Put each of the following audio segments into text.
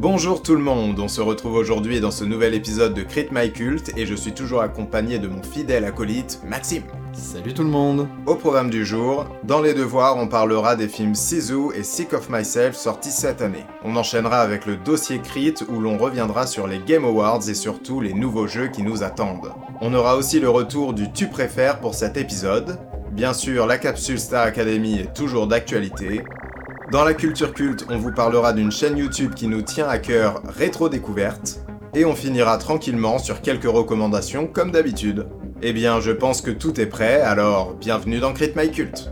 Bonjour tout le monde, on se retrouve aujourd'hui dans ce nouvel épisode de Crit My Cult et je suis toujours accompagné de mon fidèle acolyte Maxime. Salut tout le monde Au programme du jour, dans les devoirs, on parlera des films Sisu et Sick of Myself sortis cette année. On enchaînera avec le dossier Crit où l'on reviendra sur les Game Awards et surtout les nouveaux jeux qui nous attendent. On aura aussi le retour du Tu préfères pour cet épisode. Bien sûr, la capsule Star Academy est toujours d'actualité. Dans la culture culte, on vous parlera d'une chaîne YouTube qui nous tient à cœur, Rétro Découverte. Et on finira tranquillement sur quelques recommandations comme d'habitude. Eh bien, je pense que tout est prêt, alors bienvenue dans Crit My Cult.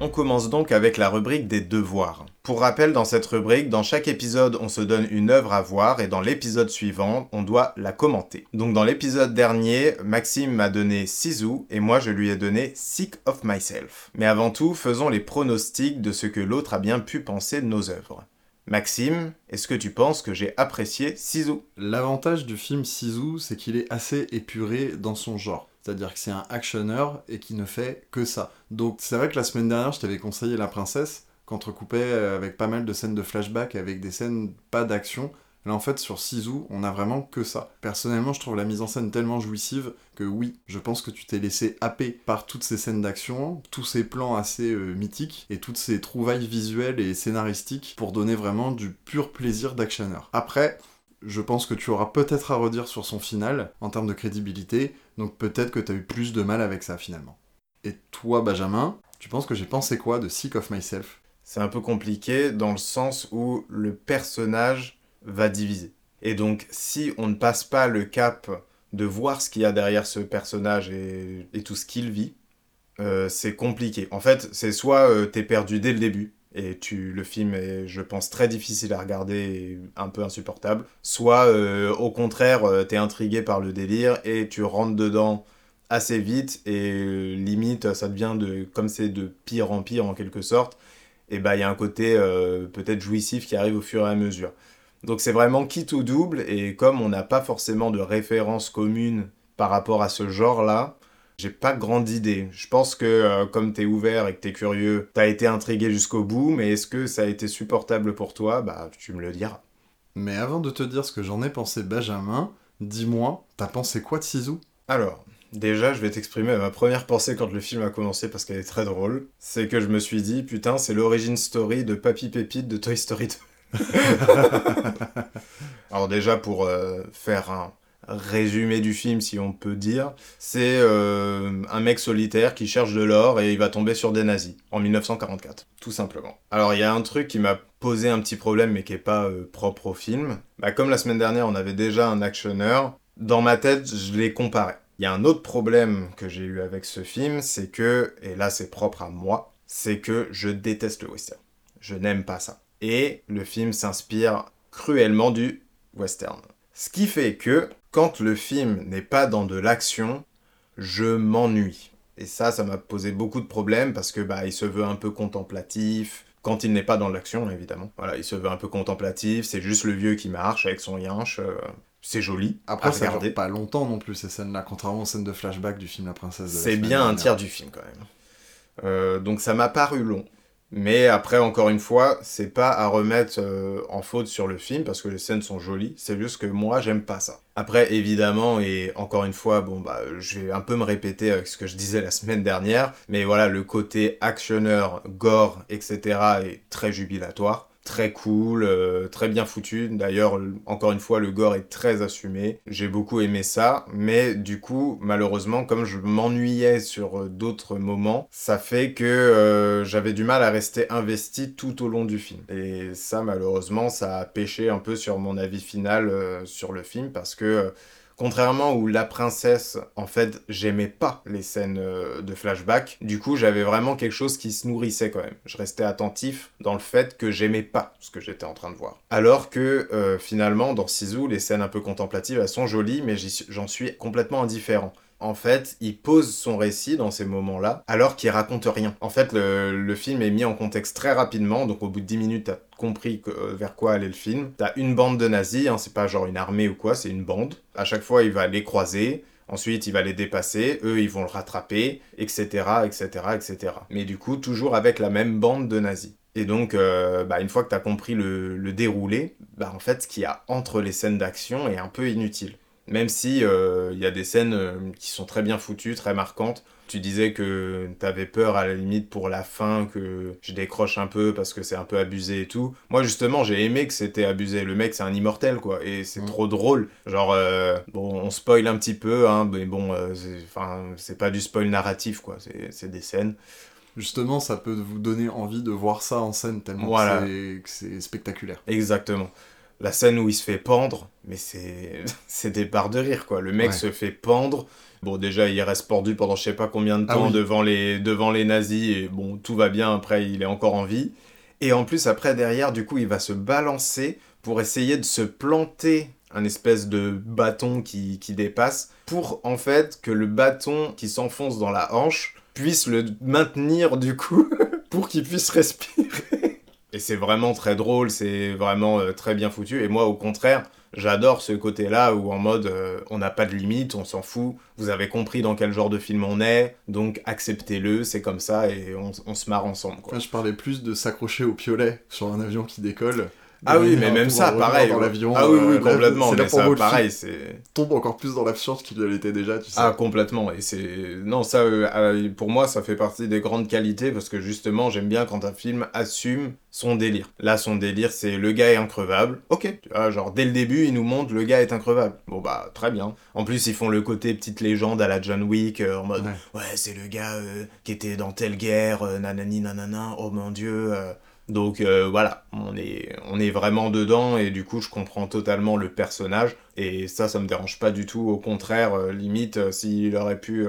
On commence donc avec la rubrique des devoirs. Pour rappel, dans cette rubrique, dans chaque épisode, on se donne une œuvre à voir et dans l'épisode suivant, on doit la commenter. Donc dans l'épisode dernier, Maxime m'a donné Sisu et moi je lui ai donné Sick of Myself. Mais avant tout, faisons les pronostics de ce que l'autre a bien pu penser de nos œuvres. Maxime, est-ce que tu penses que j'ai apprécié Sisu L'avantage du film Sisu, c'est qu'il est assez épuré dans son genre. C'est-à-dire que c'est un actionneur et qui ne fait que ça. Donc c'est vrai que la semaine dernière, je t'avais conseillé La Princesse, qu'entrecoupait euh, avec pas mal de scènes de flashback, avec des scènes pas d'action. Là en fait sur Sisu, on a vraiment que ça. Personnellement, je trouve la mise en scène tellement jouissive que oui, je pense que tu t'es laissé happer par toutes ces scènes d'action, tous ces plans assez euh, mythiques et toutes ces trouvailles visuelles et scénaristiques pour donner vraiment du pur plaisir d'actionneur. Après, je pense que tu auras peut-être à redire sur son final en termes de crédibilité, donc peut-être que tu as eu plus de mal avec ça finalement. Et toi, Benjamin, tu penses que j'ai pensé quoi de Sick of Myself? C'est un peu compliqué dans le sens où le personnage va diviser. Et donc, si on ne passe pas le cap de voir ce qu'il y a derrière ce personnage et, tout ce qu'il vit, euh, c'est compliqué. En fait, c'est soit euh, t'es perdu dès le début, et tu, le film est, je pense, très difficile à regarder et un peu insupportable. Soit, euh, au contraire, euh, t'es intrigué par le délire et tu rentres dedans assez vite et limite, ça devient de, comme c'est de pire en pire en quelque sorte, et bah il y a un côté peut-être jouissif qui arrive au fur et à mesure. Donc c'est vraiment quitte ou double et comme on n'a pas forcément de référence commune par rapport à ce genre-là, j'ai pas grande idée. Je pense que euh, comme t'es ouvert et que t'es curieux, t'as été intrigué jusqu'au bout, mais est-ce que ça a été supportable pour toi? Bah, tu me le diras. Mais avant de te dire ce que j'en ai pensé, Benjamin, dis-moi, t'as pensé quoi de Sisu? Alors, déjà, je vais t'exprimer ma première pensée quand le film a commencé parce qu'elle est très drôle. C'est que je me suis dit, putain, c'est l'origine story de Papy Pépite de Toy Story 2. Alors déjà, pour euh, faire un résumé du film, si on peut dire, c'est euh, un mec solitaire qui cherche de l'or et il va tomber sur des nazis en 1944, tout simplement. Alors il y a un truc qui m'a posé un petit problème mais qui est pas euh, propre au film. Bah, comme la semaine dernière on avait déjà un actionneur, dans ma tête je les comparais. Il y a un autre problème que j'ai eu avec ce film, c'est que, et là c'est propre à moi, c'est que je déteste le western. Je n'aime pas ça. Et le film s'inspire cruellement du western. Ce qui fait que quand le film n'est pas dans de l'action, je m'ennuie. Et ça, ça m'a posé beaucoup de problèmes parce que bah, il se veut un peu contemplatif. Quand il n'est pas dans l'action, évidemment. Voilà, il se veut un peu contemplatif. C'est juste le vieux qui marche avec son yinche. Euh, c'est joli. Après, à ça regarder. dure pas longtemps non plus ces scènes-là, contrairement aux scènes de flashback du film La Princesse. de C'est bien un tiers du film quand même. Euh, donc ça m'a paru long. Mais après, encore une fois, c'est pas à remettre euh, en faute sur le film parce que les scènes sont jolies. C'est juste que moi, j'aime pas ça. Après, évidemment, et encore une fois, bon, bah, je vais un peu me répéter avec ce que je disais la semaine dernière. Mais voilà, le côté actionneur, gore, etc. est très jubilatoire. Très cool, euh, très bien foutu. D'ailleurs, le- encore une fois, le gore est très assumé. J'ai beaucoup aimé ça, mais du coup, malheureusement, comme je m'ennuyais sur euh, d'autres moments, ça fait que euh, j'avais du mal à rester investi tout au long du film. Et ça, malheureusement, ça a pêché un peu sur mon avis final sur le film parce que. Contrairement où La Princesse, en fait, j'aimais pas les scènes euh, de flashback. Du coup, j'avais vraiment quelque chose qui se nourrissait quand même. Je restais attentif dans le fait que j'aimais pas ce que j'étais en train de voir. Alors que euh, finalement, dans Sisu, les scènes un peu contemplatives, elles sont jolies, mais j'en suis complètement indifférent. En fait, il pose son récit dans ces moments-là, alors qu'il raconte rien. En fait, le, film est mis en contexte très rapidement, donc au bout de 10 minutes, t'as compris euh, vers quoi allait le film. T'as une bande de nazis, hein, c'est pas genre une armée ou quoi, c'est une bande. À chaque fois, il va les croiser. Ensuite, il va les dépasser, eux, ils vont le rattraper, etc., etc., etc. Mais du coup, toujours avec la même bande de nazis. Et donc, euh, bah, une fois que tu as compris le, le déroulé, bah, en fait, ce qu'il y a entre les scènes d'action est un peu inutile. Même si euh, il y a des scènes euh, qui sont très bien foutues, très marquantes. Tu disais que t'avais peur à la limite pour la fin, que je décroche un peu parce que c'est un peu abusé et tout. Moi justement j'ai aimé que c'était abusé. Le mec c'est un immortel quoi et c'est Mm. trop drôle. Genre euh, bon on spoil un petit peu hein, mais bon euh, c'est- enfin c'est pas du spoil narratif quoi. C'est des scènes. Justement, ça peut vous donner envie de voir ça en scène tellement Voilà. que c'est spectaculaire. Exactement. La scène où il se fait pendre, mais c'est c'est des barres de rire quoi. Le mec Ouais. se fait pendre. Bon déjà il reste pendu pendant je sais pas combien de Ah temps oui. devant les devant les nazis et bon tout va bien après il est encore en vie. Et en plus après derrière du coup il va se balancer pour essayer de se planter un espèce de bâton qui, qui dépasse pour en fait que le bâton qui s'enfonce dans la hanche puisse le maintenir du coup pour qu'il puisse respirer. Et c'est vraiment très drôle, c'est vraiment euh, très bien foutu. Et moi, au contraire, j'adore ce côté-là où en mode euh, on n'a pas de limite, on s'en fout. Vous avez compris dans quel genre de film on est, donc acceptez-le, c'est comme ça et on, se marre ensemble. Quoi. Je parlais plus de s'accrocher au piolet sur un avion qui décolle. Ah oui, mais à même ça, pareil. Dans l'avion, ah oui, oui, complètement. mais ça, pareil, c'est. tombe encore plus dans l'absurde qu'il l'était déjà, tu sais. Ah, complètement. Et c'est. Non, ça, euh, euh, pour moi, ça fait partie des grandes qualités parce que justement, j'aime bien quand un film assume son délire. Là, son délire, c'est le gars est increvable. Ok. Tu vois, genre, dès le début, il nous montre le gars est increvable. Bon, bah, très bien. En plus, ils font le côté petite légende à la John Wick euh, en mode Ouais. Ouais, c'est le gars euh, qui était dans telle guerre, euh, nanani nanana, oh mon dieu. Donc euh, voilà, on est, on est vraiment dedans et du coup je comprends totalement le personnage et ça, ça me dérange pas du tout. Au contraire, euh, limite, euh, s'il aurait pu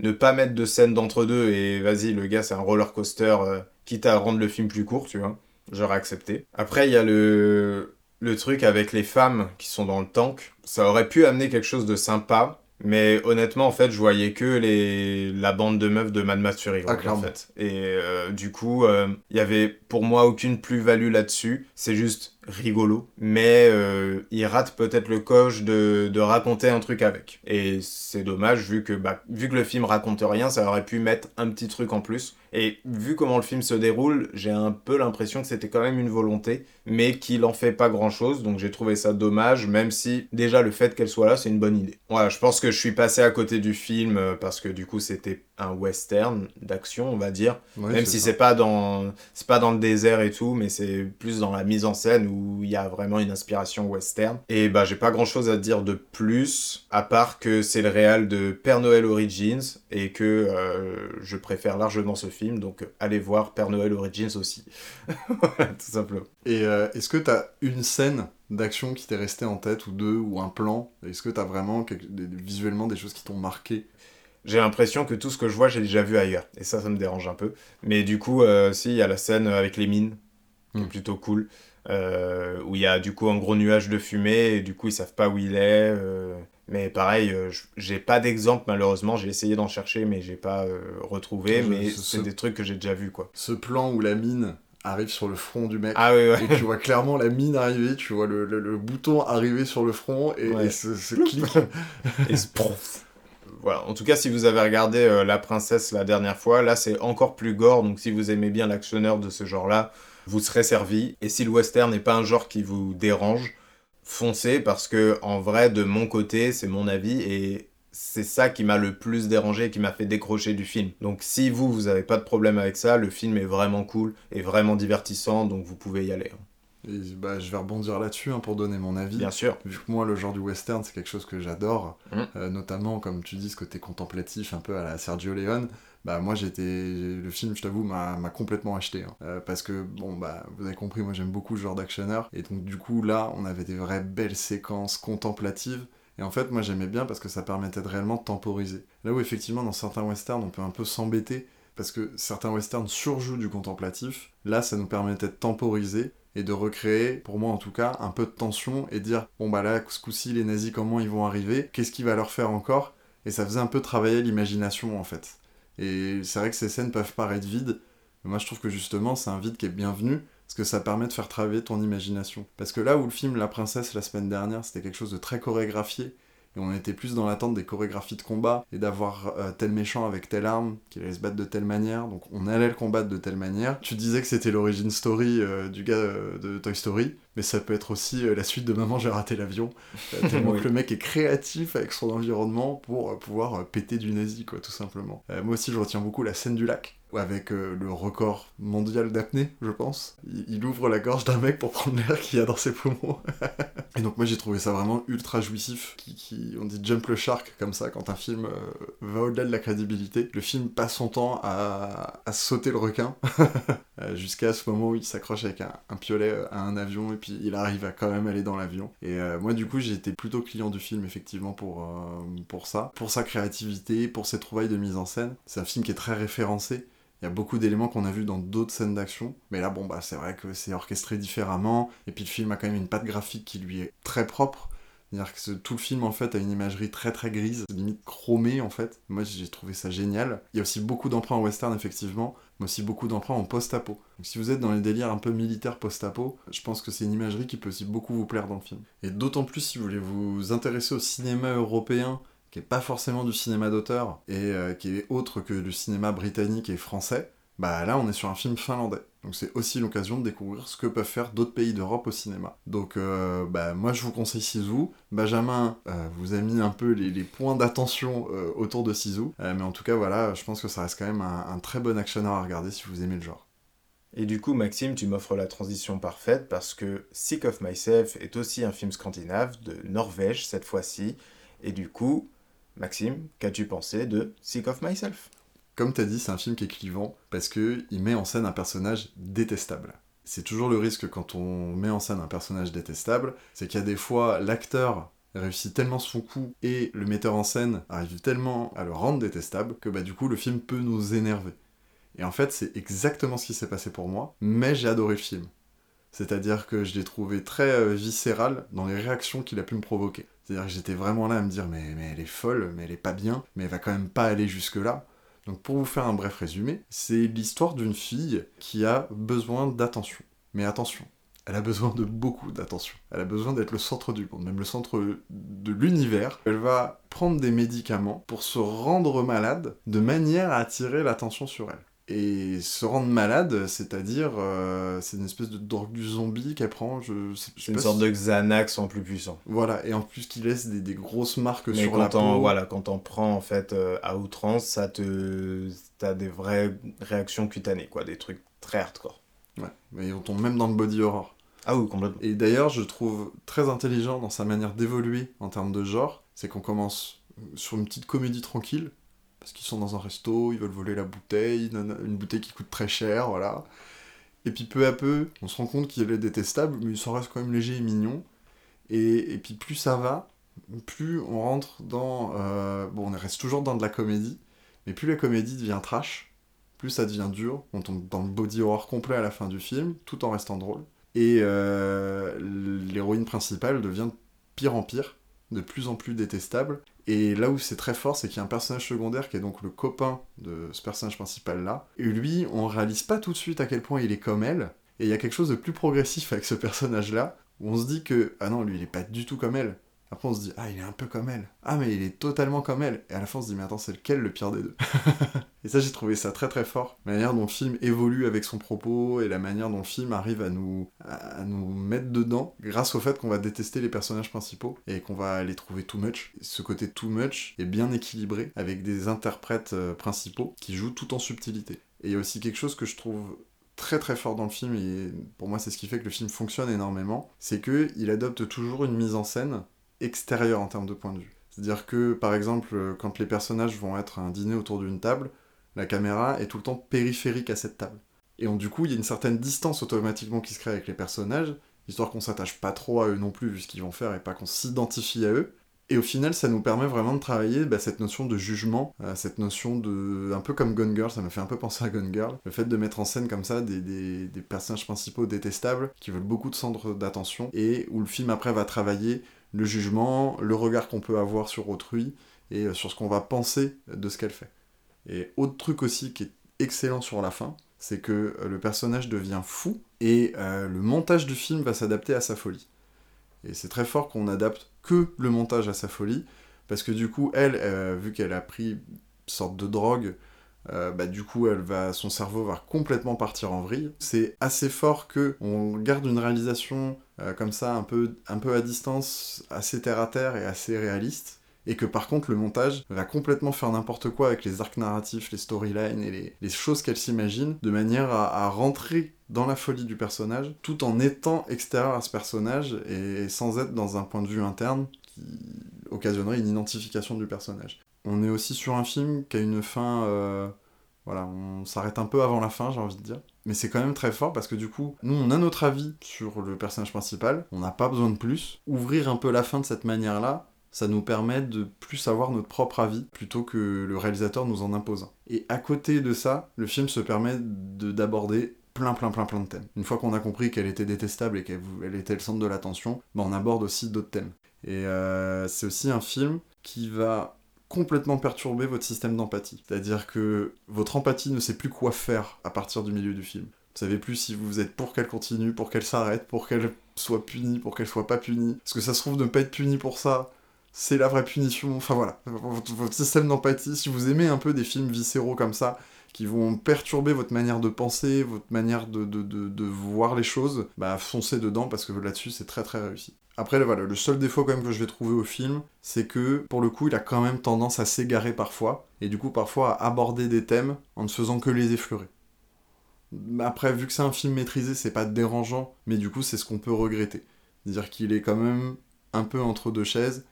ne pas mettre de scène d'entre-deux et vas-y, le gars c'est un roller coaster, quitte à rendre le film plus court, tu vois, j'aurais accepté. Après, il y a le, le truc avec les femmes qui sont dans le tank. Ça aurait pu amener quelque chose de sympa. Mais honnêtement, en fait, je voyais que les... la bande de meufs de Mad Max Fury Road, Ah, en fait. Et euh, du coup, euh, il y avait pour moi aucune plus-value là-dessus. C'est juste rigolo. Mais euh, il rate peut-être le coche de, de raconter un truc avec. Et c'est dommage, vu que, bah, vu que le film raconte rien, ça aurait pu mettre un petit truc en plus. Et vu comment le film se déroule, j'ai un peu l'impression que c'était quand même une volonté, mais qu'il en fait pas grand chose. Donc j'ai trouvé ça dommage, même si déjà le fait qu'elle soit là, c'est une bonne idée. Voilà, je pense que je suis passé à côté du film euh, parce que du coup c'était un western d'action, on va dire. Même si c'est pas dans c'est pas dans le désert et tout, mais c'est plus dans la mise en scène où il y a vraiment une inspiration western. Et bah j'ai pas grand chose à dire de plus à part que c'est le réal de Père Noël Origins et que euh, je préfère largement ce film, donc euh, allez voir Père Noël Origins aussi. Voilà, tout simplement. Et euh, est-ce que t'as une scène d'action qui t'est restée en tête, ou deux, ou un plan? Est-ce que t'as vraiment quelque- visuellement des choses qui t'ont marqué? J'ai l'impression que tout ce que je vois, j'ai déjà vu ailleurs. Et ça, ça me dérange un peu. Mais du coup, euh, si, il y a la scène avec les mines, qui est Mm. plutôt cool. Euh, où il y a du coup un gros nuage de fumée, et du coup, ils savent pas où il est. euh, Mais pareil, euh, j'ai pas d'exemple, malheureusement. J'ai essayé d'en chercher, mais j'ai pas retrouvé. Je- mais ce- c'est ce- des trucs que j'ai déjà vus, quoi. Ce plan où la mine arrive sur le front du mec, Ah oui, ouais. et tu vois clairement la mine arriver, tu vois le, le- le bouton arriver sur le front, et, Ouais. et ce, ce clic. Et c'est- Voilà, en tout cas, si vous avez regardé euh, La Princesse la dernière fois, là c'est encore plus gore, donc si vous aimez bien l'actionneur de ce genre-là, vous serez servi. Et si le western n'est pas un genre qui vous dérange, foncez parce que en vrai, de mon côté, c'est mon avis et c'est ça qui m'a le plus dérangé, qui m'a fait décrocher du film. Donc si vous, vous avez pas de problème avec ça, le film est vraiment cool et vraiment divertissant, donc vous pouvez y aller. hein. Et bah, je vais rebondir là-dessus hein, pour donner mon avis. Bien sûr. Vu que moi, le genre du western, c'est quelque chose que j'adore, Mm. euh, notamment, comme tu dis, ce côté contemplatif, un peu à la Sergio Leone, bah moi, j'étais... Le film, je t'avoue, m'a complètement acheté. hein. Euh, parce que, bon, bah, vous avez compris, moi, j'aime beaucoup ce genre d'actionneur. Et donc, du coup, là, on avait des vraies belles séquences contemplatives. Et en fait, moi, j'aimais bien parce que ça permettait de réellement temporiser. Là où, effectivement, dans certains westerns, on peut un peu s'embêter, parce que certains westerns surjouent du contemplatif, là, ça nous permettait de temporiser et de recréer, pour moi en tout cas, un peu de tension et dire bon bah là, ce coup-ci, les nazis, comment ils vont arriver? Qu'est-ce qui va leur faire encore? Et ça faisait un peu travailler l'imagination en fait. Et c'est vrai que ces scènes peuvent paraître vides, mais moi je trouve que justement c'est un vide qui est bienvenu parce que ça permet de faire travailler ton imagination. Parce que là où le film La Princesse la semaine dernière c'était quelque chose de très chorégraphié et on était plus dans l'attente des chorégraphies de combat et d'avoir euh, tel méchant avec telle arme qui allait se battre de telle manière, donc on allait le combattre de telle manière. Tu disais que c'était l'origine story euh, du gars euh, de Toy Story, mais ça peut être aussi la suite de Maman j'ai raté l'avion, tellement que le mec est créatif avec son environnement pour pouvoir péter du nazi, quoi, tout simplement. moi aussi je retiens beaucoup la scène du lac, avec euh, le record mondial d'apnée, je pense. Il, ouvre la gorge d'un mec pour prendre l'air qu'il y a dans ses poumons. et donc moi j'ai trouvé ça vraiment ultra jouissif. Qui, on dit jump le shark comme ça quand un film euh, va au-delà de la crédibilité. Le film passe son temps à, sauter le requin euh, jusqu'à ce moment où il s'accroche avec un, piolet à un avion et puis il arrive à quand même aller dans l'avion. Et moi du coup j'ai été plutôt client du film effectivement pour, pour ça, pour sa créativité, pour ses trouvailles de mise en scène. C'est un film qui est très référencé il y a beaucoup d'éléments qu'on a vus dans d'autres scènes d'action, mais là, bon, bah, c'est vrai que c'est orchestré différemment, et puis le film a quand même une patte graphique qui lui est très propre. C'est-à-dire que tout le film, en fait, a une imagerie très très grise, limite chromée, en fait. Moi, j'ai trouvé ça génial. Il y a aussi beaucoup d'emprunts en western, effectivement, mais aussi beaucoup d'emprunts en post-apo. Donc si vous êtes dans les délires un peu militaires post-apo, je pense que c'est une imagerie qui peut aussi beaucoup vous plaire dans le film. Et d'autant plus si vous voulez vous intéresser au cinéma européen, qui est pas forcément du cinéma d'auteur et euh, qui est autre que du cinéma britannique et français, bah là on est sur un film finlandais. Donc c'est aussi l'occasion de découvrir ce que peuvent faire d'autres pays d'Europe au cinéma. Donc euh, bah, moi je vous conseille Sisu. Benjamin euh, vous a mis un peu les, points d'attention autour de Sisu. mais en tout cas voilà, je pense que ça reste quand même un, un très bon actionneur à regarder si vous aimez le genre. Et du coup, Maxime, tu m'offres la transition parfaite parce que Sick of Myself est aussi un film scandinave de Norvège cette fois-ci. Et du coup, Maxime, qu'as-tu pensé de Sick of Myself? Comme tu as dit, c'est un film qui est clivant parce qu'il met en scène un personnage détestable. C'est toujours le risque quand on met en scène un personnage détestable, c'est qu'il y a des fois l'acteur réussit tellement son coup et le metteur en scène arrive tellement à le rendre détestable que bah du coup le film peut nous énerver. Et en fait c'est exactement ce qui s'est passé pour moi, mais j'ai adoré le film. C'est-à-dire que je l'ai trouvé très euh, viscéral dans les réactions qu'il a pu me provoquer. C'est-à-dire que j'étais vraiment là à me dire mais, elle est folle, mais elle est pas bien, mais elle va quand même pas aller jusque-là. Donc pour vous faire un bref résumé, c'est l'histoire d'une fille qui a besoin d'attention. Mais attention, elle a besoin de beaucoup d'attention. Elle a besoin d'être le centre du monde, même le centre de l'univers. Elle va prendre des médicaments pour se rendre malade de manière à attirer l'attention sur elle et se rendre malade, c'est-à-dire euh, c'est une espèce de drogue du zombie qu'elle prend. Je, c'est une sorte de Xanax en plus puissant. Voilà, et en plus qui laisse des, grosses marques Mais sur quand la peau. Voilà, quand on prend en fait euh, à outrance, ça te, t'as des vraies réactions cutanées, quoi, des trucs très hardcore. Ouais, mais on tombe même dans le body horror. Ah oui, complètement. Et d'ailleurs, je trouve très intelligent dans sa manière d'évoluer en termes de genre, c'est qu'on commence sur une petite comédie tranquille, parce qu'ils sont dans un resto, ils veulent voler la bouteille, une bouteille qui coûte très cher, voilà. Et puis peu à peu, on se rend compte qu'il est détestable, mais il s'en reste quand même léger et mignon. Et, puis plus ça va, plus on rentre dans... Euh, bon, on reste toujours dans de la comédie, mais plus la comédie devient trash, plus ça devient dur. On tombe dans le body horror complet à la fin du film, tout en restant drôle. Et euh, l'héroïne principale devient pire en pire, de plus en plus détestable. Et là où c'est très fort, c'est qu'il y a un personnage secondaire qui est donc le copain de ce personnage principal-là. Et lui, on réalise pas tout de suite à quel point il est comme elle. Et il y a quelque chose de plus progressif avec ce personnage-là, où on se dit que, ah non, lui, il est pas du tout comme elle. Après, on se dit, ah, il est un peu comme elle. Ah, mais il est totalement comme elle. Et à la fin, on se dit, mais attends, c'est lequel le pire des deux? Et ça, j'ai trouvé ça très très fort. La manière dont le film évolue avec son propos et la manière dont le film arrive à nous, à nous mettre dedans grâce au fait qu'on va détester les personnages principaux et qu'on va les trouver too much. Ce côté too much est bien équilibré avec des interprètes euh, principaux qui jouent tout en subtilité. Et il y a aussi quelque chose que je trouve très très fort dans le film, et pour moi c'est ce qui fait que le film fonctionne énormément, c'est qu'il adopte toujours une mise en scène extérieure en termes de point de vue. C'est-à-dire que, par exemple, quand les personnages vont être à un dîner autour d'une table, la caméra est tout le temps périphérique à cette table. Et donc, du coup, il y a une certaine distance automatiquement qui se crée avec les personnages, histoire qu'on s'attache pas trop à eux non plus, vu ce qu'ils vont faire, et pas qu'on s'identifie à eux. Et au final, ça nous permet vraiment de travailler bah, cette notion de jugement, euh, cette notion de... un peu comme Gone Girl, ça m'a fait un peu penser à Gone Girl. Le fait de mettre en scène comme ça des, des, des personnages principaux détestables, qui veulent beaucoup de centre d'attention, et où le film après va travailler le jugement, le regard qu'on peut avoir sur autrui et euh, sur ce qu'on va penser de ce qu'elle fait. Et autre truc aussi qui est excellent sur la fin, c'est que euh, le personnage devient fou et euh, le montage du film va s'adapter à sa folie. Et c'est très fort qu'on adapte que le montage à sa folie, Parce que du coup, elle, vu qu'elle a pris sorte de drogue, bah, du coup, elle va, son cerveau va complètement partir en vrille. C'est assez fort que on garde une réalisation euh, comme ça, un peu, à distance, assez terre à terre et assez réaliste. Et que par contre, le montage va complètement faire n'importe quoi avec les arcs narratifs, les storylines et les, choses qu'elle s'imagine, de manière à, à rentrer dans la folie du personnage, tout en étant extérieur à ce personnage et sans être dans un point de vue interne qui occasionnerait une identification du personnage. On est aussi sur un film qui a une fin... euh, voilà, on s'arrête un peu avant la fin, j'ai envie de dire. Mais c'est quand même très fort parce que du coup, nous, on a notre avis sur le personnage principal, on n'a pas besoin de plus. Ouvrir un peu la fin de cette manière-là, ça nous permet de plus avoir notre propre avis plutôt que le réalisateur nous en impose. Et à côté de ça, le film se permet de- d'aborder plein plein plein plein de thèmes. Une fois qu'on a compris qu'elle était détestable et qu'elle elle était le centre de l'attention, bah on aborde aussi d'autres thèmes. Et euh, c'est aussi un film qui va complètement perturber votre système d'empathie. C'est-à-dire que votre empathie ne sait plus quoi faire à partir du milieu du film. Vous savez plus si vous êtes pour qu'elle continue, pour qu'elle s'arrête, pour qu'elle soit punie, pour qu'elle soit pas punie. Parce que ça se trouve, ne pas être punie pour ça, c'est la vraie punition. Enfin voilà, votre, système d'empathie, si vous aimez un peu des films viscéraux comme ça, qui vont perturber votre manière de penser, votre manière de, de, de, de voir les choses, bah foncez dedans parce que là-dessus c'est très très réussi. Après voilà, le seul défaut quand même que je vais trouver au film, c'est que pour le coup il a quand même tendance à s'égarer parfois, et du coup parfois à aborder des thèmes en ne faisant que les effleurer. Après, vu que c'est un film maîtrisé, c'est pas dérangeant, mais du coup c'est ce qu'on peut regretter. C'est-à-dire qu'il est quand même un peu entre deux chaises,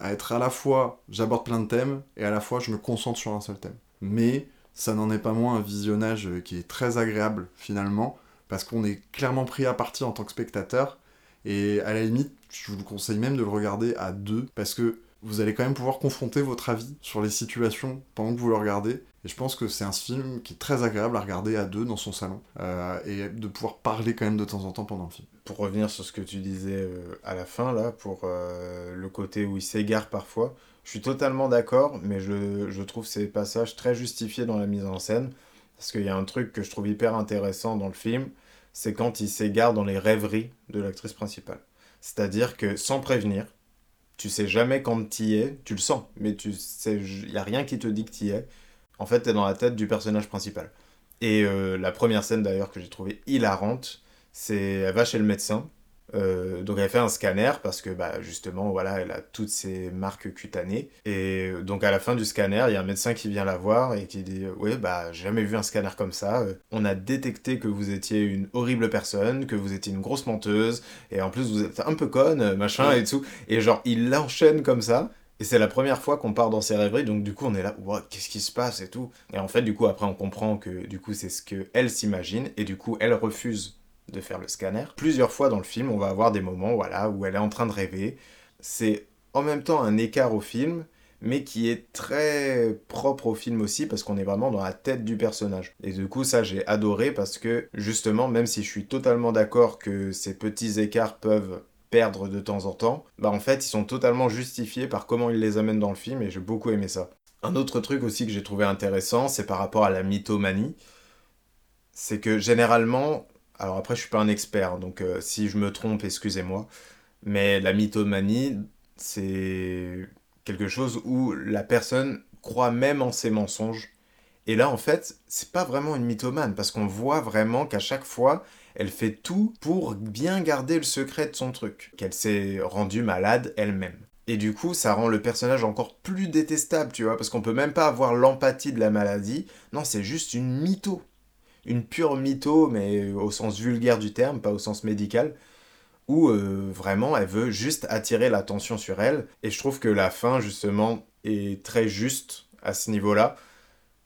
à être à la fois j'aborde plein de thèmes, et à la fois je me concentre sur un seul thème. Mais ça n'en est pas moins un visionnage qui est très agréable finalement, parce qu'on est clairement pris à partie en tant que spectateur, et à la limite, je vous conseille même de le regarder à deux, parce que vous allez quand même pouvoir confronter votre avis sur les situations pendant que vous le regardez, et je pense que c'est un film qui est très agréable à regarder à deux dans son salon, euh, et de pouvoir parler quand même de temps en temps pendant le film. Pour revenir sur ce que tu disais euh, à la fin, là, pour euh, le côté où il s'égare parfois, je suis totalement d'accord, mais je, je trouve ces passages très justifiés dans la mise en scène, parce qu'il y a un truc que je trouve hyper intéressant dans le film, c'est quand il s'égare dans les rêveries de l'actrice principale. C'est-à-dire que sans prévenir, tu sais jamais quand tu y es, tu le sens, mais tu sais, il n'y a rien qui te dit que tu y es. En fait, tu es dans la tête du personnage principal. Et euh, la première scène d'ailleurs que j'ai trouvée hilarante, c'est elle va chez le médecin. Euh, donc elle fait un scanner parce que bah, justement voilà elle a toutes ses marques cutanées. Et donc à la fin du scanner il y a un médecin qui vient la voir et qui dit oui bah j'ai jamais vu un scanner comme ça. Euh, on a détecté que vous étiez une horrible personne que vous étiez une grosse menteuse et en plus vous êtes un peu conne machin et tout et genre il l'enchaîne comme ça. Et c'est la première fois qu'on part dans ces rêveries, donc du coup on est là, qu'est-ce qui se passe et tout? Et en fait, du coup, après on comprend que du coup c'est ce que elle s'imagine, et du coup elle refuse de faire le scanner. Plusieurs fois dans le film, on va avoir des moments voilà, où elle est en train de rêver. C'est en même temps un écart au film, mais qui est très propre au film aussi, parce qu'on est vraiment dans la tête du personnage. Et du coup, ça j'ai adoré, parce que justement, même si je suis totalement d'accord que ces petits écarts peuvent perdre de temps en temps, bah en fait ils sont totalement justifiés par comment ils les amènent dans le film et j'ai beaucoup aimé ça. Un autre truc aussi que j'ai trouvé intéressant, c'est par rapport à la mythomanie. C'est que généralement, alors après je suis pas un expert, donc euh, si je me trompe, excusez-moi, mais la mythomanie, c'est quelque chose où la personne croit même en ses mensonges. Et là, en fait, c'est pas vraiment une mythomane, parce qu'on voit vraiment qu'à chaque fois, elle fait tout pour bien garder le secret de son truc, qu'elle s'est rendue malade elle-même. Et du coup, ça rend le personnage encore plus détestable, tu vois, parce qu'on peut même pas avoir l'empathie de la maladie. Non, c'est juste une mytho. Une pure mytho, mais au sens vulgaire du terme, pas au sens médical, où euh, vraiment elle veut juste attirer l'attention sur elle. Et je trouve que la fin, justement, est très juste à ce niveau-là,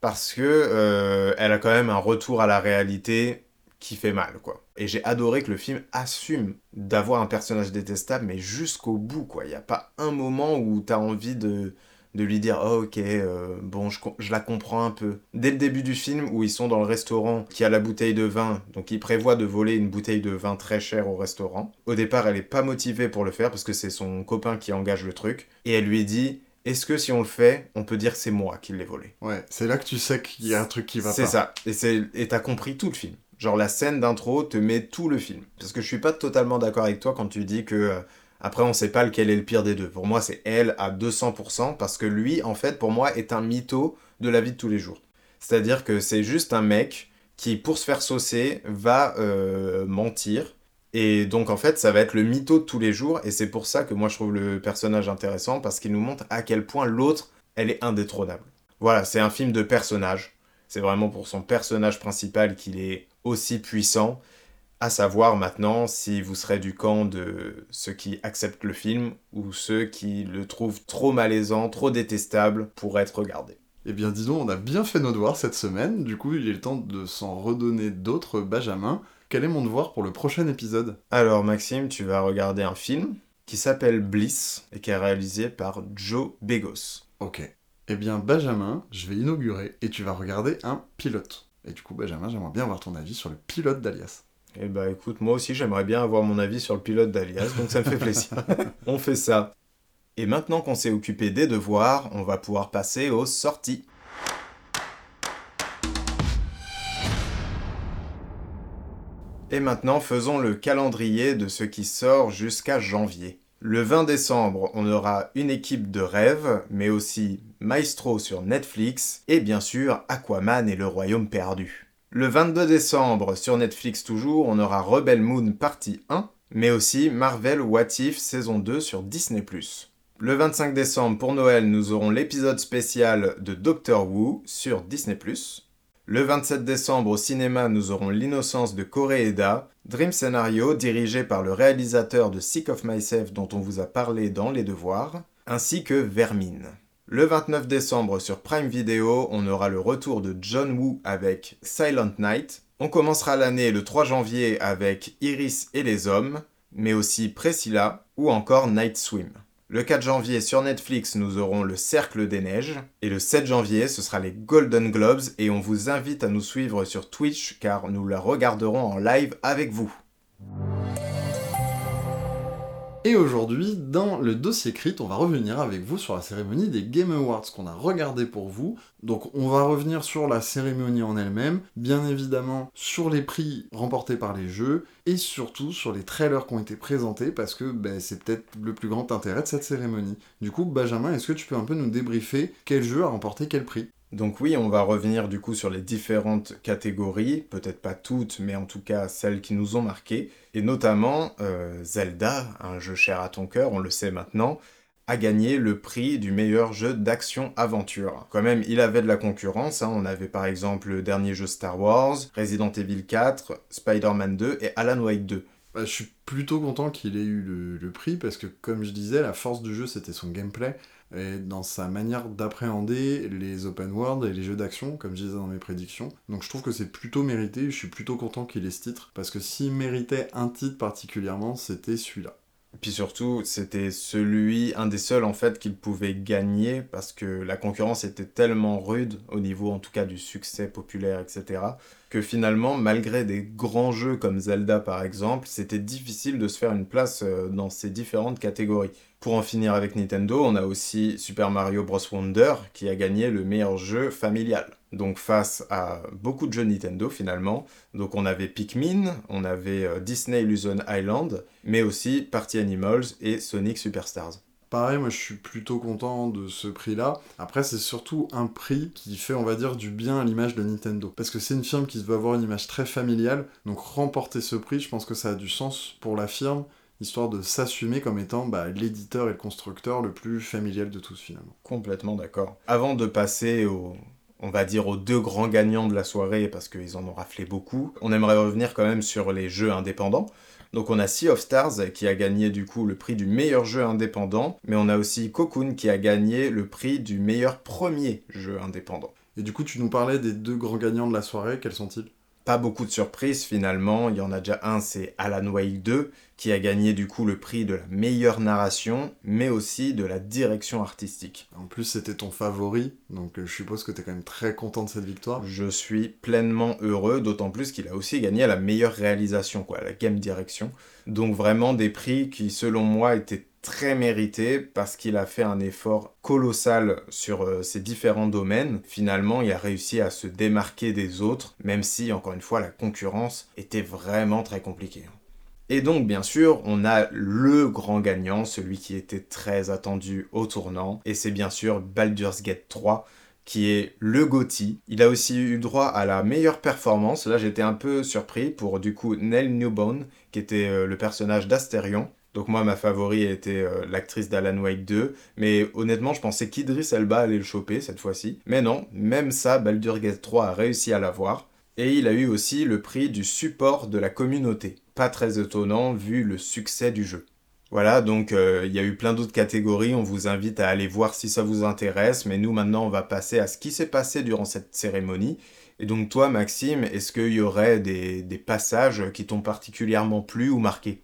parce que euh, elle a quand même un retour à la réalité qui fait mal, quoi. Et j'ai adoré que le film assume d'avoir un personnage détestable, mais jusqu'au bout, quoi. Il n'y a pas un moment où t'as envie de, de lui dire oh, ok euh, bon je, je, la comprends un peu. Dès le début du film où ils sont dans le restaurant qui a la bouteille de vin donc il prévoit de voler une bouteille de vin très chère au restaurant. Au départ elle est pas motivée pour le faire parce que c'est son copain qui engage le truc. Et elle lui dit est-ce que si on le fait on peut dire que c'est moi qui l'ai volé? Ouais c'est là que tu sais qu'il y a un truc qui va pas. c'est ça. Et t'as compris tout le film. Genre la scène d'intro te met tout le film. Parce que je suis pas totalement d'accord avec toi quand tu dis que Après, on sait pas lequel est le pire des deux. Pour moi, c'est elle à 200%, parce que lui, en fait, pour moi, est un mytho de la vie de tous les jours. C'est-à-dire que c'est juste un mec qui, pour se faire saucer, va euh, mentir. Et donc, en fait, ça va être le mytho de tous les jours. Et c'est pour ça que moi, je trouve le personnage intéressant, parce qu'il nous montre à quel point l'autre, elle est indétrônable. Voilà, c'est un film de personnage. C'est vraiment pour son personnage principal qu'il est aussi puissant. À savoir maintenant si vous serez du camp de ceux qui acceptent le film ou ceux qui le trouvent trop malaisant, trop détestable pour être regardé. Eh bien, dis donc, on a bien fait nos devoirs cette semaine. Du coup, il est le temps de s'en redonner d'autres. Benjamin, quel est mon devoir pour le prochain épisode? Alors, Maxime, tu vas regarder un film qui s'appelle Bliss et qui est réalisé par Joe Begos. Ok. Eh bien, Benjamin, je vais inaugurer et tu vas regarder un pilote. Et du coup, Benjamin, j'aimerais bien avoir ton avis sur le pilote d'Alias. Eh bah écoute, moi aussi j'aimerais bien avoir mon avis sur le pilote d'Alias, donc ça me fait plaisir. on fait ça. Et maintenant qu'on s'est occupé des devoirs, on va pouvoir passer aux sorties. Et maintenant, faisons le calendrier de ce qui sort jusqu'à janvier. Le 20 décembre, on aura une équipe de rêve, mais aussi Maestro sur Netflix, et bien sûr Aquaman et le Royaume perdu. Le 22 décembre, sur Netflix toujours, on aura Rebel Moon partie 1, mais aussi Marvel What If saison 2 sur Disney+. Le 25 décembre, pour Noël, nous aurons l'épisode spécial de Doctor Who sur Disney+. Le 27 décembre, au cinéma, nous aurons L'innocence de Koreeda, Dream Scenario dirigé par le réalisateur de Sick of Myself dont on vous a parlé dans Les Devoirs, ainsi que Vermine. Le 29 décembre sur Prime Video, on aura le retour de John Woo avec Silent Night. On commencera l'année le 3 janvier avec Iris et les hommes, mais aussi Priscilla ou encore Night Swim. Le 4 janvier sur Netflix, nous aurons Le Cercle des Neiges. Et le 7 janvier, ce sera les Golden Globes. Et on vous invite à nous suivre sur Twitch car nous la regarderons en live avec vous. Et aujourd'hui, dans le dossier crit, on va revenir avec vous sur la cérémonie des Game Awards qu'on a regardé pour vous. Donc on va revenir sur la cérémonie en elle-même, bien évidemment sur les prix remportés par les jeux, et surtout sur les trailers qui ont été présentés, parce que ben, c'est peut-être le plus grand intérêt de cette cérémonie. Du coup, Benjamin, est-ce que tu peux un peu nous débriefer quel jeu a remporté quel prix? Donc oui, on va revenir du coup sur les différentes catégories, peut-être pas toutes, mais en tout cas celles qui nous ont marquées, et notamment euh, Zelda, un jeu cher à ton cœur, on le sait maintenant, a gagné le prix du meilleur jeu d'action-aventure. Quand même, il avait de la concurrence, hein. on avait par exemple le dernier jeu Star Wars, Resident Evil 4, Spider-Man 2 et Alan Wake 2. Bah, je suis plutôt content qu'il ait eu le, le, prix parce que, comme je disais, la force du jeu c'était son gameplay et dans sa manière d'appréhender les open world et les jeux d'action, comme je disais dans mes prédictions. Donc je trouve que c'est plutôt mérité, je suis plutôt content qu'il ait ce titre, parce que s'il méritait un titre particulièrement, c'était celui-là. Puis surtout, c'était celui, un des seuls en fait qu'il pouvait gagner parce que la concurrence était tellement rude au niveau en tout cas du succès populaire, etc. que finalement, malgré des grands jeux comme Zelda par exemple, c'était difficile de se faire une place euh, dans ces différentes catégories. Pour en finir avec Nintendo, on a aussi Super Mario Bros. Wonder qui a gagné le meilleur jeu familial. Donc face à beaucoup de jeux Nintendo finalement. Donc on avait Pikmin, on avait euh, Disney Illusion Island, mais aussi Party Animals et Sonic Superstars. Pareil, moi je suis plutôt content de ce prix-là. Après, c'est surtout un prix qui fait, on va dire, du bien à l'image de Nintendo. Parce que c'est une firme qui veut avoir une image très familiale. Donc remporter ce prix, je pense que ça a du sens pour la firme histoire de s'assumer comme étant bah, l'éditeur et le constructeur le plus familial de tous finalement. Complètement d'accord. Avant de passer au, on va dire aux deux grands gagnants de la soirée parce qu'ils en ont raflé beaucoup, on aimerait revenir quand même sur les jeux indépendants. Donc on a Sea of Stars qui a gagné du coup le prix du meilleur jeu indépendant, mais on a aussi Cocoon qui a gagné le prix du meilleur premier jeu indépendant. Et du coup tu nous parlais des deux grands gagnants de la soirée, quels sont-ils? Pas beaucoup de surprises finalement. Il y en a déjà un, c'est Alan Wake 2, qui a gagné du coup le prix de la meilleure narration, mais aussi de la direction artistique. En plus, c'était ton favori, donc euh, je suppose que tu es quand même très content de cette victoire. Je suis pleinement heureux, d'autant plus qu'il a aussi gagné la meilleure réalisation, quoi, la game direction. Donc vraiment des prix qui, selon moi, étaient très mérité parce qu'il a fait un effort colossal sur euh, ces différents domaines. Finalement, il a réussi à se démarquer des autres, même si, encore une fois, la concurrence était vraiment très compliquée. Et donc, bien sûr, on a le grand gagnant, celui qui était très attendu au tournant, et c'est bien sûr Baldur's Gate 3, qui est le GOTY. Il a aussi eu droit à la meilleure performance. Là, j'étais un peu surpris pour du coup Nell Newbone, qui était euh, le personnage d'Astérion. Donc moi, ma favori était euh, l'actrice d'Alan Wake 2, mais honnêtement, je pensais qu'Idris Elba allait le choper cette fois-ci. Mais non, même ça, Baldur's Gate 3 a réussi à l'avoir. Et il a eu aussi le prix du support de la communauté. Pas très étonnant vu le succès du jeu. Voilà, donc euh, il y a eu plein d'autres catégories, on vous invite à aller voir si ça vous intéresse, mais nous maintenant on va passer à ce qui s'est passé durant cette cérémonie. Et donc toi Maxime, est-ce qu'il y aurait des, passages qui t'ont particulièrement plu ou marqué?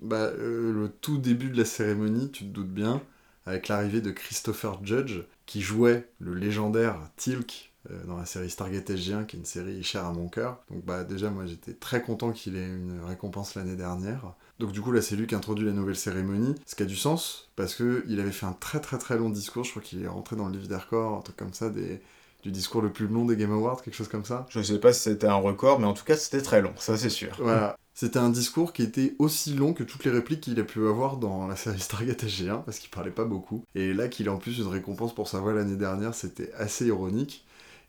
Bah euh, le tout début de la cérémonie, tu te doutes bien, avec l'arrivée de Christopher Judge, qui jouait le légendaire Tilk euh, dans la série Stargate SG1, qui est une série chère à mon cœur. Donc bah déjà moi j'étais très content qu'il ait une récompense l'année dernière. Donc du coup là c'est lui qui introduit la nouvelle cérémonie, ce qui a du sens, parce qu'il avait fait un très très très long discours, je crois qu'il est rentré dans le livre des records, un truc comme ça, des, du discours le plus long des Game Awards, quelque chose comme ça. Je sais pas si c'était un record, mais en tout cas c'était très long, ça c'est sûr. Voilà. C'était un discours qui était aussi long que toutes les répliques qu'il a pu avoir dans la série Stargate SG1, parce qu'il parlait pas beaucoup. Et là qu'il a en plus une récompense pour sa voix l'année dernière, c'était assez ironique.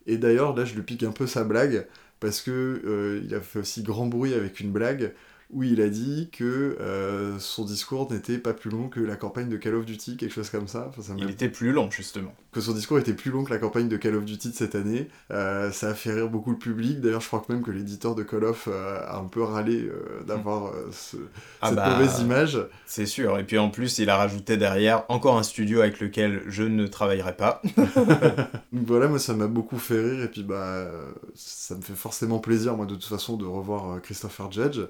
Et d'ailleurs, là je lui pique un peu sa blague, parce que euh, il a fait aussi grand bruit avec une blague où il a dit que euh, son discours n'était pas plus long que la campagne de Call of Duty, quelque chose comme ça. il était plus long, justement. Que son discours était plus long que la campagne de Call of Duty de cette année. Euh, ça a fait rire beaucoup le public. D'ailleurs, je crois que même que l'éditeur de Call of euh, a un peu râlé d'avoir ce, ah cette bah, mauvaise image. C'est sûr. Et puis en plus, il a rajouté derrière encore un studio avec lequel je ne travaillerai pas. Donc voilà, moi, ça m'a beaucoup fait rire. Et puis, bah, ça me fait forcément plaisir, moi, de toute façon, de revoir Christopher Judge.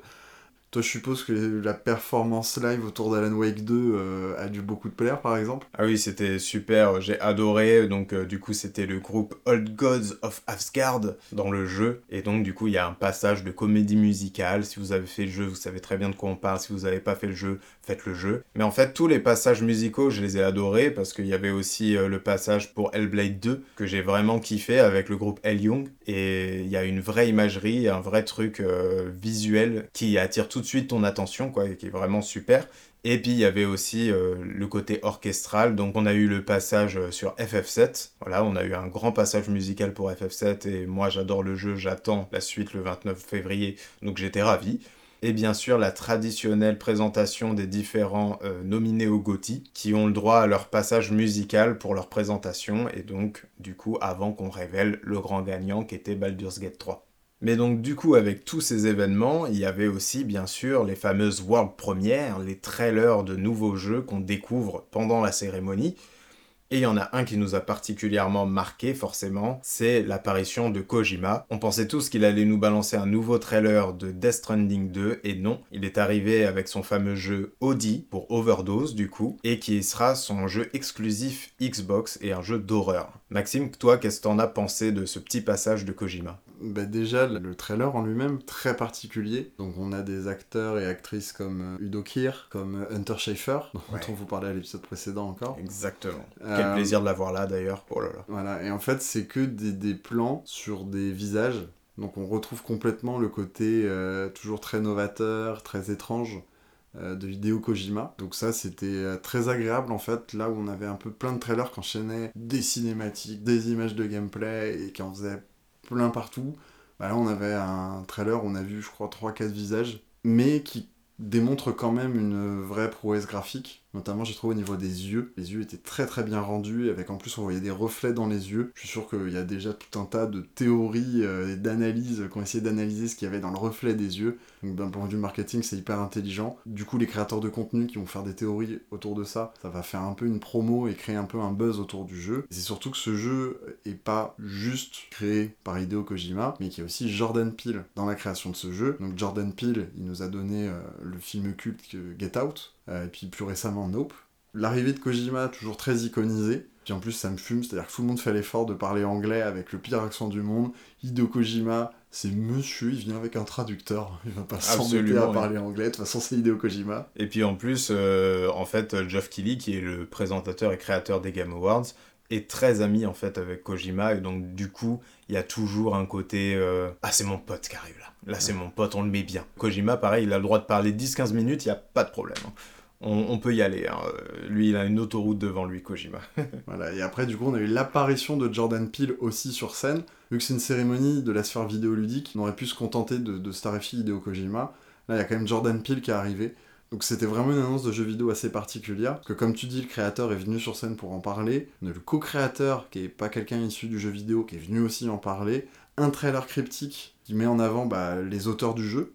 Toi, je suppose que la performance live autour d'Alan Wake 2 euh, a dû beaucoup te plaire, par exemple Ah oui, c'était super, j'ai adoré. Donc, euh, du coup, c'était le groupe Old Gods of Asgard dans le jeu. Et donc, du coup, il y a un passage de comédie musicale. Si vous avez fait le jeu, vous savez très bien de quoi on parle. Si vous n'avez pas fait le jeu, le jeu. Mais en fait, tous les passages musicaux, je les ai adorés parce qu'il y avait aussi euh, le passage pour Hellblade 2 que j'ai vraiment kiffé avec le groupe Hell Young. Et il y a une vraie imagerie, un vrai truc visuel qui attire tout de suite ton attention, quoi, qui est vraiment super. Et puis il y avait aussi euh, le côté orchestral, donc on a eu le passage euh, sur FF7, voilà, on a eu un grand passage musical pour FF7 et moi j'adore le jeu, j'attends la suite le 29 février, donc j'étais ravi. Et bien sûr la traditionnelle présentation des différents euh, nominés au GOTY qui ont le droit à leur passage musical pour leur présentation et donc du coup avant qu'on révèle le grand gagnant qui était Baldur's Gate 3. Mais donc du coup avec tous ces événements, il y avait aussi bien sûr les fameuses world premières, les trailers de nouveaux jeux qu'on découvre pendant la cérémonie. Et il y en a un qui nous a particulièrement marqué forcément, c'est l'apparition de Kojima. On pensait tous qu'il allait nous balancer un nouveau trailer de Death Stranding 2 et non, il est arrivé avec son fameux jeu Audi pour Overdose du coup et qui sera son jeu exclusif Xbox et un jeu d'horreur. Maxime, toi, qu'est-ce que t'en as pensé de ce petit passage de Kojima? Bah déjà, le trailer en lui-même, très particulier. Donc on a des acteurs et actrices comme euh, Udo Kier, comme euh, Hunter Schafer, dont on vous parlait à l'épisode précédent encore. Exactement. Quel euh, plaisir de l'avoir là d'ailleurs. Oh là là. Voilà, et en fait c'est que des, des, plans sur des visages. Donc on retrouve complètement le côté toujours très novateur, très étrange de vidéo Kojima. Donc ça, c'était très agréable en fait, là où on avait un peu plein de trailers qui enchaînaient des cinématiques, des images de gameplay et qui en faisaient plein partout. Bah là, on avait un trailer, on a vu, je crois, 3-4 visages, mais qui démontre quand même une vraie prouesse graphique. Notamment, j'ai trouvé au niveau des yeux. Les yeux étaient très très bien rendus, avec en plus on voyait des reflets dans les yeux. Je suis sûr qu'il y a déjà tout un tas de théories euh, et d'analyses qui ont essayé d'analyser ce qu'il y avait dans le reflet des yeux. Donc d'un point de vue marketing, c'est hyper intelligent. Du coup, les créateurs de contenu qui vont faire des théories autour de ça, ça va faire un peu une promo et créer un peu un buzz autour du jeu. c'est surtout que ce jeu est pas juste créé par Hideo Kojima, mais qu'il y a aussi Jordan Peele dans la création de ce jeu. Donc Jordan Peele, il nous a donné euh, le film culte Get Out, euh, et puis plus récemment Nope. L'arrivée de Kojima, toujours très iconisée. Puis en plus, ça me fume, c'est-à-dire que tout le monde fait l'effort de parler anglais avec le pire accent du monde. Hideo Kojima, c'est monsieur, il vient avec un traducteur. Il va pas s'embêter à parler anglais. De toute façon, c'est Hideo Kojima. Et puis en plus, euh, en fait, Geoff Keighley, qui est le présentateur et créateur des Game Awards, est très ami en fait avec Kojima et donc du coup il y a toujours un côté euh, ah c'est mon pote qui arrive là là c'est mon pote on le met bien Kojima pareil il a le droit de parler 10-15 minutes il y a pas de problème hein. On, peut y aller hein. lui il a une autoroute devant lui Kojima. Voilà et après du coup on a eu l'apparition de Jordan Peele aussi sur scène vu que c'est une cérémonie de la sphère vidéoludique on aurait pu se contenter de, de Starfield Hideo Kojima. Là il y a quand même Jordan Peele qui est arrivé. Donc c'était vraiment une annonce de jeu vidéo assez particulière, que comme tu dis, le créateur est venu sur scène pour en parler, le co-créateur, qui est pas quelqu'un issu du jeu vidéo, qui est venu aussi en parler, un trailer cryptique qui met en avant bah, les auteurs du jeu,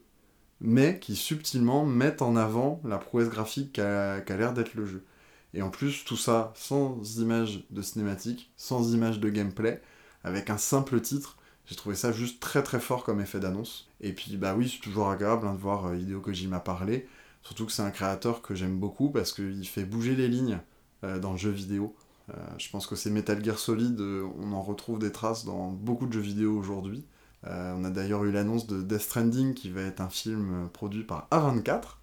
mais qui subtilement met en avant la prouesse graphique qu'a l'air d'être le jeu. Et en plus, tout ça sans images de cinématique, sans images de gameplay, avec un simple titre, j'ai trouvé ça juste très très fort comme effet d'annonce. Et puis bah oui, c'est toujours agréable hein, de voir euh, Hideo Kojima parler. Surtout que c'est un créateur que j'aime beaucoup parce qu'il fait bouger les lignes euh, dans le jeu vidéo. Euh, je pense que c'est Metal Gear Solid, euh, on en retrouve des traces dans beaucoup de jeux vidéo aujourd'hui. On a d'ailleurs eu l'annonce de Death Stranding qui va être un film produit par A24.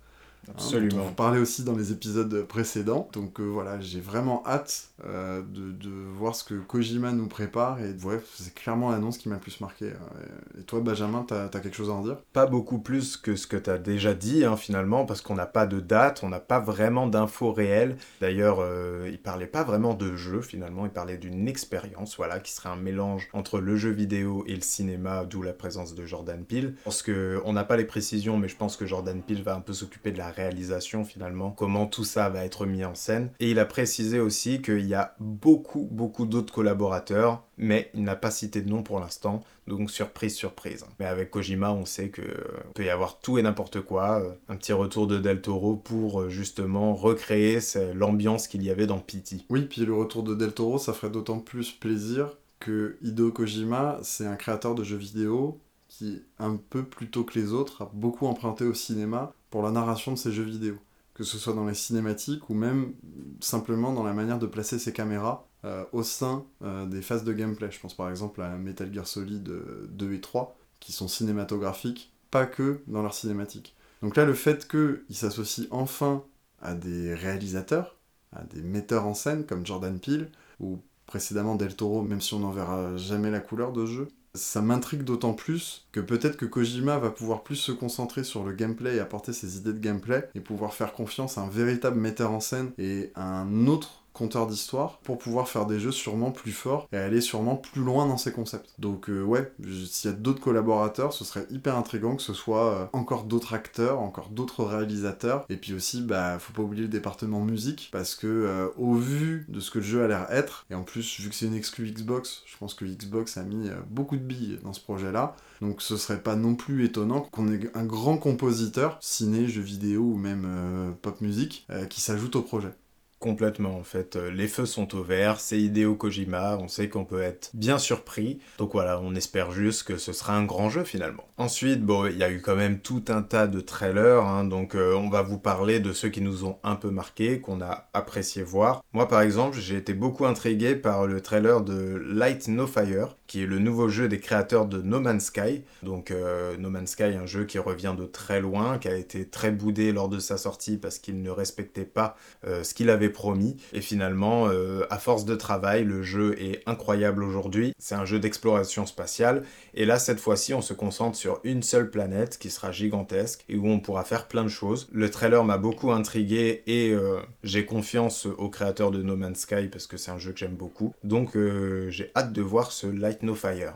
Absolument. on vous parlait aussi dans les épisodes précédents. Donc euh, voilà, j'ai vraiment hâte euh, de, voir ce que Kojima nous prépare. Et ouais, c'est clairement l'annonce qui m'a le plus marqué. Euh. Et toi, Benjamin, t'as as quelque chose à en dire? Pas beaucoup plus que ce que t'as déjà dit, hein, finalement, parce qu'on n'a pas de date, on n'a pas vraiment d'infos réelles. D'ailleurs, il parlait pas vraiment de jeu, finalement, il parlait d'une expérience, voilà, qui serait un mélange entre le jeu vidéo et le cinéma, d'où la présence de Jordan Peele. Parce que on n'a pas les précisions, mais je pense que Jordan Peele va un peu s'occuper de la réalisation finalement, comment tout ça va être mis en scène. Et il a précisé aussi qu'il y a beaucoup, beaucoup d'autres collaborateurs, mais il n'a pas cité de nom pour l'instant, donc surprise, surprise. Mais avec Kojima, on sait que euh, peut y avoir tout et n'importe quoi. Euh, un petit retour de Del Toro pour euh, justement recréer l'ambiance qu'il y avait dans Pity. Oui, puis le retour de Del Toro, ça ferait d'autant plus plaisir que Hideo Kojima, c'est un créateur de jeux vidéo un peu plus tôt que les autres, a beaucoup emprunté au cinéma pour la narration de ses jeux vidéo. Que ce soit dans les cinématiques ou même simplement dans la manière de placer ses caméras euh, au sein euh, des phases de gameplay. Je pense par exemple à Metal Gear Solid 2 euh, et 3, qui sont cinématographiques, pas que dans leurs cinématiques. Donc là, le fait qu'il s'associe enfin à des réalisateurs, à des metteurs en scène comme Jordan Peele, ou précédemment Del Toro, même si on n'en verra jamais la couleur de ce jeu, ça m'intrigue d'autant plus que peut-être que Kojima va pouvoir plus se concentrer sur le gameplay et apporter ses idées de gameplay et pouvoir faire confiance à un véritable metteur en scène et à un autre conteur d'histoire pour pouvoir faire des jeux sûrement plus forts et aller sûrement plus loin dans ses concepts. Donc euh, ouais, s'il y a d'autres collaborateurs, ce serait hyper intriguant que ce soit euh, encore d'autres acteurs, encore d'autres réalisateurs et puis aussi bah faut pas oublier le département musique parce que euh, au vu de ce que le jeu a l'air être et en plus vu que c'est une exclu Xbox, je pense que Xbox a mis beaucoup de billes dans ce projet-là. Donc ce serait pas non plus étonnant qu'on ait un grand compositeur, ciné, jeux vidéo ou même pop musique, qui s'ajoute au projet. Complètement, en fait. Euh, les feux sont au vert, c'est Hideo Kojima, on sait qu'on peut être bien surpris. Donc voilà, on espère juste que ce sera un grand jeu finalement. Ensuite, bon, il y a eu quand même tout un tas de trailers, hein, donc euh, on va vous parler de ceux qui nous ont un peu marqué, qu'on a apprécié voir. Moi par exemple, j'ai été beaucoup intrigué par le trailer de Light No Fire, qui est le nouveau jeu des créateurs de No Man's Sky. Donc euh, No Man's Sky, un jeu qui revient de très loin, qui a été très boudé lors de sa sortie parce qu'il ne respectait pas ce qu'il avait promis. Et finalement, euh, à force de travail, le jeu est incroyable aujourd'hui. C'est un jeu d'exploration spatiale. Et là, cette fois-ci, on se concentre sur une seule planète qui sera gigantesque et où on pourra faire plein de choses. Le trailer m'a beaucoup intrigué et euh, j'ai confiance au créateur de No Man's Sky parce que c'est un jeu que j'aime beaucoup. Donc euh, j'ai hâte de voir ce Light No Fire.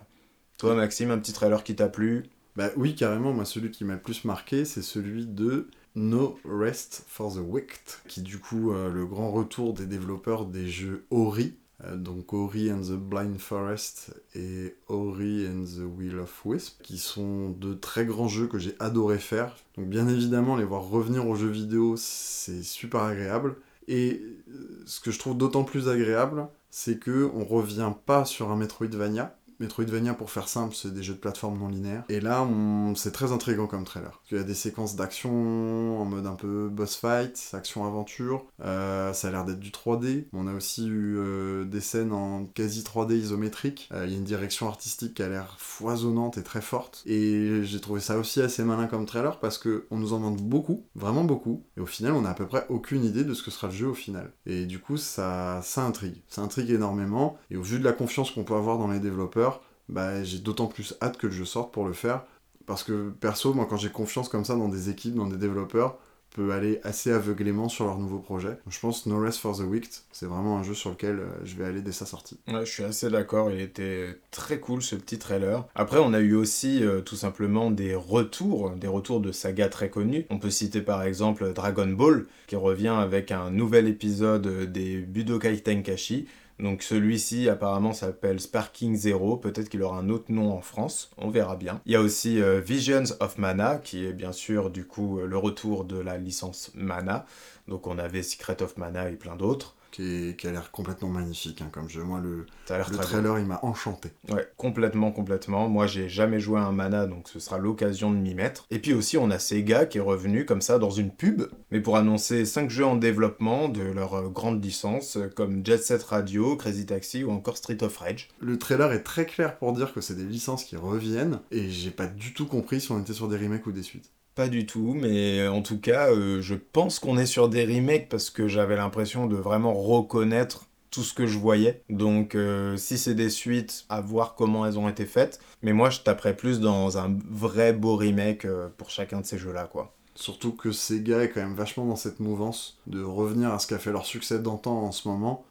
Toi, Maxime, un petit trailer qui t'a plu? Bah oui, carrément. Moi, celui qui m'a le plus marqué, c'est celui de No Rest for the Wicked, qui du coup euh, le grand retour des développeurs des jeux Ori, euh, donc Ori and the Blind Forest et Ori and the Wheel of Wisp, qui sont de très grands jeux que j'ai adoré faire. Donc bien évidemment, les voir revenir aux jeux vidéo, c'est super agréable. Et euh, ce que je trouve d'autant plus agréable, c'est que on revient pas sur un Metroidvania, Metroidvania, pour faire simple, c'est des jeux de plateforme non linéaires. Et là, c'est très intriguant comme trailer. Il y a des séquences d'action en mode un peu boss fight, action-aventure. Euh, ça a l'air d'être du 3D. On a aussi eu euh, des scènes en quasi 3D isométrique. Euh, il y a une direction artistique qui a l'air foisonnante et très forte. Et j'ai trouvé ça aussi assez malin comme trailer parce que on nous en demande beaucoup, vraiment beaucoup. Et au final, on a à peu près aucune idée de ce que sera le jeu au final. Et du coup, ça intrigue. Ça intrigue énormément. Et au vu de la confiance qu'on peut avoir dans les développeurs, bah, j'ai d'autant plus hâte que le jeu sorte pour le faire. Parce que perso, moi quand j'ai confiance comme ça dans des équipes, dans des développeurs, peut aller assez aveuglément sur leur nouveau projet. Je pense No Rest for the Wicked, c'est vraiment un jeu sur lequel euh, je vais aller dès sa sortie. Je suis assez d'accord, il était très cool ce petit trailer. Après, on a eu aussi euh, tout simplement des retours, des retours de sagas très connues. On peut citer par exemple Dragon Ball, qui revient avec un nouvel épisode des Budokai Tenkaichi. Donc celui-ci apparemment s'appelle Sparking Zero, peut-être qu'il aura un autre nom en France, on verra bien. Il y a aussi euh, Visions of Mana, qui est bien sûr du coup euh, le retour de la licence Mana. Donc on avait Secret of Mana et plein d'autres qui, a l'air complètement magnifique hein, comme jeu. Moi, le, le trailer, il m'a enchanté. Ouais, complètement, complètement. Moi, j'ai jamais joué à un mana, donc ce sera l'occasion de m'y mettre. Et puis aussi, on a Sega qui est revenu comme ça dans une pub, mais pour annoncer 5 jeux en développement de leur euh, grande licence, euh, comme Jet Set Radio, Crazy Taxi ou encore Street of Rage. Le trailer est très clair pour dire que c'est des licences qui reviennent, et j'ai pas du tout compris si on était sur des remakes ou des suites. Pas du tout, mais en tout cas, euh, je pense qu'on est sur des remakes parce que j'avais l'impression de vraiment reconnaître tout ce que je voyais. Donc euh, si c'est des suites, à voir comment elles ont été faites. Mais moi, je taperais plus dans un vrai beau remake euh, pour chacun de ces jeux-là, quoi. Surtout que Sega est quand même vachement dans cette mouvance de revenir à ce qu'a fait leur succès d'antan en ce moment.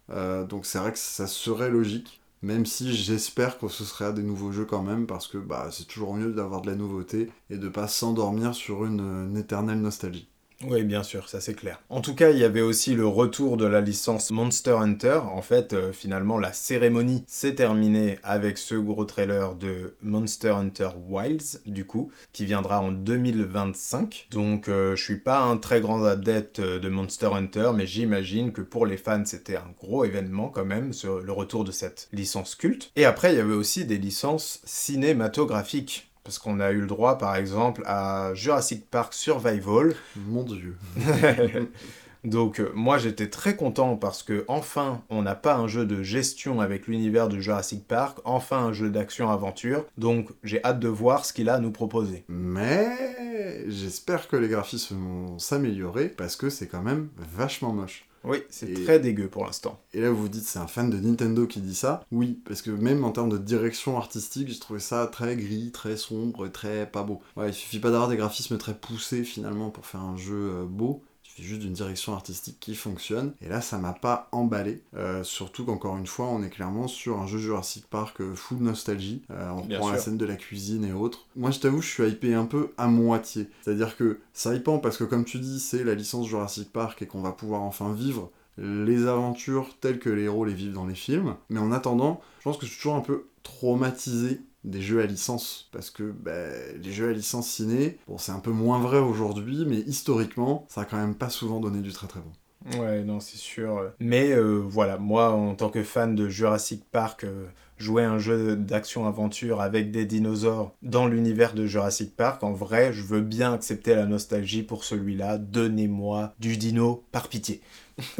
donc c'est vrai que ça serait logique. Même si j'espère que ce sera des nouveaux jeux quand même, parce que bah, c'est toujours mieux d'avoir de la nouveauté et de pas s'endormir sur une éternelle nostalgie. Oui, bien sûr, ça c'est clair. En tout cas, il y avait aussi le retour de la licence Monster Hunter. En fait, euh, finalement, la cérémonie s'est terminée avec ce gros trailer de Monster Hunter Wilds, du coup, qui viendra en 2025. Donc, euh, je suis pas un très grand adepte de Monster Hunter, mais j'imagine que pour les fans, c'était un gros événement quand même, le retour de cette licence culte. Et après, il y avait aussi des licences cinématographiques. Parce qu'on a eu le droit, par exemple, à Jurassic Park Survival. Mon dieu. Donc euh, moi j'étais très content parce que enfin on n'a pas un jeu de gestion avec l'univers de Jurassic Park, enfin un jeu d'action aventure. Donc j'ai hâte de voir ce qu'il a à nous proposer. Mais j'espère que les graphismes vont s'améliorer parce que c'est quand même vachement moche. Oui, c'est très dégueu pour l'instant. Et là, vous vous dites, c'est un fan de Nintendo qui dit ça. Oui, parce que même en termes de direction artistique, j'ai trouvé ça très gris, très sombre, très pas beau. Ouais, il suffit pas d'avoir des graphismes très poussés finalement pour faire un jeu euh, beau juste d'une direction artistique qui fonctionne. Et là, ça m'a pas emballé. Euh, surtout qu'encore une fois, on est clairement sur un jeu Jurassic Park euh, full nostalgie. Euh, on prend la scène de la cuisine et autres. Moi, je t'avoue, je suis hypé un peu à moitié. C'est-à-dire que ça hypant parce que, comme tu dis, c'est la licence Jurassic Park et qu'on va pouvoir enfin vivre les aventures telles que les héros les vivent dans les films. Mais en attendant, je pense que je suis toujours un peu traumatisé des jeux à licence. Parce que bah, les jeux à licence ciné, bon, c'est un peu moins vrai aujourd'hui, mais historiquement, ça a quand même pas souvent donné du très très bon. Ouais, non, c'est sûr. Mais euh, voilà, moi, en tant que fan de Jurassic Park, euh, jouer un jeu d'action-aventure avec des dinosaures dans l'univers de Jurassic Park, en vrai, je veux bien accepter la nostalgie pour celui-là. Donnez-moi du dino par pitié.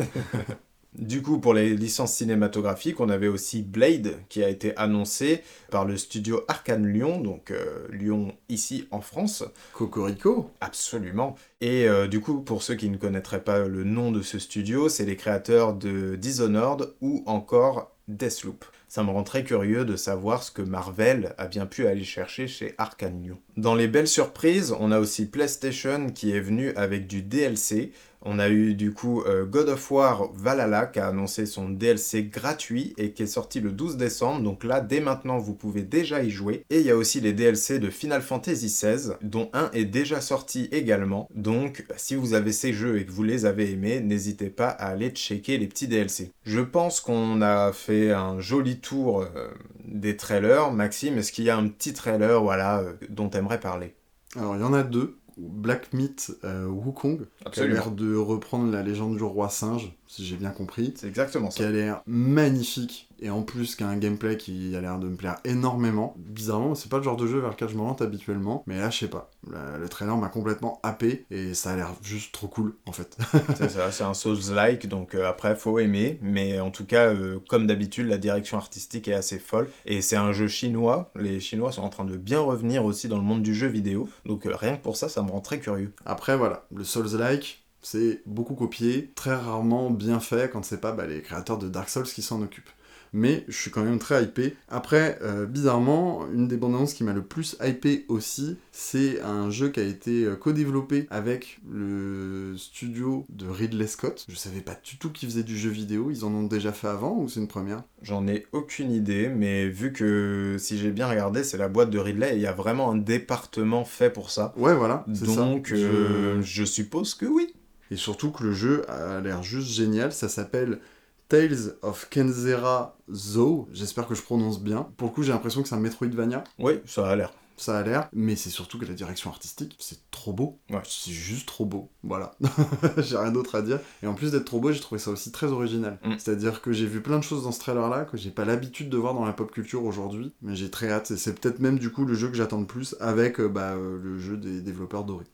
Du coup, pour les licences cinématographiques, on avait aussi Blade qui a été annoncé par le studio Arkane Lyon, donc euh, Lyon ici en France. Cocorico Absolument. Et euh, du coup, pour ceux qui ne connaîtraient pas le nom de ce studio, c'est les créateurs de Dishonored ou encore Deathloop. Ça me rend très curieux de savoir ce que Marvel a bien pu aller chercher chez Arkane Lyon. Dans les belles surprises, on a aussi PlayStation qui est venu avec du DLC on a eu du coup euh, God of War Valhalla qui a annoncé son DLC gratuit et qui est sorti le 12 décembre. Donc là, dès maintenant, vous pouvez déjà y jouer. Et il y a aussi les DLC de Final Fantasy XVI, dont un est déjà sorti également. Donc si vous avez ces jeux et que vous les avez aimés, n'hésitez pas à aller checker les petits DLC. Je pense qu'on a fait un joli tour euh, des trailers. Maxime, est-ce qu'il y a un petit trailer voilà, euh, dont tu aimerais parler? Alors il y en a deux. Black Myth euh, Wukong, qui a l'air de reprendre la légende du roi singe, si j'ai bien compris. C'est exactement ça. Qui a l'air magnifique. et en plus qui a un gameplay qui a l'air de me plaire énormément. Bizarrement, c'est pas le genre de jeu vers lequel je m'oriente habituellement, mais là, je sais pas. Le, le trailer m'a complètement happé et ça a l'air juste trop cool en fait. c'est ça, c'est un Souls-like, donc euh, après, faut aimer, mais en tout cas, euh, comme d'habitude, la direction artistique est assez folle et c'est un jeu chinois. Les Chinois sont en train de bien revenir aussi dans le monde du jeu vidéo, donc euh, rien que pour ça, ça me rend très curieux. Après, voilà, le Souls-like, c'est beaucoup copié, très rarement bien fait quand c'est pas bah, les créateurs de Dark Souls qui s'en occupent. Mais je suis quand même très hypé. Après, euh, bizarrement, une des bandes annonces qui m'a le plus hypé aussi, c'est un jeu qui a été euh, co-développé avec le studio de Ridley Scott. Je savais pas du tout qu'ils faisaient du jeu vidéo, ils en ont déjà fait avant ou c'est une première? J'en ai aucune idée, mais vu que si j'ai bien regardé, c'est la boîte de Ridley et il y a vraiment un département fait pour ça. Ouais, voilà, ça. Donc, euh, je suppose que oui. Et surtout que le jeu a l'air juste génial, ça s'appelle Tales of Kenzera Zoo, j'espère que je prononce bien. Pour le coup, j'ai l'impression que c'est un Metroidvania. Oui, ça a l'air. Ça a l'air, mais c'est surtout que la direction artistique, c'est trop beau. Ouais. C'est juste trop beau. Voilà. j'ai rien d'autre à dire. Et en plus d'être trop beau, j'ai trouvé ça aussi très original. Mm. C'est-à-dire que j'ai vu plein de choses dans ce trailer-là que j'ai pas l'habitude de voir dans la pop culture aujourd'hui, mais j'ai très hâte. Et c'est peut-être même du coup le jeu que j'attends le plus avec euh, bah, euh, le jeu des développeurs dorés.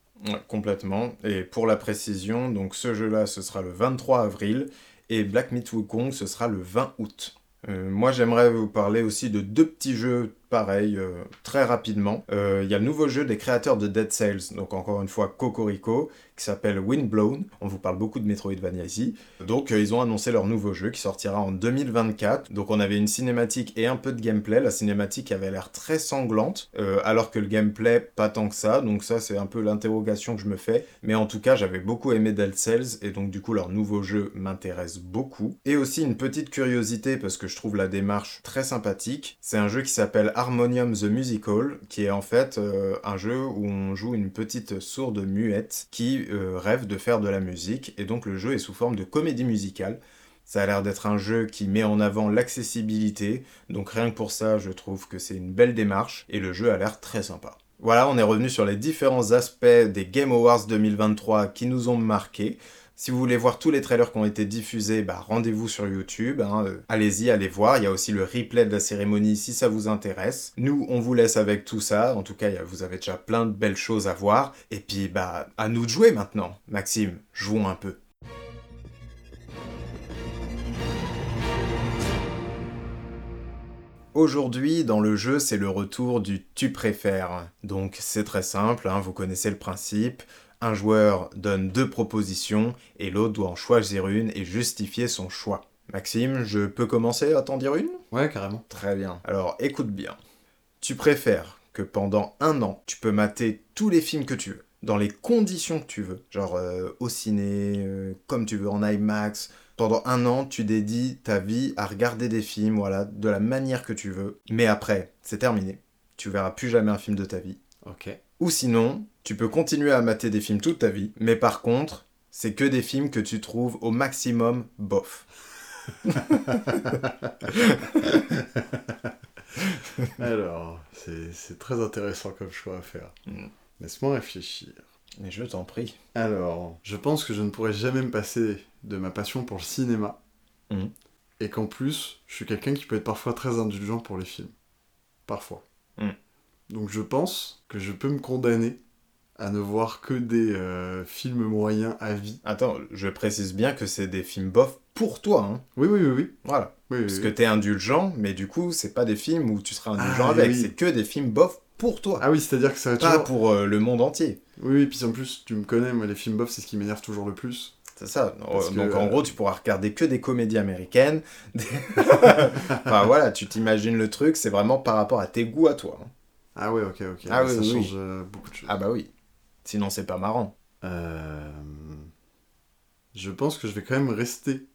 Complètement. Et pour la précision, donc ce jeu-là, ce sera le 23 avril et Black Myth Wukong, ce sera le 20 août. Euh, moi, j'aimerais vous parler aussi de deux petits jeux pareils, euh, très rapidement. Euh, Il y a le nouveau jeu des créateurs de Dead Cells, donc encore une fois Cocorico, qui s'appelle Windblown. On vous parle beaucoup de Metroidvania ici. Donc, euh, ils ont annoncé leur nouveau jeu qui sortira en 2024. Donc, on avait une cinématique et un peu de gameplay. La cinématique avait l'air très sanglante, euh, alors que le gameplay, pas tant que ça. Donc, ça, c'est un peu l'interrogation que je me fais. Mais en tout cas, j'avais beaucoup aimé Dead Cells, et donc, du coup, leur nouveau jeu m'intéresse beaucoup. Et aussi, une petite curiosité, parce que je trouve la démarche très sympathique. C'est un jeu qui s'appelle Harmonium the Musical, qui est en fait euh, un jeu où on joue une petite sourde muette qui euh, rêve de faire de la musique, et donc le jeu est sous forme de comédie musicale. Ça a l'air d'être un jeu qui met en avant l'accessibilité, donc rien que pour ça, je trouve que c'est une belle démarche, et le jeu a l'air très sympa. Voilà, on est revenu sur les différents aspects des Game Awards 2023 qui nous ont marqués. Si vous voulez voir tous les trailers qui ont été diffusés, bah, rendez-vous sur YouTube. hein, euh, Allez-y, allez voir. Il y a aussi le replay de la cérémonie si ça vous intéresse. Nous, on vous laisse avec tout ça. En tout cas, vous avez déjà plein de belles choses à voir. Et puis, bah, à nous de jouer maintenant. Maxime, jouons un peu. Aujourd'hui, dans le jeu, c'est le retour du tu préfères. Donc, c'est très simple, hein, vous connaissez le principe. Un joueur donne deux propositions et l'autre doit en choisir une et justifier son choix. Maxime, je peux commencer à t'en dire une? Ouais, carrément. Très bien. Alors écoute bien. Tu préfères que pendant un an, tu peux mater tous les films que tu veux, dans les conditions que tu veux, genre euh, au ciné, euh, comme tu veux, en IMAX. Pendant un an, tu dédies ta vie à regarder des films, voilà, de la manière que tu veux. Mais après, c'est terminé. Tu verras plus jamais un film de ta vie. Ok. Ou sinon, tu peux continuer à mater des films toute ta vie, mais par contre, c'est que des films que tu trouves au maximum bof. Alors, c'est très intéressant comme choix à faire. Mm. Laisse-moi réfléchir. Mais je t'en prie. Alors, je pense que je ne pourrais jamais me passer de ma passion pour le cinéma. Mhm. Et qu'en plus, je suis quelqu'un qui peut être parfois très indulgent pour les films. Parfois. Mhm. Donc je pense que je peux me condamner à ne voir que des euh, films moyens à vie. Attends, je précise bien que c'est des films bof pour toi, hein. Oui, oui, oui, oui. Voilà. oui, oui, Parce que t'es indulgent, mais du coup, c'est pas des films où tu seras indulgent Ah, avec, c'est que des films bof pour toi. Ah oui, c'est-à-dire que ça va pas toujours... pour euh, le monde entier. Oui, oui, puis en plus, tu me connais, moi, les films bof, c'est ce qui m'énerve toujours le plus. C'est ça. Parce que, Donc en euh, gros, tu pourras regarder que des comédies américaines. Des- enfin voilà, tu t'imagines le truc, c'est vraiment par rapport à tes goûts à toi. hein. Ah ouais, ok, ok. Ah ça oui, oui, change euh, beaucoup de choses. Ah bah oui. Sinon, c'est pas marrant. Euh, Je pense que je vais quand même rester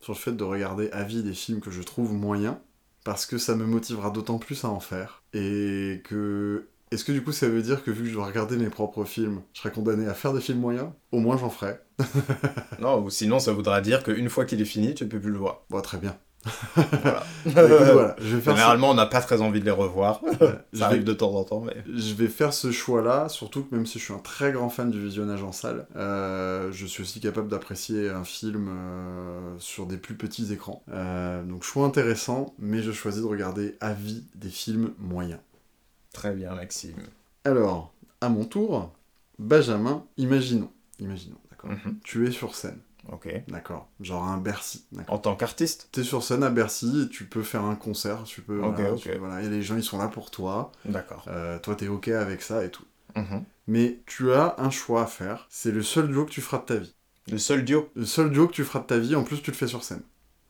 sur le fait de regarder à vie des films que je trouve moyens, parce que ça me motivera d'autant plus à en faire. Et que... Est-ce que du coup ça veut dire que vu que je dois regarder mes propres films, je serai condamné à faire des films moyens? Au moins j'en ferai. Non, ou sinon, ça voudra dire qu'une fois qu'il est fini, tu peux plus le voir. Bon, très bien. Voilà. Écoute, voilà, je vais faire ça. Généralement, on n'a pas très envie de les revoir. Ça arrive de temps en temps, mais... Je vais faire ce choix-là, surtout que même si je suis un très grand fan du visionnage en salle, euh, je suis aussi capable d'apprécier un film euh, sur des plus petits écrans. Euh, donc choix intéressant, mais je choisis de regarder à vie des films moyens. Très bien, Maxime. Alors, à mon tour, Benjamin, imaginons, imaginons, d'accord. Mhm. Tu es sur scène, Ok. d'accord. Genre un Bercy. En tant qu'artiste T'es sur scène à Bercy et tu peux faire un concert, tu peux. Ok, voilà, ok. tu- voilà, et les gens ils sont là pour toi. D'accord. Euh, toi t'es ok avec ça et tout. Mhm. Mais tu as un choix à faire. C'est le seul duo que tu feras de ta vie. Le seul duo Le seul duo que tu feras de ta vie, en plus tu le fais sur scène.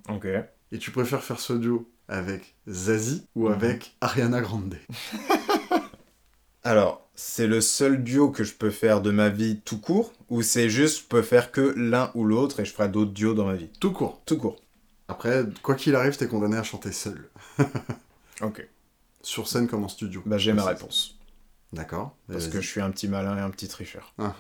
Ok. Et tu préfères faire ce duo avec Zazie ou Mhm. avec Ariana Grande? Alors, c'est le seul duo que je peux faire de ma vie tout court Ou c'est juste, je peux faire que l'un ou l'autre et je ferai d'autres duos dans ma vie Tout court. Tout court. Après, quoi qu'il arrive, t'es condamné à chanter seul. Ok. Sur scène comme en studio. Bah, j'ai ma réponse. D'accord. Parce que je suis un petit malin et un petit tricheur. Ah.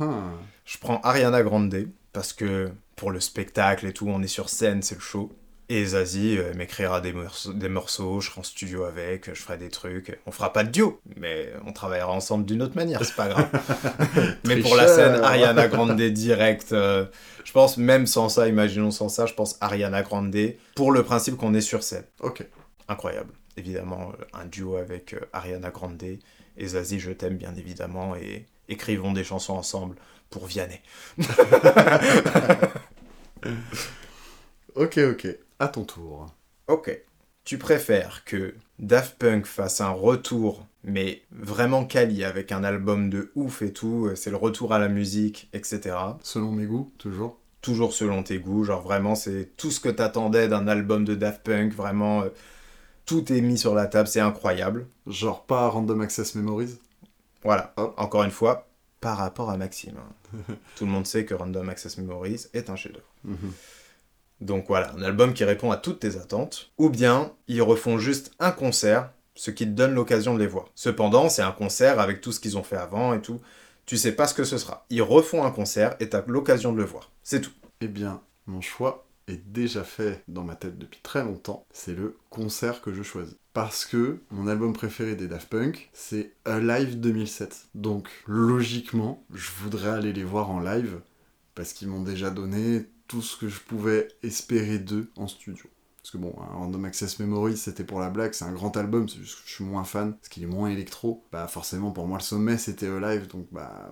Je prends Ariana Grande parce que pour le spectacle et tout, on est sur scène, c'est le show. Et Zazie euh, m'écrira des morceaux, des morceaux, je serai en studio avec, je ferai des trucs. On fera pas de duo, mais on travaillera ensemble d'une autre manière, c'est pas grave. mais pour la scène, Ariana Grande direct. euh, je pense même sans ça, imaginons sans ça, je pense Ariana Grande pour le principe qu'on est sur scène. Ok. Incroyable. Évidemment, euh, un duo avec euh, Ariana Grande et Zazie, je t'aime bien évidemment, et écrivons des chansons ensemble pour Vianney. Ok, ok. À ton tour. Ok. Tu préfères que Daft Punk fasse un retour, mais vraiment quali, avec un album de ouf et tout, euh, c'est le retour à la musique, etc. Selon mes goûts, toujours. Toujours selon tes goûts, genre vraiment c'est tout ce que t'attendais d'un album de Daft Punk, vraiment euh, tout est mis sur la table, c'est incroyable. Genre pas Random Access Memories. Voilà, Hop. encore une fois, par rapport à Maxime. tout le monde sait que Random Access Memories est un chef-d'œuvre. Mhm. Donc voilà, un album qui répond à toutes tes attentes. Ou bien, ils refont juste un concert, ce qui te donne l'occasion de les voir. Cependant, c'est un concert avec tout ce qu'ils ont fait avant et tout. Tu sais pas ce que ce sera. Ils refont un concert et t'as l'occasion de le voir. C'est tout. Eh bien, mon choix est déjà fait dans ma tête depuis très longtemps. C'est le concert que je choisis. Parce que mon album préféré des Daft Punk, c'est Alive 2007. Donc, logiquement, je voudrais aller les voir en live parce qu'ils m'ont déjà donné tout ce que je pouvais espérer d'eux en studio. Parce que bon, un Random Access Memories, c'était pour la blague, c'est un grand album, c'est juste que je suis moins fan, parce qu'il est moins électro. Bah forcément, pour moi, le sommet, c'était Alive, donc bah...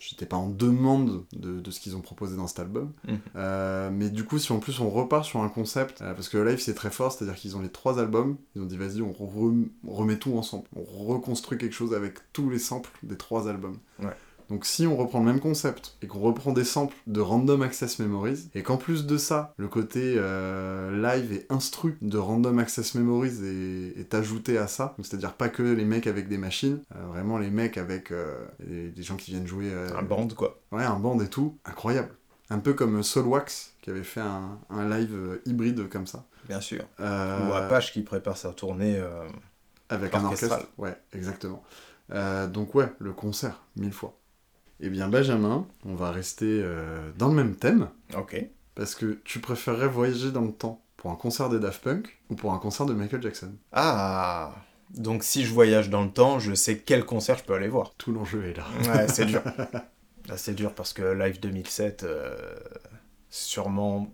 J'étais pas en demande de, de ce qu'ils ont proposé dans cet album. Mhm. Euh, mais du coup, si en plus on repart sur un concept, euh, parce que Live c'est très fort, c'est-à-dire qu'ils ont les trois albums, ils ont dit vas-y, on, re- on remet tout ensemble, on reconstruit quelque chose avec tous les samples des trois albums. Ouais. Donc si on reprend le même concept et qu'on reprend des samples de Random Access Memories, et qu'en plus de ça, le côté euh, live et instru de Random Access Memories est, est ajouté à ça, c'est-à-dire pas que les mecs avec des machines, euh, vraiment les mecs avec euh, des, des gens qui viennent jouer... Un band, quoi. Ouais, un band et tout, incroyable. Un peu comme Soulwax, qui avait fait un, un live hybride comme ça. Bien sûr. Ou Apache qui prépare sa tournée. avec un orchestre. Ouais, exactement. Euh, donc ouais, le concert, mille fois. Eh bien, Benjamin, on va rester euh, dans le même thème, Ok. parce que tu préférerais voyager dans le temps pour un concert des Daft Punk ou pour un concert de Michael Jackson? Ah Donc si je voyage dans le temps, je sais quel concert je peux aller voir. Tout l'enjeu est là. Ouais, c'est dur. Là, c'est dur parce que Live 2007, euh, sûrement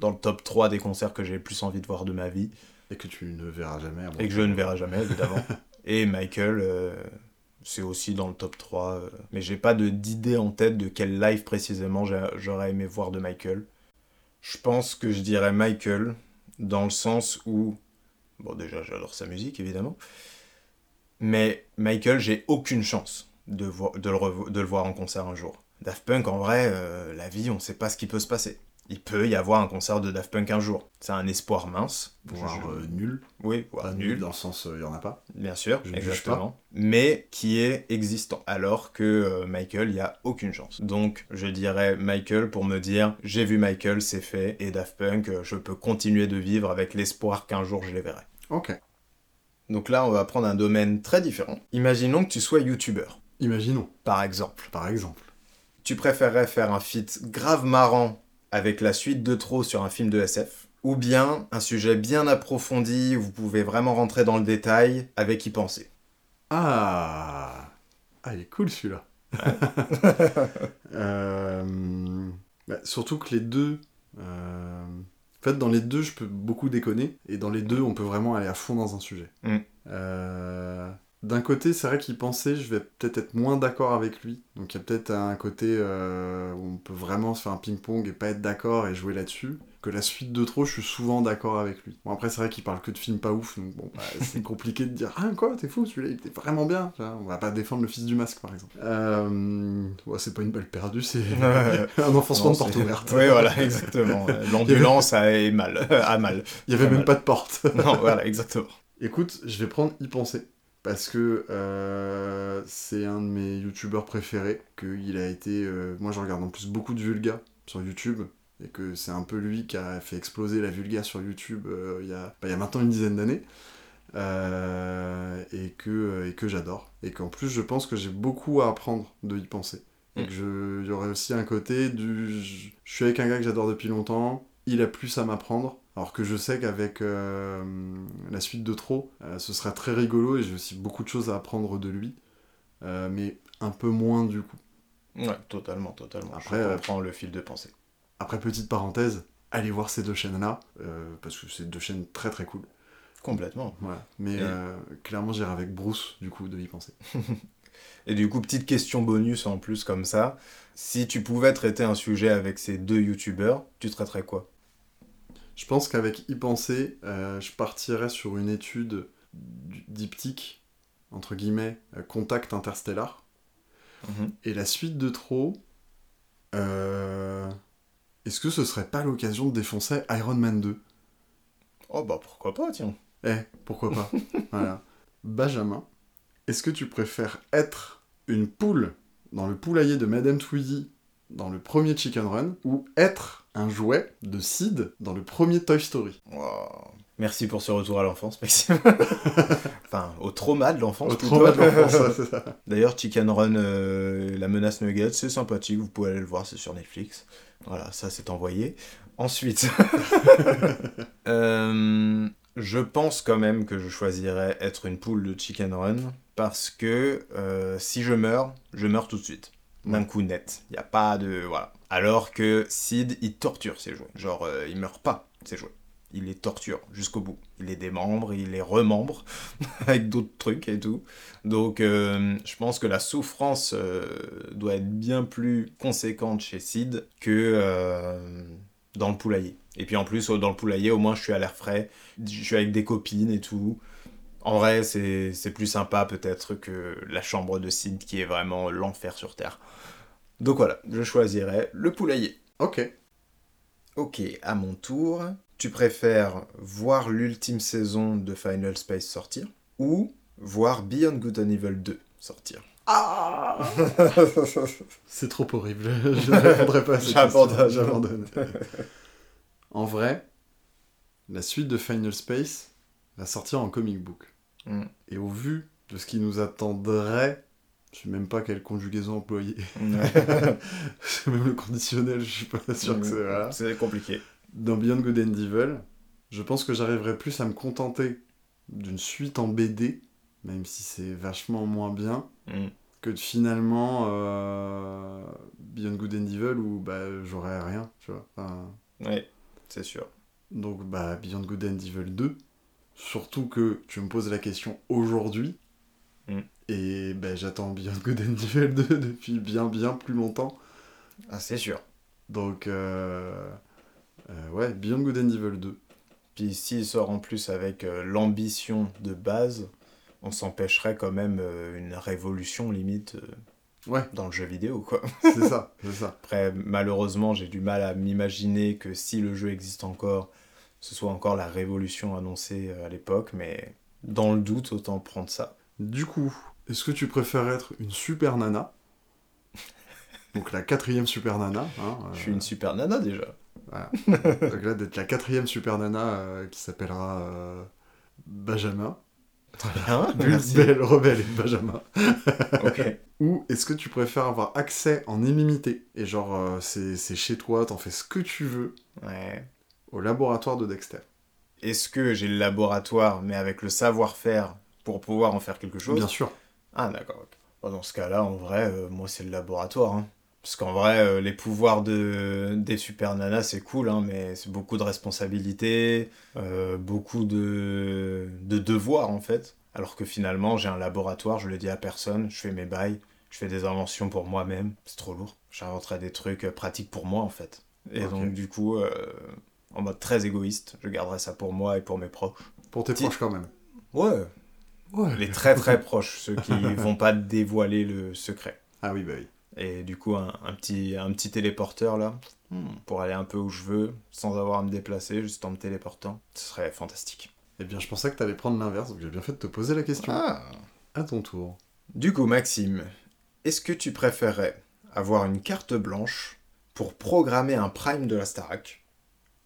dans le top 3 des concerts que j'ai le plus envie de voir de ma vie. Et que tu ne verras jamais. Et que je ne verrai jamais, évidemment. Et Michael, euh, c'est aussi dans le top 3. euh, mais j'ai pas d'idée en tête de quel live précisément j'aurais aimé voir de Michael. Je pense que je dirais Michael, dans le sens où. Bon, déjà, j'adore sa musique, évidemment. Mais Michael, j'ai aucune chance de le voir en concert un jour. Daft Punk, en vrai, euh, la vie, on sait pas ce qui peut se passer. Il peut y avoir un concert de Daft Punk un jour. C'est un espoir mince. Voire Je- euh, nul. Oui, voire Pas nul. nul dans le sens, il y en a pas. Bien sûr, Je exactement. Mais qui est existant. Alors que euh, Michael, il n'y a aucune chance. Donc, je dirais Michael pour me dire j'ai vu Michael, c'est fait. Et Daft Punk, euh, je peux continuer de vivre avec l'espoir qu'un jour je les verrai. Ok. Donc là, on va prendre un domaine très différent. Imaginons que tu sois youtubeur, Imaginons, par exemple. par exemple. Tu préférerais faire un feat grave marrant avec la suite de trop sur un film de SF ou bien un sujet bien approfondi où vous pouvez vraiment rentrer dans le détail avec y penser. Ah Ah, il est cool celui-là. Euh, bah, surtout que les deux. euh, En fait, dans les deux, je peux beaucoup déconner, et dans les deux, on peut vraiment aller à fond dans un sujet. Mm. Euh, D'un côté, c'est vrai qu'il pensait, je vais peut-être être moins d'accord avec lui. Donc il y a peut-être un côté euh, où on peut vraiment se faire un ping-pong et pas être d'accord et jouer là-dessus. Que la suite de trop, je suis souvent d'accord avec lui. Bon, après, c'est vrai qu'il parle que de films pas ouf, donc bon, bah, c'est compliqué de dire Ah, quoi, t'es fou, celui-là, il était vraiment bien. On va pas défendre le fils du masque, par exemple. Euh... ouais, c'est pas une balle perdue, c'est un enfoncement Non, de porte ouverte. Oui, voilà, exactement. L'ambulance a est mal, a mal. Il y avait même pas de porte. Non, voilà, exactement. Écoute, je vais prendre y penser. Parce que euh, c'est un de mes youtubeurs préférés. Que il a été. euh, moi, je regarde en plus beaucoup de Vulga sur YouTube. Et que c'est un peu lui qui a fait exploser la Vulga sur YouTube euh, il y, a, bah, il y a maintenant une dizaine d'années. Et que, et que j'adore. Et qu'en plus, je pense que j'ai beaucoup à apprendre de y penser. Et Mm. que il y aurait aussi un côté du. Je, je suis avec un gars que j'adore depuis longtemps, il a plus à m'apprendre. Alors que je sais qu'avec euh, la suite de trop, euh, ce sera très rigolo et j'ai aussi beaucoup de choses à apprendre de lui. Euh, mais un peu moins du coup. Ouais, totalement, totalement. Après, je comprends le fil de pensée. Après, petite parenthèse, allez voir ces deux chaînes-là, parce que c'est deux chaînes très très cool. Complètement. Voilà. Mais Et- clairement, j'irai avec Bruce, du coup, de y penser. Et du coup, petite question bonus en plus comme ça. Si tu pouvais traiter un sujet avec ces deux youtubeurs, tu traiterais quoi? Je pense qu'avec y penser, euh, je partirais sur une étude diptyque, entre guillemets, euh, contact interstellar. Et la suite de trop, euh, est-ce que ce serait pas l'occasion de défoncer Iron Man 2 Oh bah pourquoi pas, tiens. Eh, pourquoi pas Voilà. Benjamin, est-ce que tu préfères être une poule dans le poulailler de Madame Tweedy dans le premier Chicken Run ou être un jouet de Sid dans le premier Toy Story Merci pour ce retour à l'enfance, Maxime. enfin, au trauma de l'enfance. Au plutôt. trauma de l'enfance, c'est ça. D'ailleurs, Chicken Run, euh, la menace Nugget, c'est sympathique, vous pouvez aller le voir, c'est sur Netflix. Voilà, ça c'est envoyé. Ensuite, euh, je pense quand même que je choisirais être une poule de Chicken Run parce que euh, si je meurs, je meurs tout de suite. D'un coup net. Il n'y a pas de. Voilà. Alors que Sid, il torture ses jouets. Genre, euh, il meurt pas, ses jouets. Il les torture jusqu'au bout. Il les démembre, il les remembre avec d'autres trucs et tout. Donc, euh, je pense que la souffrance euh, doit être bien plus conséquente chez Sid que euh, dans le poulailler. Et puis en plus, dans le poulailler, au moins, je suis à l'air frais. Je suis avec des copines et tout. En vrai, c'est c'est plus sympa peut-être que la chambre de Sid qui est vraiment l'enfer sur Terre. Donc voilà, je choisirais le poulailler. Ok. Ok, à mon tour. Tu préfères voir l'ultime saison de Final Space sortir ou voir Beyond Good and Evil 2 sortir? Ah C'est trop horrible. Je ne répondrai pas à cette J'abandonne. question. J'abandonne. en vrai, la suite de Final Space va sortir en comic book. Mm. Et au vu de ce qui nous attendrait, je sais même pas quelle conjugaison employer. c'est même le conditionnel, je suis pas sûr que c'est... voilà. C'est compliqué. Dans Beyond Good and Evil, je pense que j'arriverai plus à me contenter d'une suite en BD, même si c'est vachement moins bien, Mm. que de finalement euh, Beyond Good and Evil où bah, j'aurais rien, tu vois. Enfin, Ouais, c'est sûr. donc bah, Beyond Good and Evil 2, surtout que tu me poses la question aujourd'hui, Mm. Et bah, j'attends Beyond Good and Evil 2 depuis bien bien plus longtemps. Ah, c'est sûr. Donc euh, euh, ouais, Beyond Good and Evil 2. Puis s'il sort en plus avec euh, l'ambition de base, on s'empêcherait quand même euh, une révolution limite Ouais, dans le jeu vidéo, quoi. c'est ça, c'est ça. Après, malheureusement, j'ai du mal à m'imaginer que si le jeu existe encore, ce soit encore la révolution annoncée à l'époque, mais dans le doute, autant prendre ça. Du coup, est-ce que tu préfères être une super nana Donc la quatrième super nana. Hein, Je suis une super nana déjà. voilà. Donc là, d'être la quatrième super nana euh, qui s'appellera euh, Benjamin. Hein Merci. Belle, rebelle et Benjamin. ok. Ou est-ce que tu préfères avoir accès en illimité Et genre, euh, c'est c'est chez toi, t'en fais ce que tu veux. Ouais. au laboratoire de Dexter? Est-ce que j'ai le laboratoire, mais avec le savoir-faire pour pouvoir en faire quelque chose? Bien sûr. Ah, d'accord. Bon, dans ce cas-là, en vrai, euh, moi, c'est le laboratoire. hein. Parce qu'en vrai, euh, les pouvoirs de, des super nanas, c'est cool, hein, mais c'est beaucoup de responsabilités, euh, beaucoup de, de devoirs, en fait. Alors que finalement, j'ai un laboratoire, je le dis à personne, je fais mes bails, je fais des inventions pour moi-même. C'est trop lourd. J'inventerai des trucs pratiques pour moi, en fait. Et donc, du coup, en mode très égoïste, je garderai ça pour moi et pour mes proches. Pour tes proches quand même. Ouais, Ouais. les très très proches, ceux qui vont pas dévoiler le secret. Ah oui, bah oui. Et du coup, un, un petit, un petit téléporteur là, hmm, pour aller un peu où je veux, sans avoir à me déplacer, juste en me téléportant, ce serait fantastique. Eh bien, je pensais que t'allais prendre l'inverse, donc j'ai bien fait de te poser la question. Ah. À ton tour. Du coup, Maxime, est-ce que tu préférerais avoir une carte blanche pour programmer un prime de la Starac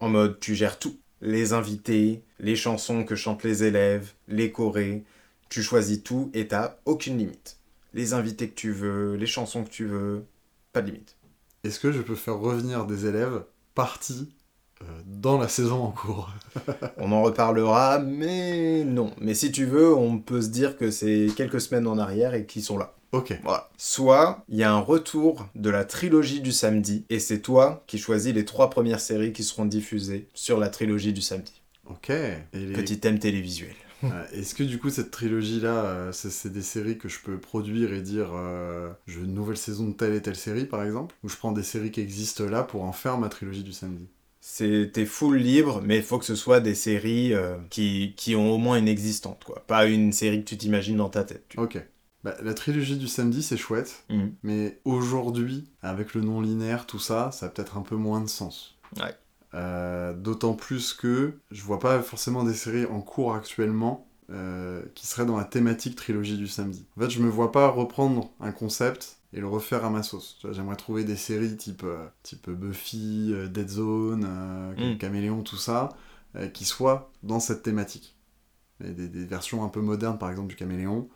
En mode, tu gères tout. Les invités, les chansons que chantent les élèves, les chorés, tu choisis tout et t'as aucune limite. Les invités que tu veux, les chansons que tu veux, pas de limite. Est-ce que je peux faire revenir des élèves partis euh, dans la saison en cours? On en reparlera, mais non. Mais si tu veux, on peut se dire que c'est quelques semaines en arrière et qu'ils sont là. Ok. Voilà. Soit il y a un retour de la trilogie du samedi, et c'est toi qui choisis les trois premières séries qui seront diffusées sur la trilogie du samedi. Ok. Et les- Petit thème télévisuel. Euh, Est-ce que du coup cette trilogie-là, euh, c'est des séries que je peux produire et dire euh, je veux une nouvelle saison de telle et telle série par exemple Ou je prends des séries qui existent là pour en faire ma trilogie du samedi? C'est t'es full libre, mais il faut que ce soit des séries euh, qui, qui ont au moins une existante, quoi. Pas une série que tu t'imagines dans ta tête. tu. Ok. Bah, la trilogie du samedi c'est chouette, Mhm. mais aujourd'hui, avec le non linéaire, tout ça, ça a peut-être un peu moins de sens. Ouais. Euh, D'autant plus que je vois pas forcément des séries en cours actuellement euh, qui seraient dans la thématique trilogie du samedi. En fait, je me vois pas reprendre un concept et le refaire à ma sauce. J'aimerais trouver des séries type, euh, type Buffy, Dead Zone, Mm. Caméléon, tout ça, qui soient dans cette thématique. Et des, des versions un peu modernes, par exemple, du Caméléon,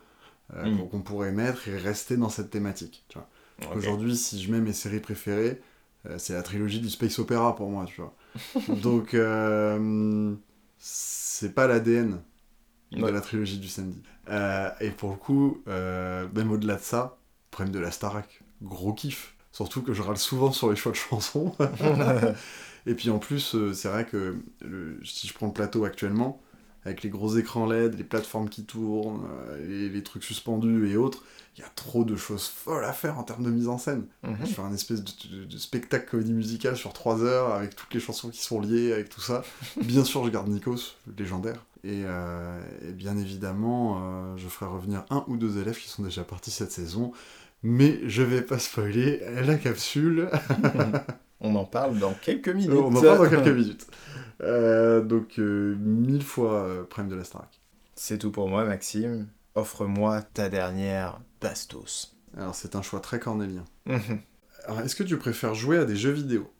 Mm. qu'on- pourrait mettre et rester dans cette thématique. Tu vois. Ok. Aujourd'hui, si je mets mes séries préférées, c'est la trilogie du space opéra pour moi, tu vois. Donc, euh, c'est pas l'ADN de Ouais. la trilogie du samedi. Euh, et pour le coup, euh, même au-delà de ça, problème de la Starac, gros kiff. Surtout que je râle souvent sur les choix de chansons. et puis en plus, c'est vrai que le- si je prends le plateau actuellement, avec les gros écrans LED, les plateformes qui tournent, euh, les, les trucs suspendus et autres, il y a trop de choses folles à faire en termes de mise en scène. Mhm. Je fais un espèce de, de- de spectacle comédie musicale sur 3 heures avec toutes les chansons qui sont liées, avec tout ça. Bien sûr, je garde Nikos, légendaire. Et, euh, et bien évidemment, euh, je ferai revenir un ou deux élèves qui sont déjà partis cette saison. Mais je vais pas spoiler la capsule. On en parle dans quelques minutes. On en parle dans quelques minutes. Euh, donc, euh, mille fois euh, Prime de la Starac. C'est tout pour moi, Maxime. Offre-moi ta dernière bastos. Alors, c'est un choix très cornélien. Mhm. Alors, est-ce que tu préfères jouer à des jeux vidéo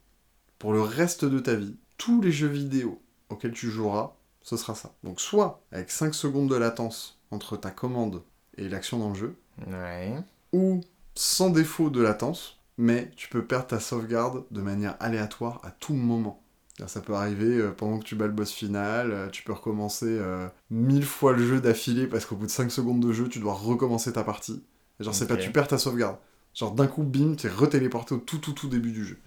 pour le reste de ta vie Tous les jeux vidéo auxquels tu joueras, ce sera ça. Donc, soit avec 5 secondes de latence entre ta commande et l'action dans le jeu, ouais. ou sans défaut de latence, mais tu peux perdre ta sauvegarde de manière aléatoire à tout moment. Ça peut arriver euh, pendant que tu bats le boss final, euh, tu peux recommencer euh, mille fois le jeu d'affilée parce qu'au bout de 5 secondes de jeu, tu dois recommencer ta partie. Et genre, c'est pas tu perds ta sauvegarde. Genre, d'un coup, bim, t'es retéléporté au tout tout tout début du jeu.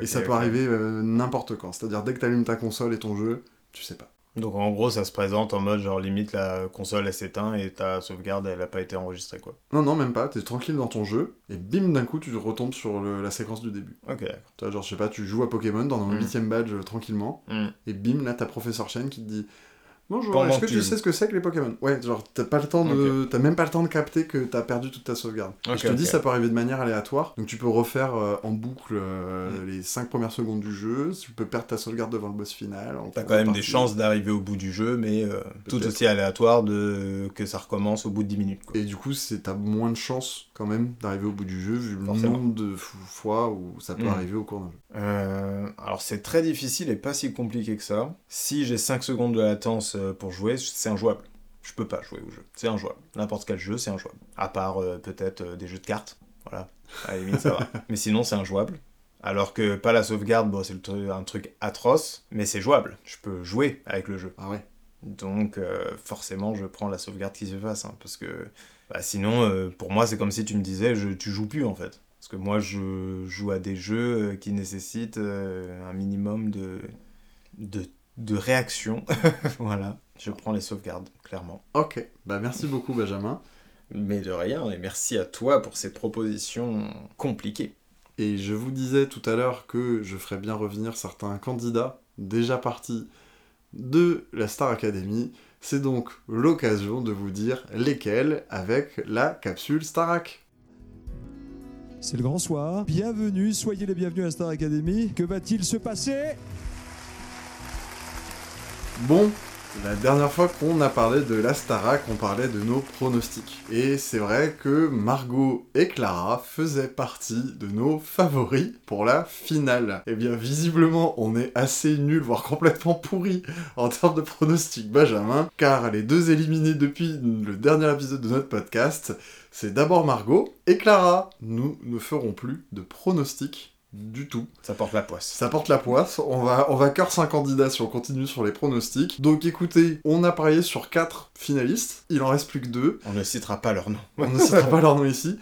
Et ça peut arriver n'importe quand. C'est-à-dire, dès que t'allumes ta console et ton jeu, tu sais pas. Donc en gros, ça se présente en mode genre limite la console elle s'éteint et ta sauvegarde elle a pas été enregistrée quoi. Non, non, même pas. T'es tranquille dans ton jeu, et bim, d'un coup, tu retombes sur le- la séquence du début. Ok, d'accord. Tu vois, genre, je sais pas, tu joues à Pokémon dans un Mm. huitième badge euh, tranquillement, Hmm. et bim, là, t'as Professeur Chen qui te dit Bonjour, est-ce que tu sais ce que c'est que les Pokémon? Ouais, genre, t'as pas le temps de. T'as même pas le temps de capter que t'as perdu toute ta sauvegarde. Je te dis, ça peut arriver de manière aléatoire, donc tu peux refaire euh, en boucle euh, Mm. les 5 premières secondes du jeu, tu peux perdre ta sauvegarde devant le boss final. T'as quand même des chances d'arriver au bout du jeu, mais euh, tout aussi aléatoire de que ça recommence au bout de 10 minutes. Quoi. Et du coup, t'as moins de chances quand même d'arriver au bout du jeu, vu le nombre de fois où ça peut Mm. arriver au cours d'un jeu. Alors c'est très difficile et pas si compliqué que ça. Si j'ai 5 secondes de latence euh, pour jouer, c'est injouable. Je peux pas jouer au jeu. C'est injouable. N'importe quel jeu, c'est injouable. À part euh, peut-être euh, des jeux de cartes. Voilà. À la limite, ça va. Mais sinon, c'est injouable. Alors que pas la sauvegarde, bon, c'est un truc atroce, mais c'est jouable. Je peux jouer avec le jeu. Ah ouais. Donc euh, forcément, je prends la sauvegarde qui se fasse, hein, parce que bah, sinon, euh, pour moi, c'est comme si tu me disais, je, tu joues plus en fait. Parce que moi, je joue à des jeux qui nécessitent un minimum de, de, de réaction. voilà, je prends les sauvegardes, clairement. Ok, bah merci beaucoup Benjamin. Mais de rien, et merci à toi pour ces propositions compliquées. Et je vous disais tout à l'heure que je ferais bien revenir certains candidats déjà partis de la Star Academy. C'est donc l'occasion de vous dire lesquels avec la capsule Starac. C'est le grand soir. Bienvenue, soyez les bienvenus à la Star Academy. Que va-t-il se passer? Bon, la dernière fois qu'on a parlé de la Starac, on parlait de nos pronostics. Et c'est vrai que Margot et Clara faisaient partie de nos favoris pour la finale. Et eh bien visiblement, on est assez nul, voire complètement pourri en termes de pronostics Benjamin, car les deux éliminés depuis le dernier épisode de notre podcast, c'est d'abord Margot et Clara. Nous ne ferons plus de pronostics du tout. Ça porte la poisse. Ça porte la poisse. On va, on va cœur 5 candidats si on continue sur les pronostics. Donc écoutez, on a parié sur 4 finalistes. Il en reste plus que 2. On ne citera pas leur nom. on ne citera pas leur nom ici.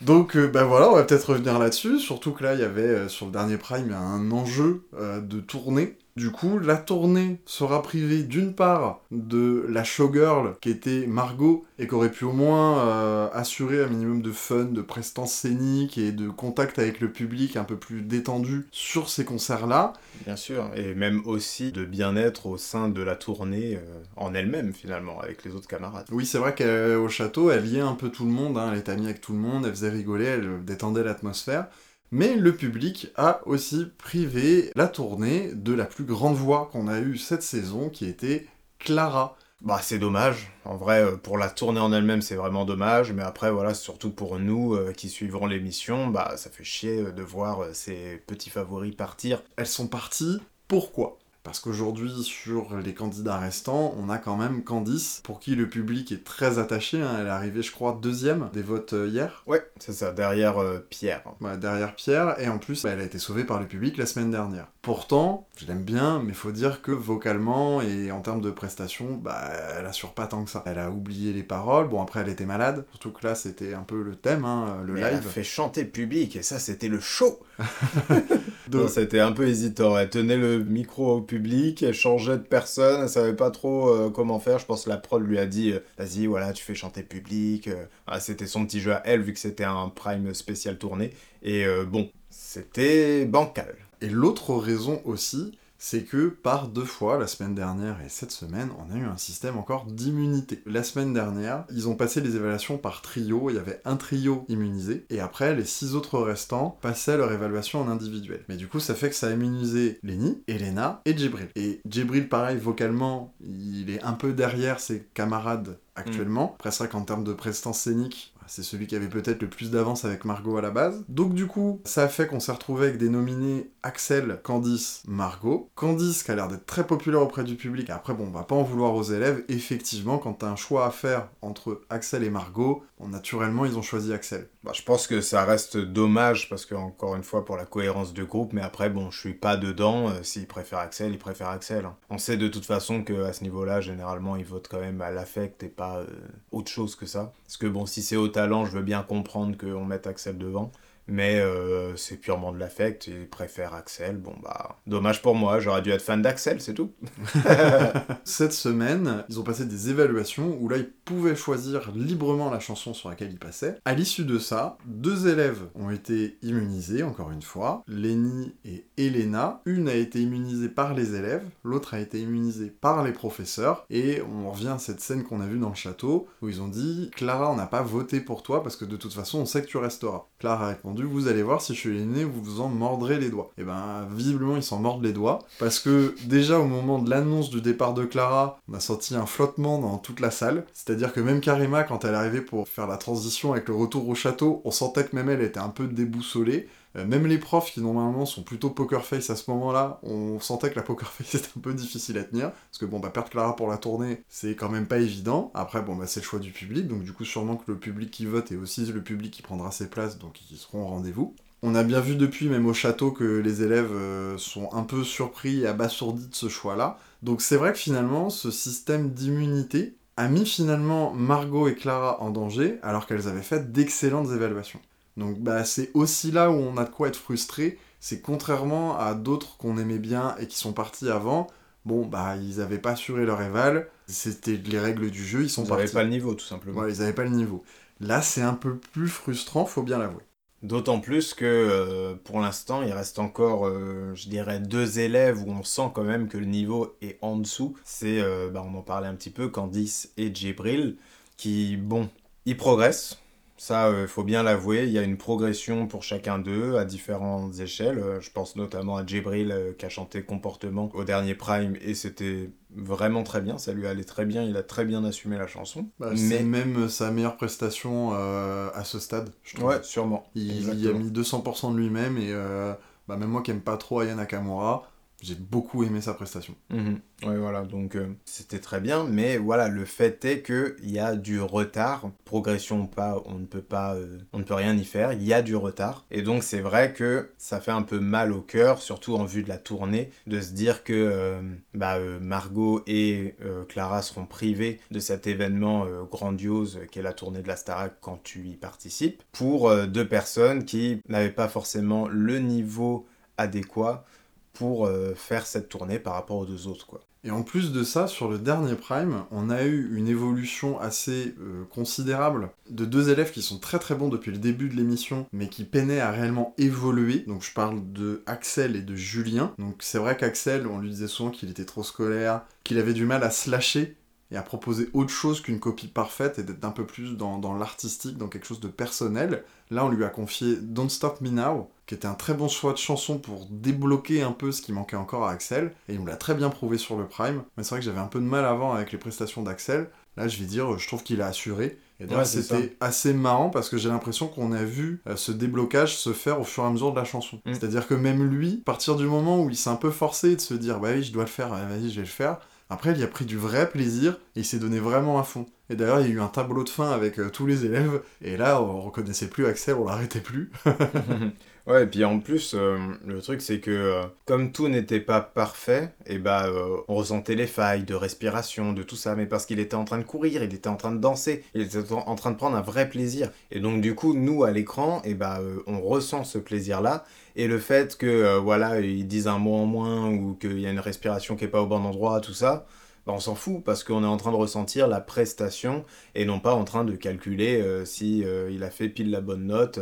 Donc ben voilà, on va peut-être revenir là-dessus, surtout que là il y avait euh, sur le dernier Prime un enjeu euh, de tournée du coup, la tournée sera privée d'une part de la showgirl qui était Margot et qui aurait pu au moins euh, assurer un minimum de fun, de prestance scénique et de contact avec le public un peu plus détendu sur ces concerts-là. Bien sûr, et même aussi de bien-être au sein de la tournée euh, en elle-même finalement, avec les autres camarades. Oui, c'est vrai qu'au château, elle liait un peu tout le monde, hein. elle était amie avec tout le monde, elle faisait rigoler, elle détendait l'atmosphère. Mais le public a aussi privé la tournée de la plus grande voix qu'on a eue cette saison, qui était Clara. Bah c'est dommage. En vrai, euh, pour la tournée en elle-même, c'est vraiment dommage. Mais après, voilà, surtout pour nous euh, qui suivrons l'émission, bah ça fait chier euh, de voir ces petits favoris partir. Elles sont parties. Pourquoi? Parce qu'aujourd'hui, sur les candidats restants, on a quand même Candice, pour qui le public est très attaché. Hein. Elle est arrivée, je crois, deuxième des votes euh, hier. Ouais, c'est ça, derrière euh, Pierre. derrière Pierre, et en plus, bah, elle a été sauvée par le public la semaine dernière. Pourtant, je l'aime bien, mais faut dire que vocalement et en termes de prestations, bah, elle assure pas tant que ça. Elle a oublié les paroles. Bon, après, elle était malade, surtout que là, c'était un peu le thème, hein, le live. Elle a fait chanter public, et ça, c'était le show Donc, c'était un peu hésitant. Elle tenait le micro au public, elle changeait de personne, elle savait pas trop euh, comment faire. Je pense que la prod lui a dit euh, Vas-y, voilà, tu fais chanter public. Euh. Ah, c'était son petit jeu à elle, vu que c'était un prime spécial tourné. Et bon, c'était bancal. Et l'autre raison aussi, c'est que par deux fois, la semaine dernière et cette semaine, on a eu un système encore d'immunité. La semaine dernière, ils ont passé les évaluations par trio, il y avait un trio immunisé, et après, les six autres restants passaient leur évaluation en individuel. Mais du coup, ça fait que ça a immunisé Lenny, Elena et Djibril. Et Djibril, pareil, vocalement, il est un peu derrière ses camarades actuellement. Mm. Après, c'est vrai qu'en termes de prestance scénique, c'est celui qui avait peut-être le plus d'avance avec Margot à la base. Donc du coup, ça a fait qu'on s'est retrouvé avec des nominés Axel, Candice, Margot. Candice qui a l'air d'être très populaire auprès du public. Après bon, on va pas en vouloir aux élèves. Effectivement, quand t'as un choix à faire entre Axel et Margot, naturellement ils ont choisi Axel. Bah, je pense que ça reste dommage parce que encore une fois pour la cohérence du groupe, mais après bon, je suis pas dedans. Euh, s'ils préfèrent Axel, ils préfèrent Axel. Hein. On sait de toute façon que à ce niveau-là, généralement, ils votent quand même à l'affect et pas euh, autre chose que ça. Parce que bon, si c'est au talent, je veux bien comprendre qu'on mette Axel devant. Mais euh, c'est purement de l'affect, il préfère Axel. Bon bah, dommage pour moi, j'aurais dû être fan d'Axel, c'est tout. Cette semaine, ils ont passé des évaluations où là, ils pouvaient choisir librement la chanson sur laquelle ils passaient. À l'issue de ça, deux élèves ont été immunisés, encore une fois, Lenny et Elena. Une a été immunisée par les élèves, l'autre a été immunisée par les professeurs. Et on revient à cette scène qu'on a vue dans le château, où ils ont dit Clara, on n'a pas voté pour toi parce que de toute façon, on sait que tu resteras. Clara a répondu vous allez voir, si je suis l'aîné, vous vous en mordrez les doigts. Et eh ben, visiblement, ils s'en mordent les doigts, parce que déjà au moment de l'annonce du départ de Clara, on a senti un flottement dans toute la salle. C'est-à-dire que même Karima, quand elle arrivée pour faire la transition avec le retour au château, on sentait que même elle était un peu déboussolée. Euh, même les profs qui normalement sont plutôt poker face à ce moment-là, on sentait que la poker face était un peu difficile à tenir. Parce que bon, bah perdre Clara pour la tournée, c'est quand même pas évident. Après, bon, bah c'est le choix du public, donc du coup, sûrement que le public qui vote est aussi le public qui prendra ses places, donc ils seront au rendez-vous. On a bien vu depuis, même au château, que les élèves euh, sont un peu surpris et abasourdis de ce choix-là. Donc c'est vrai que finalement, ce système d'immunité a mis finalement Margot et Clara en danger, alors qu'elles avaient fait d'excellentes évaluations. Donc bah, c'est aussi là où on a de quoi être frustré, c'est contrairement à d'autres qu'on aimait bien et qui sont partis avant, bon bah ils n'avaient pas assuré leur éval, c'était les règles du jeu, ils sont Ils partis. n'avaient pas le niveau, tout simplement. Ouais, ils n'avaient pas le niveau. Là c'est un peu plus frustrant, faut bien l'avouer. D'autant plus que euh, pour l'instant, il reste encore, euh, je dirais, deux élèves où on sent quand même que le niveau est en dessous. C'est, euh, bah, on en parlait un petit peu, Candice et Djibril, qui, bon, ils progressent. Ça, il faut bien l'avouer, il y a une progression pour chacun d'eux à différentes échelles. Euh, je pense notamment à Djibril euh, qui a chanté Comportement au dernier Prime et c'était vraiment très bien, ça lui allait très bien, il a très bien assumé la chanson. Bah, C'est Mais, même sa meilleure prestation euh, à ce stade, je trouve. ouais, sûrement. Il, a mis 200% de lui-même et euh, bah, même moi qui aime pas trop Aya Nakamura, j'ai beaucoup aimé sa prestation. Mhm. Ouais, voilà, donc euh, c'était très bien, mais voilà, le fait est que il y a du retard, progression ou pas, on ne peut pas, euh, on ne peut rien y faire, il y a du retard, et donc c'est vrai que ça fait un peu mal au cœur, surtout en vue de la tournée, de se dire que euh, bah, euh, Margot et euh, Clara seront privées de cet événement euh, grandiose qu'est la tournée de la Starac quand tu y participes, pour euh, deux personnes qui n'avaient pas forcément le niveau adéquat pour euh, faire cette tournée par rapport aux deux autres, quoi. Et en plus de ça, sur le dernier Prime, on a eu une évolution assez euh, considérable de deux élèves qui sont très très bons depuis le début de l'émission, mais qui peinaient à réellement évoluer. Donc je parle de Axel et de Julien. Donc c'est vrai qu'Axel, on lui disait souvent qu'il était trop scolaire, qu'il avait du mal à se lâcher et à proposer autre chose qu'une copie parfaite et d'être un peu plus dans, dans l'artistique, dans quelque chose de personnel. Là, on lui a confié Don't Stop Me Now, qui était un très bon choix de chanson pour débloquer un peu ce qui manquait encore à Axel, et il nous l'a très bien prouvé sur le Prime. Mais c'est vrai que j'avais un peu de mal avant avec les prestations d'Axel. Là, je vais dire, je trouve qu'il a assuré. Et d'ailleurs, Ouais, c'était assez marrant parce que j'ai l'impression qu'on a vu euh, ce déblocage se faire au fur et à mesure de la chanson. Mm. C'est-à-dire que même lui, à partir du moment où il s'est un peu forcé de se dire, bah oui, je dois le faire, euh, vas-y, je vais le faire, après, il y a pris du vrai plaisir et il s'est donné vraiment à fond. Et d'ailleurs, il y a eu un tableau de fin avec euh, tous les élèves, et là, on reconnaissait plus Axel, on l'arrêtait plus. ouais, et puis en plus, euh, le truc c'est que euh, comme tout n'était pas parfait, et bah euh, on ressentait les failles de respiration, de tout ça, mais parce qu'il était en train de courir, il était en train de danser, il était en train de prendre un vrai plaisir. Et donc du coup, nous à l'écran, et bah euh, on ressent ce plaisir-là, et le fait que voilà, ils disent un mot en moins ou qu'il y a une respiration qui est pas au bon endroit, tout ça. Bah, on s'en fout parce qu'on est en train de ressentir la prestation et non pas en train de calculer si il a fait pile la bonne note,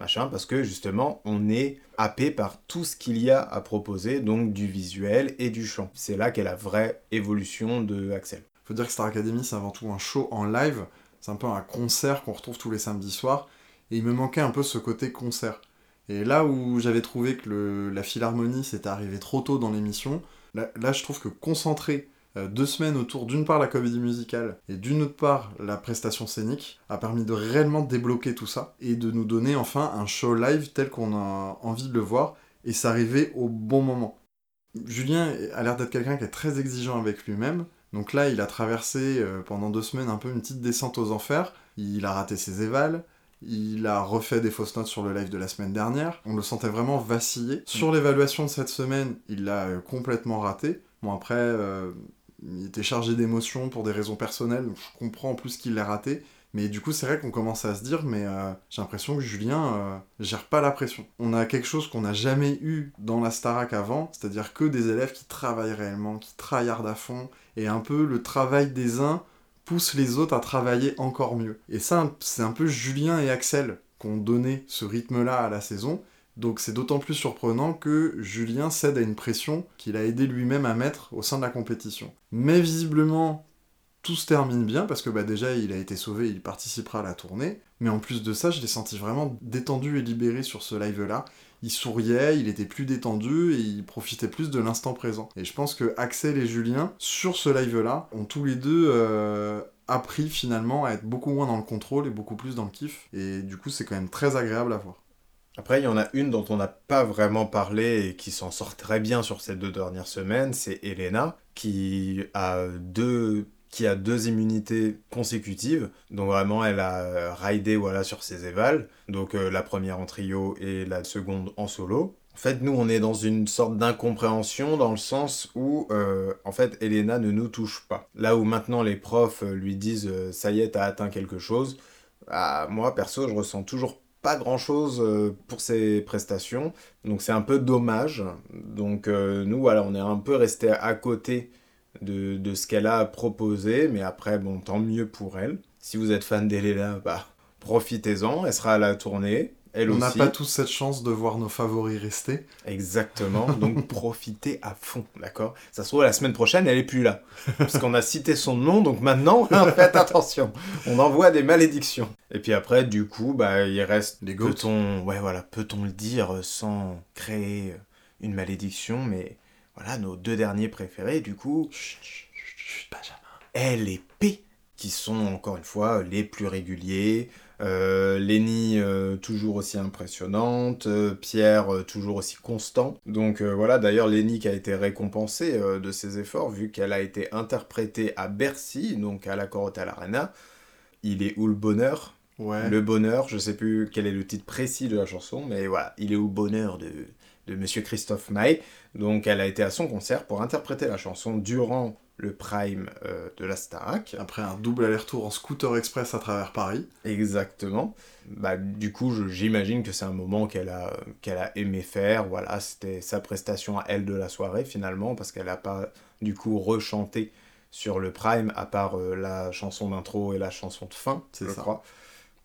machin, parce que justement on est happé par tout ce qu'il y a à proposer, donc du visuel et du chant. C'est là qu'est la vraie évolution de Axel. Faut dire que Star Academy, c'est avant tout un show en live. C'est un peu un concert qu'on retrouve tous les samedis soirs. Et il me manquait un peu ce côté concert. Et là où j'avais trouvé que le- la philharmonie s'était arrivée trop tôt dans l'émission, là, je trouve que concentrer deux semaines autour d'une part la comédie musicale et d'une autre part la prestation scénique a permis de réellement débloquer tout ça et de nous donner enfin un show live tel qu'on a envie de le voir et s'arriver au bon moment. Julien a l'air d'être quelqu'un qui est très exigeant avec lui-même, donc là, il a traversé euh, pendant deux semaines un peu une petite descente aux enfers. Il a raté ses évals. Il a refait des fausses notes sur le live de la semaine dernière. On le sentait vraiment vaciller. Sur l'évaluation de cette semaine, il l'a euh, complètement raté. Bon, après, euh, il était chargé d'émotions pour des raisons personnelles, donc je comprends en plus qu'il l'a raté. Mais du coup, c'est vrai qu'on commence à se dire, mais euh, j'ai l'impression que Julien euh, gère pas la pression. On a quelque chose qu'on n'a jamais eu dans la Starac avant, c'est-à-dire que des élèves qui travaillent réellement, qui tryhardent à fond, et un peu le travail des uns pousse les autres à travailler encore mieux. Et ça, c'est un peu Julien et Axel qui ont donné ce rythme-là à la saison. Donc c'est d'autant plus surprenant que Julien cède à une pression qu'il a aidé lui-même à mettre au sein de la compétition. Mais visiblement, tout se termine bien parce que bah, déjà il a été sauvé, il participera à la tournée. Mais en plus de ça, je l'ai senti vraiment détendu et libéré sur ce live-là. Il souriait, il était plus détendu et il profitait plus de l'instant présent. Et je pense que Axel et Julien, sur ce live-là, ont tous les deux euh, appris finalement à être beaucoup moins dans le contrôle et beaucoup plus dans le kiff. Et du coup, c'est quand même très agréable à voir. Après, il y en a une dont on n'a pas vraiment parlé et qui s'en sort très bien sur ces deux dernières semaines, c'est Elena, qui a deux qui a deux immunités consécutives. Donc vraiment, elle a euh, raidé voilà, sur ses évals. Donc euh, la première en trio et la seconde en solo. En fait, nous, on est dans une sorte d'incompréhension dans le sens où, euh, en fait, Elena ne nous touche pas. Là où maintenant les profs lui disent ça y est, t'as atteint quelque chose », bah, moi, perso, je ressens toujours pas grand chose pour ses prestations, donc c'est un peu dommage. Donc nous, voilà, on est un peu resté à côté de, de ce qu'elle a proposé, mais après, bon, tant mieux pour elle. Si vous êtes fan d'Elena, bah, profitez-en, elle sera à la tournée. Elle On n'a pas tous cette chance de voir nos favoris rester. Exactement, donc profitez à fond, d'accord? Ça se trouve, la semaine prochaine, elle est plus là. Parce qu'on a cité son nom, donc maintenant, faites attention. On envoie des malédictions. Et puis après, du coup, bah, il reste... Les Peut-on ouais, voilà, peut-on le dire sans créer une malédiction, mais voilà, nos deux derniers préférés, du coup, Benjamin. L et P, qui sont encore une fois les plus réguliers. Euh, Lenny euh, toujours aussi impressionnante, euh, Pierre euh, toujours aussi constant. Donc voilà, d'ailleurs Lenny qui a été récompensée de ses efforts vu qu'elle a été interprétée à Bercy, donc à la Corotel Arena. Il est où le bonheur? Ouais. Le bonheur, je sais plus quel est le titre précis de la chanson, mais voilà, il est où le bonheur de, de Monsieur Christophe Maé. Donc elle a été à son concert pour interpréter la chanson durant le prime euh, de la Starac. Après un double aller-retour en scooter express à travers Paris. Exactement. Bah, du coup, j'imagine que c'est un moment qu'elle a, qu'elle a aimé faire. Voilà, c'était sa prestation à elle de la soirée finalement, parce qu'elle n'a pas du coup rechanté sur le prime, à part euh, la chanson d'intro et la chanson de fin, C'est je ça. crois.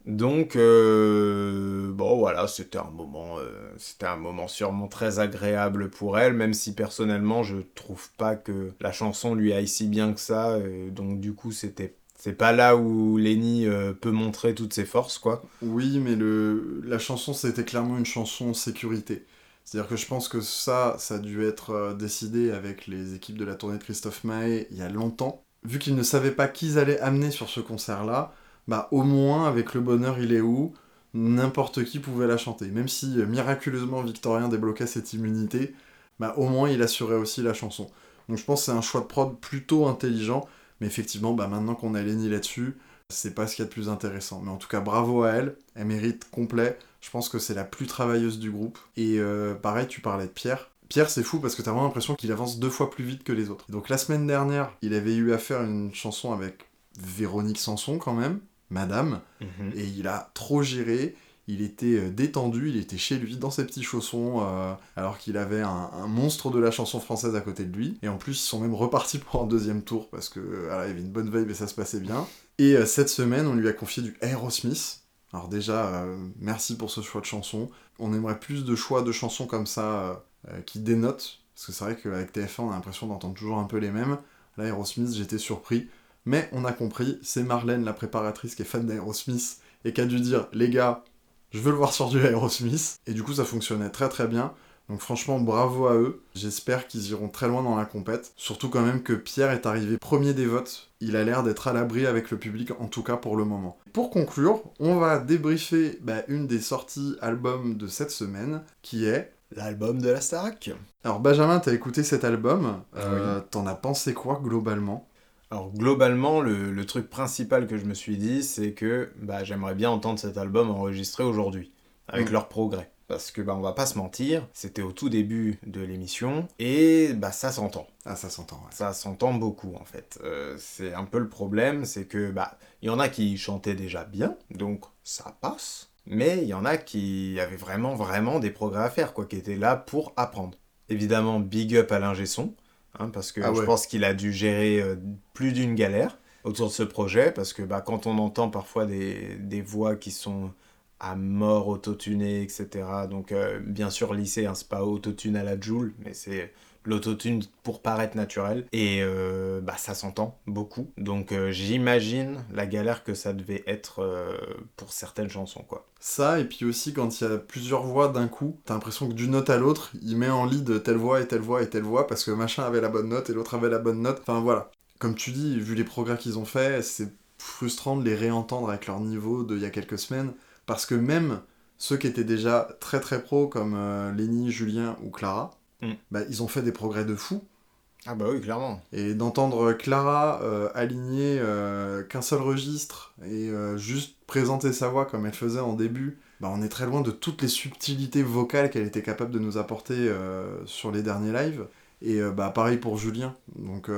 Donc, euh, bon voilà, c'était un moment, euh, c'était un moment sûrement très agréable pour elle, même si personnellement je trouve pas que la chanson lui aille si bien que ça. et donc du coup, c'était, c'est pas là où Lenny euh, peut montrer toutes ses forces, quoi. Oui, mais la chanson, c'était clairement une chanson sécurité. C'est-à-dire que je pense que ça, ça a dû être euh, décidé avec les équipes de la tournée de Christophe Maé il y a longtemps. Vu qu'ils ne savaient pas qui ils allaient amener sur ce concert-là, bah au moins avec le bonheur il est où, n'importe qui pouvait la chanter. Même si euh, miraculeusement Victorien débloquait cette immunité, bah au moins il assurait aussi la chanson. Donc je pense que c'est un choix de prod plutôt intelligent, mais effectivement, bah maintenant qu'on a Lenny là-dessus, c'est pas ce qu'il y a de plus intéressant. Mais en tout cas, bravo à elle, elle mérite complet. Je pense que c'est la plus travailleuse du groupe. Et euh, pareil, tu parlais de Pierre. Pierre, c'est fou parce que t'as vraiment l'impression qu'il avance deux fois plus vite que les autres. Donc la semaine dernière, il avait eu à faire une chanson avec Véronique Sanson quand même, Madame, et il a trop géré. Il était euh, détendu, il était chez lui dans ses petits chaussons, euh, alors qu'il avait un, un monstre de la chanson française à côté de lui. Et en plus, ils sont même repartis pour un deuxième tour parce que euh, voilà, il y avait une bonne vibe et ça se passait bien. Et euh, cette semaine, on lui a confié du Aerosmith. Alors déjà, euh, merci pour ce choix de chanson. On aimerait plus de choix de chansons comme ça qui dénotent, parce que c'est vrai qu'avec TF1, on a l'impression d'entendre toujours un peu les mêmes. Là, Aerosmith, j'étais surpris. Mais on a compris, c'est Marlène, la préparatrice, qui est fan d'Aerosmith, et qui a dû dire, les gars, je veux le voir sur du Aerosmith. Et du coup, ça fonctionnait très très bien. Donc franchement, bravo à eux. J'espère qu'ils iront très loin dans la compète. Surtout quand même que Pierre est arrivé premier des votes. Il a l'air d'être à l'abri avec le public, en tout cas pour le moment. Pour conclure, on va débriefer bah, une des sorties albums de cette semaine, qui est... L'album de la Starac. Alors Benjamin, t'as écouté cet album. Euh, T'en as pensé quoi globalement? Alors globalement, le, le truc principal que je me suis dit, c'est que bah, j'aimerais bien entendre cet album enregistré aujourd'hui, avec Mm. leur progrès. Parce que bah, on va pas se mentir, c'était au tout début de l'émission, et bah, ça s'entend. Ah, ça s'entend, ouais. Ça s'entend beaucoup en fait. Euh, c'est un peu le problème, c'est que bah il y en a qui chantaient déjà bien, donc ça passe. Mais il y en a qui avaient vraiment vraiment des progrès à faire, quoi, qui étaient là pour apprendre. Évidemment, big up à l'ingé son, hein, parce que Ah je pense qu'il a dû gérer euh, plus d'une galère autour de ce projet, parce que bah, quand on entend parfois des, des voix qui sont à mort autotunées, etc. Donc euh, bien sûr lycée, hein, c'est pas autotune à la Joule, mais c'est l'autotune pour paraître naturel. Et euh, bah, ça s'entend beaucoup. Donc euh, j'imagine la galère que ça devait être euh, pour certaines chansons, quoi. Ça, et puis aussi quand il y a plusieurs voix d'un coup, t'as l'impression que d'une note à l'autre, il met en lead telle voix et telle voix et telle voix parce que machin avait la bonne note et l'autre avait la bonne note. Enfin voilà. Comme tu dis, vu les progrès qu'ils ont fait, c'est frustrant de les réentendre avec leur niveau d'il y a quelques semaines parce que même ceux qui étaient déjà très très pros comme Lenny, Julien ou Clara, Mm. bah, ils ont fait des progrès de fou. Ah bah oui, clairement. Et d'entendre Clara euh, aligner euh, qu'un seul registre et euh, juste présenter sa voix comme elle faisait en début, bah on est très loin de toutes les subtilités vocales qu'elle était capable de nous apporter sur les derniers lives. Et bah pareil pour Julien. Donc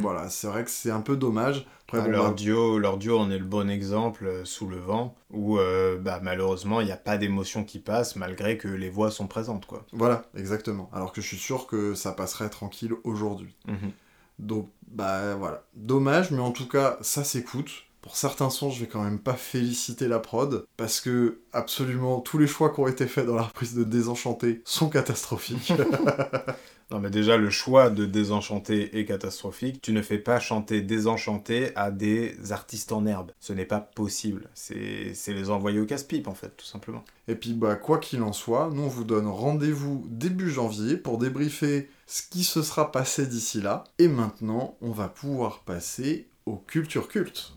voilà, c'est vrai que c'est un peu dommage. Après, bon, leur, bah, duo, leur duo en est le bon exemple, euh, sous le vent, où bah, malheureusement il n'y a pas d'émotion qui passe malgré que les voix sont présentes. quoi. Voilà, exactement. Alors que je suis sûr que ça passerait tranquille aujourd'hui. Mhm. Donc, bah voilà. Dommage, mais en tout cas, ça s'écoute. Pour certains sons, je vais quand même pas féliciter la prod, parce que absolument tous les choix qui ont été faits dans la reprise de Désenchanté sont catastrophiques. Non mais déjà le choix de Désenchanté est catastrophique. Tu ne fais pas chanter Désenchanté à des artistes en herbe. Ce n'est pas possible. C'est les envoyer au casse-pipe en fait, tout simplement. Et puis, bah, quoi qu'il en soit, nous on vous donne rendez-vous début janvier pour débriefer ce qui se sera passé d'ici là. Et maintenant, on va pouvoir passer aux cultures cultes.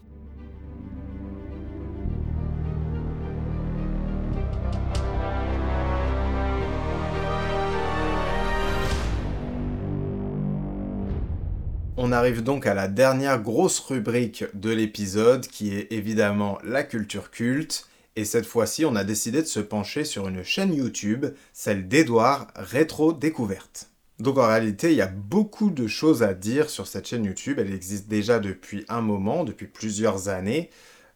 On arrive donc à la dernière grosse rubrique de l'épisode qui est évidemment la culture culte. Et cette fois-ci, on a décidé de se pencher sur une chaîne YouTube, celle d'Edouard Rétro Découverte. Donc en réalité, il y a beaucoup de choses à dire sur cette chaîne YouTube. Elle existe déjà depuis un moment, depuis plusieurs années.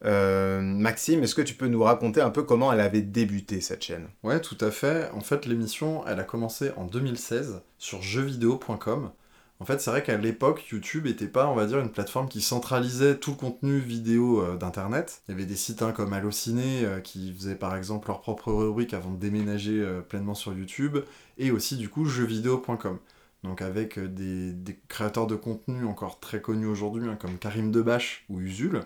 Euh, Maxime, est-ce que tu peux nous raconter un peu comment elle avait débuté cette chaîne? Ouais, tout à fait. En fait, l'émission, elle a commencé en 2016 sur jeuxvideo.com. En fait, c'est vrai qu'à l'époque, YouTube n'était pas, on va dire, une plateforme qui centralisait tout le contenu vidéo euh, d'Internet. Il y avait des sites hein, comme Allociné euh, qui faisaient par exemple leur propre rubrique avant de déménager euh, pleinement sur YouTube, et aussi du coup jeuxvideo.com. Donc avec des, créateurs de contenu encore très connus aujourd'hui, hein, comme Karim Debache ou Usul,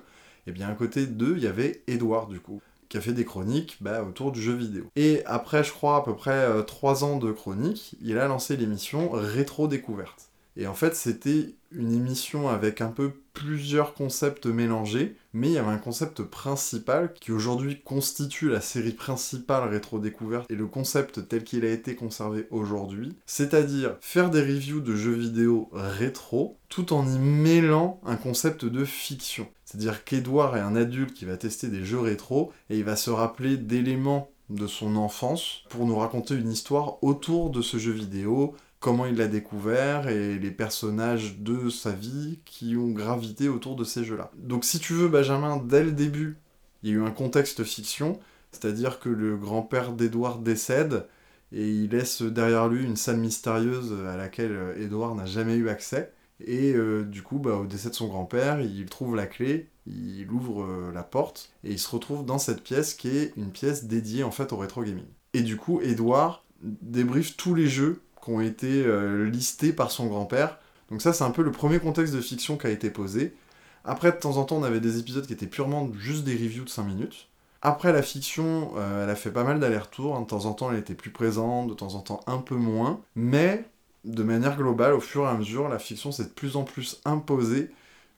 et bien à côté d'eux, il y avait Edouard du coup qui a fait des chroniques bah, autour du jeu vidéo. Et après, je crois, à peu près 3 ans de chroniques, il a lancé l'émission Rétro Découverte. Et en fait, c'était une émission avec un peu plusieurs concepts mélangés, mais il y avait un concept principal qui aujourd'hui constitue la série principale Rétro Découverte et le concept tel qu'il a été conservé aujourd'hui, c'est-à-dire faire des reviews de jeux vidéo rétro tout en y mêlant un concept de fiction. C'est-à-dire qu'Edouard est un adulte qui va tester des jeux rétro et il va se rappeler d'éléments de son enfance pour nous raconter une histoire autour de ce jeu vidéo, comment il l'a découvert et les personnages de sa vie qui ont gravité autour de ces jeux-là. Donc si tu veux, Benjamin, dès le début, il y a eu un contexte fiction, c'est-à-dire que le grand-père d'Edouard décède et il laisse derrière lui une salle mystérieuse à laquelle Edouard n'a jamais eu accès. Et euh, du coup, bah, au décès de son grand-père, il trouve la clé, il ouvre euh, la porte et il se retrouve dans cette pièce qui est une pièce dédiée en fait au rétro gaming. Et du coup, Edouard débriefe tous les jeux qui ont été euh, listés par son grand-père. Donc ça, c'est un peu le premier contexte de fiction qui a été posé. Après, de temps en temps, on avait des épisodes qui étaient purement juste des reviews de 5 minutes. Après, la fiction, euh, elle a fait pas mal d'allers-retours. De temps en temps, elle était plus présente, de temps en temps un peu moins. Mais, de manière globale, au fur et à mesure, la fiction s'est de plus en plus imposée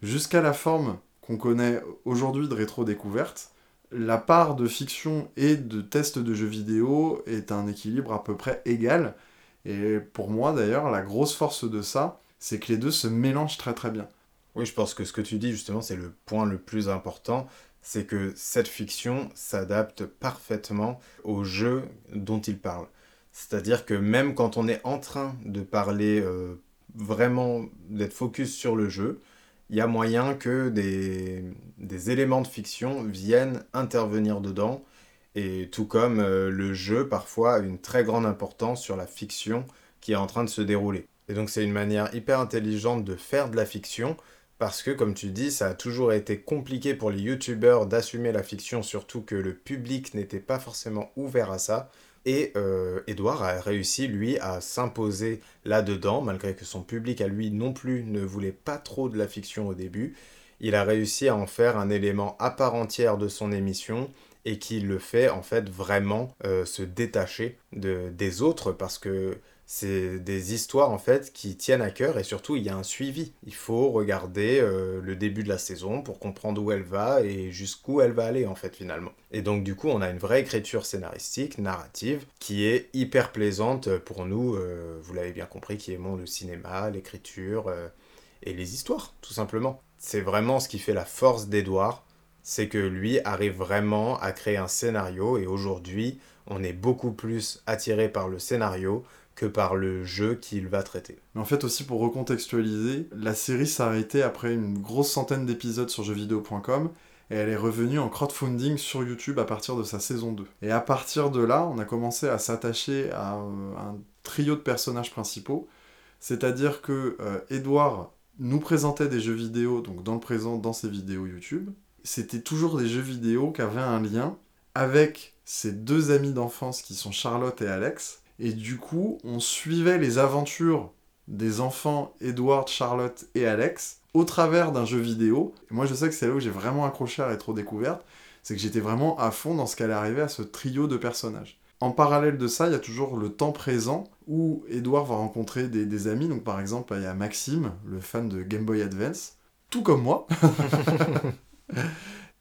jusqu'à la forme qu'on connaît aujourd'hui de rétro-découverte. La part de fiction et de tests de jeux vidéo est un équilibre à peu près égal. Et pour moi, d'ailleurs, la grosse force de ça, c'est que les deux se mélangent très très bien. Oui, je pense que ce que tu dis justement, c'est le point le plus important, c'est que cette fiction s'adapte parfaitement au jeu dont il parle. C'est-à-dire que même quand on est en train de parler euh, vraiment, d'être focus sur le jeu, il y a moyen que des, des éléments de fiction viennent intervenir dedans, et tout comme euh, le jeu parfois a une très grande importance sur la fiction qui est en train de se dérouler. Et donc c'est une manière hyper intelligente de faire de la fiction, parce que comme tu dis, ça a toujours été compliqué pour les youtubeurs d'assumer la fiction, surtout que le public n'était pas forcément ouvert à ça. Et euh, Edouard a réussi, lui, à s'imposer là-dedans, malgré que son public à lui non plus ne voulait pas trop de la fiction au début. il a réussi à en faire un élément à part entière de son émission et qui le fait en fait vraiment euh, se détacher de, des autres parce que c'est des histoires en fait qui tiennent à cœur et surtout il y a un suivi. Il faut regarder euh, le début de la saison pour comprendre où elle va et jusqu'où elle va aller en fait finalement. Et donc du coup on a une vraie écriture scénaristique, narrative, qui est hyper plaisante pour nous, euh, vous l'avez bien compris, qui aimons le cinéma, l'écriture et les histoires tout simplement. C'est vraiment ce qui fait la force d'Edouard, c'est que lui arrive vraiment à créer un scénario et aujourd'hui on est beaucoup plus attiré par le scénario que par le jeu qu'il va traiter. Mais en fait aussi pour recontextualiser, la série s'est arrêtée après une grosse centaine d'épisodes sur jeuxvideo.com et elle est revenue en crowdfunding sur YouTube à partir de sa saison 2. Et à partir de là, on a commencé à s'attacher à euh, un trio de personnages principaux, c'est-à-dire que euh, Edouard nous présentait des jeux vidéo, donc dans le présent, dans ses vidéos YouTube. C'était toujours des jeux vidéo qui avaient un lien avec ses deux amis d'enfance qui sont Charlotte et Alex, et du coup, on suivait les aventures des enfants Edward, Charlotte et Alex au travers d'un jeu vidéo. Et moi, je sais que c'est là où j'ai vraiment accroché à Rétro Découverte, c'est que j'étais vraiment à fond dans ce qu'allait arriver à ce trio de personnages. En parallèle de ça, il y a toujours le temps présent où Edward va rencontrer des, des amis. Donc, par exemple, il y a Maxime, le fan de Game Boy Advance, tout comme moi.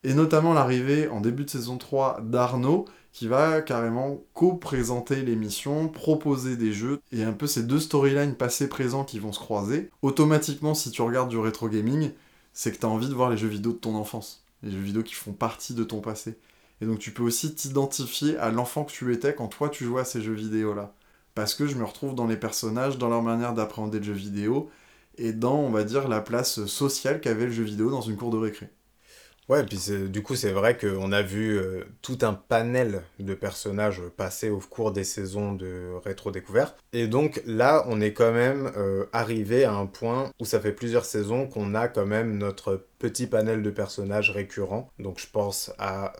et notamment l'arrivée en début de saison 3 d'Arnaud, qui va carrément co-présenter l'émission, proposer des jeux, et un peu ces deux storylines passé-présent qui vont se croiser. Automatiquement, si tu regardes du rétro gaming, c'est que tu as envie de voir les jeux vidéo de ton enfance, les jeux vidéo qui font partie de ton passé. Et donc tu peux aussi t'identifier à l'enfant que tu étais quand toi tu jouais à ces jeux vidéo-là. Parce que je me retrouve dans les personnages, dans leur manière d'appréhender le jeu vidéo, et dans, on va dire, la place sociale qu'avait le jeu vidéo dans une cour de récré. Ouais, puis du coup, c'est vrai qu'on a vu euh, tout un panel de personnages passer au cours des saisons de rétro-découverte. Et donc là, on est quand même euh, arrivé à un point où ça fait plusieurs saisons qu'on a quand même notre petit panel de personnages récurrents. Donc je pense à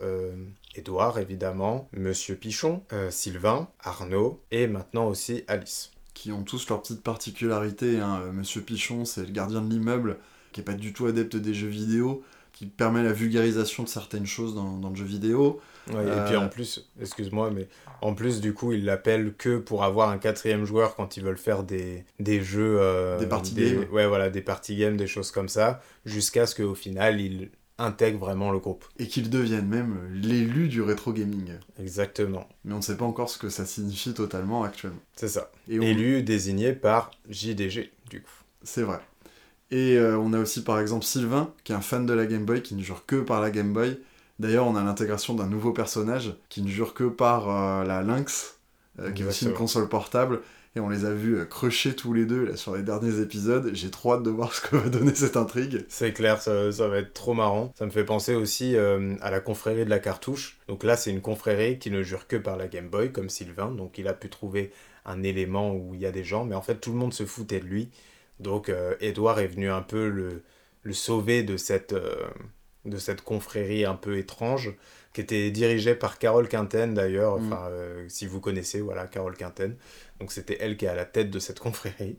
Edouard, évidemment, Monsieur Pichon, euh, Sylvain, Arnaud et maintenant aussi Alice. Qui ont tous leurs petites particularités. Hein. Monsieur Pichon, c'est le gardien de l'immeuble, qui est pas du tout adepte des jeux vidéo qui permet la vulgarisation de certaines choses dans, dans le jeu vidéo. Ouais, Et puis en plus, excuse-moi, mais en plus, du coup, ils l'appellent que pour avoir un quatrième joueur quand ils veulent faire des, des jeux. Euh, des parties games. Ouais, voilà, des parties games, des choses comme ça, jusqu'à ce qu'au final, ils intègrent vraiment le groupe. Et qu'ils deviennent même l'élu du rétro gaming. Exactement. Mais on ne sait pas encore ce que ça signifie totalement actuellement. C'est ça. Et Élu désigné par JDG, du coup. C'est vrai. Et euh, on a aussi par exemple Sylvain, qui est un fan de la Game Boy, qui ne jure que par la Game Boy. D'ailleurs, on a l'intégration d'un nouveau personnage qui ne jure que par euh, la Lynx, euh, qui est aussi une console portable. Et on les a vus crusher tous les deux là, sur les derniers épisodes. J'ai trop hâte de voir ce que va donner cette intrigue. C'est clair, ça, ça, va être trop marrant. Ça me fait penser aussi à la confrérie de la cartouche. Donc là, c'est une confrérie qui ne jure que par la Game Boy, comme Sylvain. Donc il a pu trouver un élément où il y a des gens, mais en fait, tout le monde se foutait de lui. Donc Edouard est venu un peu le, le sauver de cette, euh, de cette confrérie un peu étrange, qui était dirigée par Carole Quinten d'ailleurs, mm. enfin, euh, si vous connaissez, voilà, Carole Quinten. Donc c'était elle qui est à la tête de cette confrérie.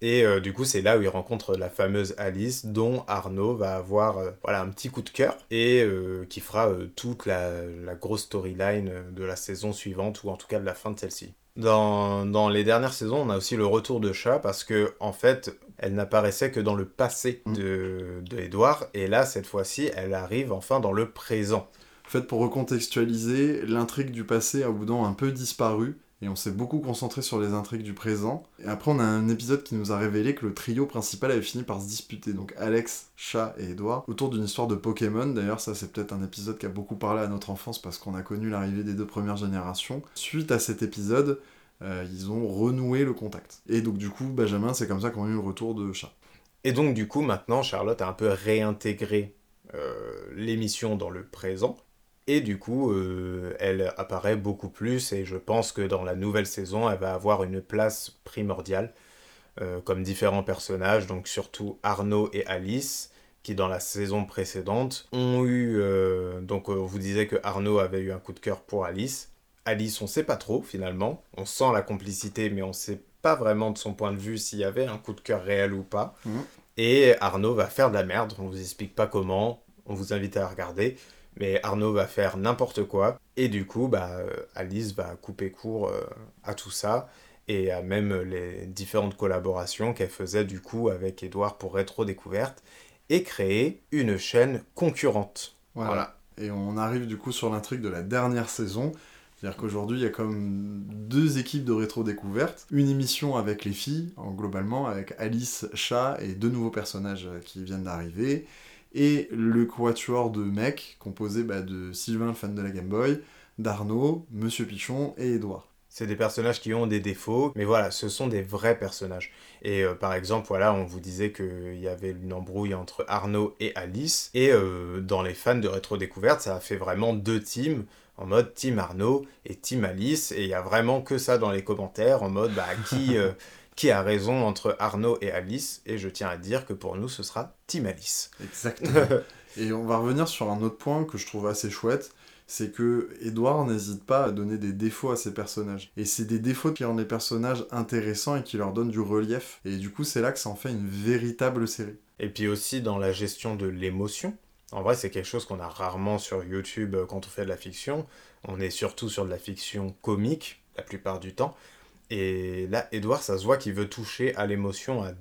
Et euh, du coup, c'est là où il rencontre la fameuse Alice, dont Arnaud va avoir voilà, un petit coup de cœur, et qui fera toute la, la grosse storyline de la saison suivante, ou en tout cas de la fin de celle-ci. Dans, dans, les dernières saisons, on a aussi le retour de Chat parce que, en fait, elle n'apparaissait que dans le passé mm. de, de Edouard, et là, cette fois-ci, elle arrive enfin dans le présent. En fait, pour recontextualiser, l'intrigue du passé a bout d'un un peu disparu, et on s'est beaucoup concentré sur les intrigues du présent. Et après, on a un épisode qui nous a révélé que le trio principal avait fini par se disputer, donc Alex, Chat et Edouard, autour d'une histoire de Pokémon. D'ailleurs, ça, c'est peut-être un épisode qui a beaucoup parlé à notre enfance parce qu'on a connu l'arrivée des deux premières générations. Suite à cet épisode, euh, ils ont renoué le contact. Et donc, du coup, Benjamin, c'est comme ça qu'on a eu le retour de Chat. Et donc, du coup, maintenant, Charlotte a un peu réintégré euh, l'émission dans le présent. Et du coup, euh, elle apparaît beaucoup plus et je pense que dans la nouvelle saison, elle va avoir une place primordiale, euh, comme différents personnages, donc surtout Arnaud et Alice, qui dans la saison précédente ont eu... Euh, donc on vous disait que Arnaud avait eu un coup de cœur pour Alice. Alice, on sait pas trop finalement, on sent la complicité, mais on sait pas vraiment de son point de vue s'il y avait un coup de cœur réel ou pas. Mmh. Et Arnaud va faire de la merde, on vous explique pas comment, on vous invite à regarder, mais Arnaud va faire n'importe quoi, et du coup, bah, euh, Alice va couper court euh, à tout ça, et à même les différentes collaborations qu'elle faisait du coup avec Edouard pour Rétro Découverte, et créer une chaîne concurrente. Voilà. Voilà. Et on arrive du coup sur l'intrigue de la dernière saison. C'est-à-dire qu'aujourd'hui, il y a comme deux équipes de rétro-découverte. Une émission avec les filles, en globalement, avec Alice, Chat et deux nouveaux personnages euh, qui viennent d'arriver. Et le quatuor de mecs, composé bah, de Sylvain, le fan de la Game Boy, d'Arnaud, Monsieur Pichon et Edouard. C'est des personnages qui ont des défauts, mais voilà, ce sont des vrais personnages. Et euh, par exemple, voilà, on vous disait qu'il y avait une embrouille entre Arnaud et Alice, et euh, dans les fans de Rétro Découverte, ça a fait vraiment deux teams, en mode Team Arnaud et Team Alice, et il y a vraiment que ça dans les commentaires, en mode bah, qui, euh, qui a raison entre Arnaud et Alice, et je tiens à dire que pour nous, ce sera Team Alice. Exactement. et on va revenir sur un autre point que je trouve assez chouette, c'est que Edouard n'hésite pas à donner des défauts à ses personnages. Et c'est des défauts qui rendent les personnages intéressants et qui leur donnent du relief. Et du coup, c'est là que ça en fait une véritable série. Et puis aussi dans la gestion de l'émotion. En vrai, c'est quelque chose qu'on a rarement sur YouTube euh, quand on fait de la fiction. On est surtout sur de la fiction comique, la plupart du temps. Et là, Edouard, ça se voit qu'il veut toucher à l'émotion à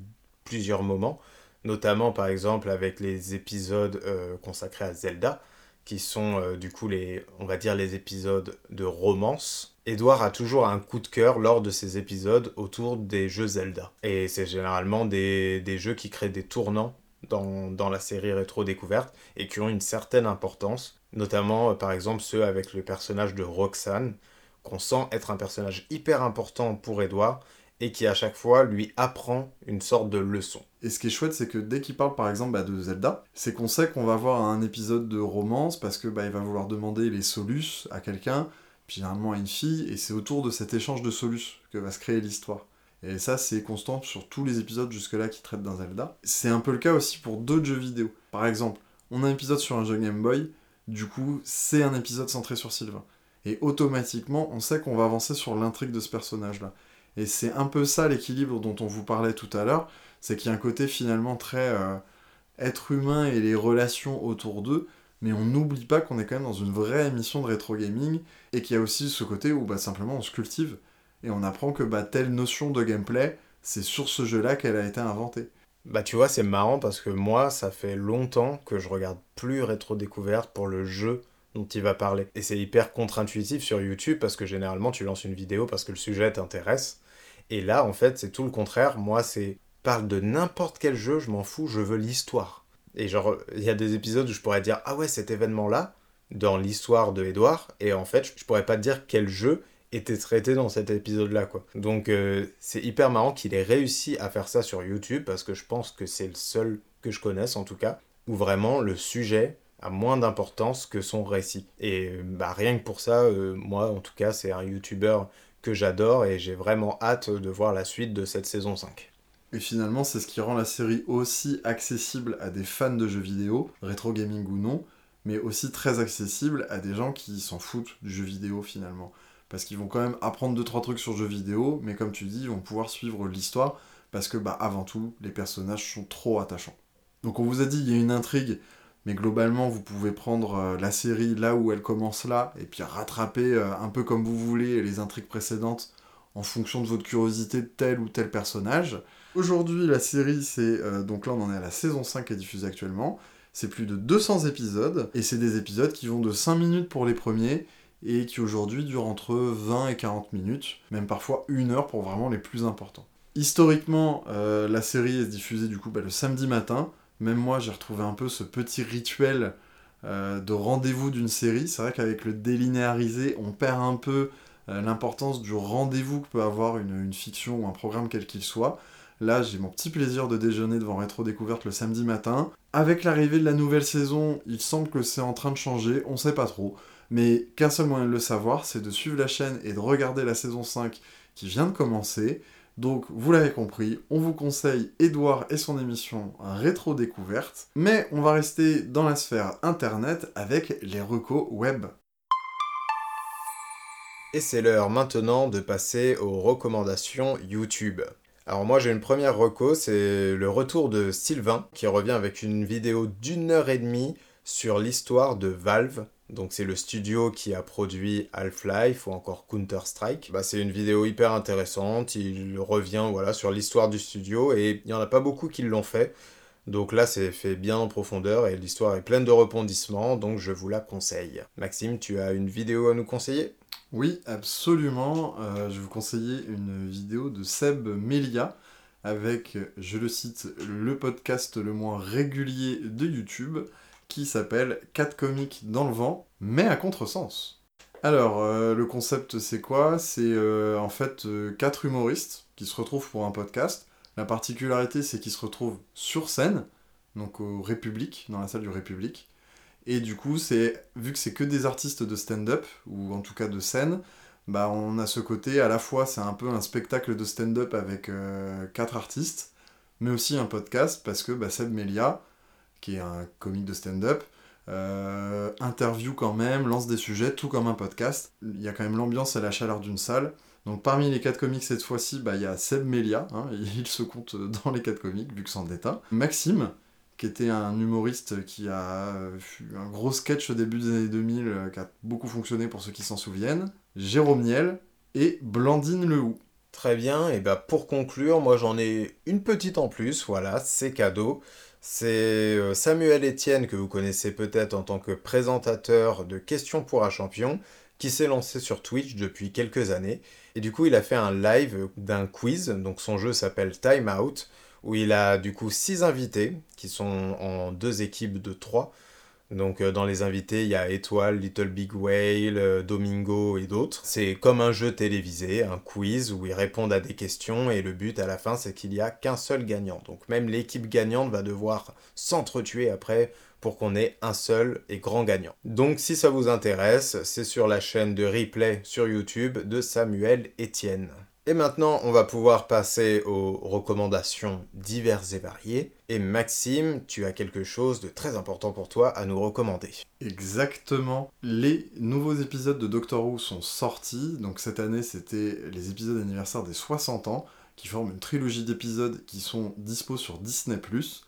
plusieurs moments. Notamment, par exemple, avec les épisodes euh, consacrés à Zelda, qui sont euh, du coup les, on va dire, les épisodes de romance. Edouard a toujours un coup de cœur lors de ces épisodes autour des jeux Zelda. Et c'est généralement des, des jeux qui créent des tournants dans, dans la série rétro découverte et qui ont une certaine importance, notamment euh, par exemple ceux avec le personnage de Roxane, qu'on sent être un personnage hyper important pour Edouard et qui à chaque fois lui apprend une sorte de leçon. Et ce qui est chouette, c'est que dès qu'il parle par exemple bah, de Zelda, c'est qu'on sait qu'on va avoir un épisode de romance parce que bah, va vouloir demander les solus à quelqu'un, puis généralement à une fille, et c'est autour de cet échange de solus que va se créer l'histoire. Et ça, c'est constant sur tous les épisodes jusque-là qui traitent d'un Zelda. C'est un peu le cas aussi pour d'autres jeux vidéo. Par exemple, on a un épisode sur un jeu Game Boy, du coup, c'est un épisode centré sur Sylvain. Et automatiquement, on sait qu'on va avancer sur l'intrigue de ce personnage-là. Et c'est un peu ça l'équilibre dont on vous parlait tout à l'heure, c'est qu'il y a un côté finalement très euh, être humain et les relations autour d'eux, mais on n'oublie pas qu'on est quand même dans une vraie émission de rétro gaming et qu'il y a aussi ce côté où bah, simplement on se cultive et on apprend que bah, telle notion de gameplay, c'est sur ce jeu-là qu'elle a été inventée. Bah tu vois, c'est marrant parce que moi, ça fait longtemps que je regarde plus rétro découverte pour le jeu dont il va parler. Et c'est hyper contre-intuitif sur YouTube parce que généralement tu lances une vidéo parce que le sujet t'intéresse. Et là, en fait, c'est tout le contraire. Moi, c'est parle de n'importe quel jeu, je m'en fous, je veux l'histoire. Et genre, il y a des épisodes où je pourrais dire ah ouais, cet événement-là dans l'histoire de Edouard, et en fait, je pourrais pas te dire quel jeu était traité dans cet épisode-là, quoi. Donc, euh, c'est hyper marrant qu'il ait réussi à faire ça sur YouTube parce que je pense que c'est le seul que je connaisse en tout cas où vraiment le sujet a moins d'importance que son récit. Et bah rien que pour ça, euh, moi en tout cas, c'est un YouTuber que j'adore et j'ai vraiment hâte de voir la suite de cette saison 5. Et finalement, c'est ce qui rend la série aussi accessible à des fans de jeux vidéo, rétro gaming ou non, mais aussi très accessible à des gens qui s'en foutent du jeu vidéo finalement. Parce qu'ils vont quand même apprendre 2-3 trucs sur le jeu vidéo, mais comme tu dis, ils vont pouvoir suivre l'histoire, parce que bah avant tout, les personnages sont trop attachants. Donc on vous a dit, il y a une intrigue, mais globalement, vous pouvez prendre euh, la série là où elle commence là, et puis rattraper euh, un peu comme vous voulez les intrigues précédentes en fonction de votre curiosité de tel ou tel personnage. Aujourd'hui, la série, c'est. euh, donc là, on en est à la saison 5 qui est diffusée actuellement. C'est plus de 200 épisodes, et c'est des épisodes qui vont de 5 minutes pour les premiers, et qui aujourd'hui durent entre 20 et 40 minutes, même parfois une heure pour vraiment les plus importants. Historiquement, la série est diffusée du coup bah, le samedi matin. Même moi, j'ai retrouvé un peu ce petit rituel euh, de rendez-vous d'une série. C'est vrai qu'avec le délinéarisé, on perd un peu euh, l'importance du rendez-vous que peut avoir une, fiction ou un programme quel qu'il soit. Là, j'ai mon petit plaisir de déjeuner devant Rétro Découverte le samedi matin. Avec l'arrivée de la nouvelle saison, il semble que c'est en train de changer, on sait pas trop. Mais qu'un seul moyen de le savoir, c'est de suivre la chaîne et de regarder la saison 5 qui vient de commencer. Donc, vous l'avez compris, on vous conseille Edouard et son émission Rétro Découverte. Mais on va rester dans la sphère internet avec les recos web. Et c'est l'heure maintenant de passer aux recommandations YouTube. Alors moi j'ai une première reco, c'est le retour de Sylvain qui revient avec une vidéo d'une heure et demie sur l'histoire de Valve. Donc c'est le studio qui a produit Half-Life ou encore Counter-Strike. Bah, c'est une vidéo hyper intéressante, il revient voilà, sur l'histoire du studio et il n'y en a pas beaucoup qui l'ont fait. Donc là c'est fait bien en profondeur et l'histoire est pleine de rebondissements, donc je vous la conseille. Maxime, tu as une vidéo à nous conseiller? Oui, absolument. Euh, je vais vous conseiller une vidéo de Seb Melia avec, je le cite, le podcast le moins régulier de YouTube qui s'appelle 4 comiques dans le vent, mais à contresens. Alors, euh, le concept c'est quoi? C'est euh, en fait euh, quatre humoristes qui se retrouvent pour un podcast. La particularité c'est qu'ils se retrouvent sur scène, donc au République, dans la salle du République. Et du coup, c'est vu que c'est que des artistes de stand-up, ou en tout cas de scène, bah on a ce côté, à la fois c'est un peu un spectacle de stand-up avec quatre artistes, mais aussi un podcast, parce que bah, Seb Melia, qui est un comique de stand-up, euh, interview quand même, lance des sujets, tout comme un podcast. Il y a quand même l'ambiance et la chaleur d'une salle. Donc parmi les quatre comiques cette fois-ci, bah, il y a Seb Melia, hein, il se compte dans les quatre comiques, vu que c'en est un. Maxime, qui était un humoriste qui a eu un gros sketch au début des années 2000, euh, qui a beaucoup fonctionné pour ceux qui s'en souviennent. Jérôme Niel et Blandine Lehou. Très bien, et bah pour conclure, moi j'en ai une petite en plus, voilà, c'est cadeau. C'est euh, Samuel Etienne, que vous connaissez peut-être en tant que présentateur de Questions pour un champion, qui s'est lancé sur Twitch depuis quelques années. Et du coup, il a fait un live d'un quiz, donc son jeu s'appelle Time Out, où il a du coup six invités, qui sont en deux équipes de trois. Donc euh, dans les invités, il y a Étoile, Little Big Whale, euh, Domingo et d'autres. C'est comme un jeu télévisé, un quiz où ils répondent à des questions et le but à la fin c'est qu'il n'y a qu'un seul gagnant. Donc même l'équipe gagnante va devoir s'entretuer après pour qu'on ait un seul et grand gagnant. Donc si ça vous intéresse, c'est sur la chaîne de replay sur YouTube de Samuel Etienne. Et maintenant, on va pouvoir passer aux recommandations diverses et variées. Et Maxime, tu as quelque chose de très important pour toi à nous recommander. Exactement. Les nouveaux épisodes de Doctor Who sont sortis. Donc cette année, c'était les épisodes anniversaires des 60 ans, qui forment une trilogie d'épisodes qui sont dispo sur Disney ⁇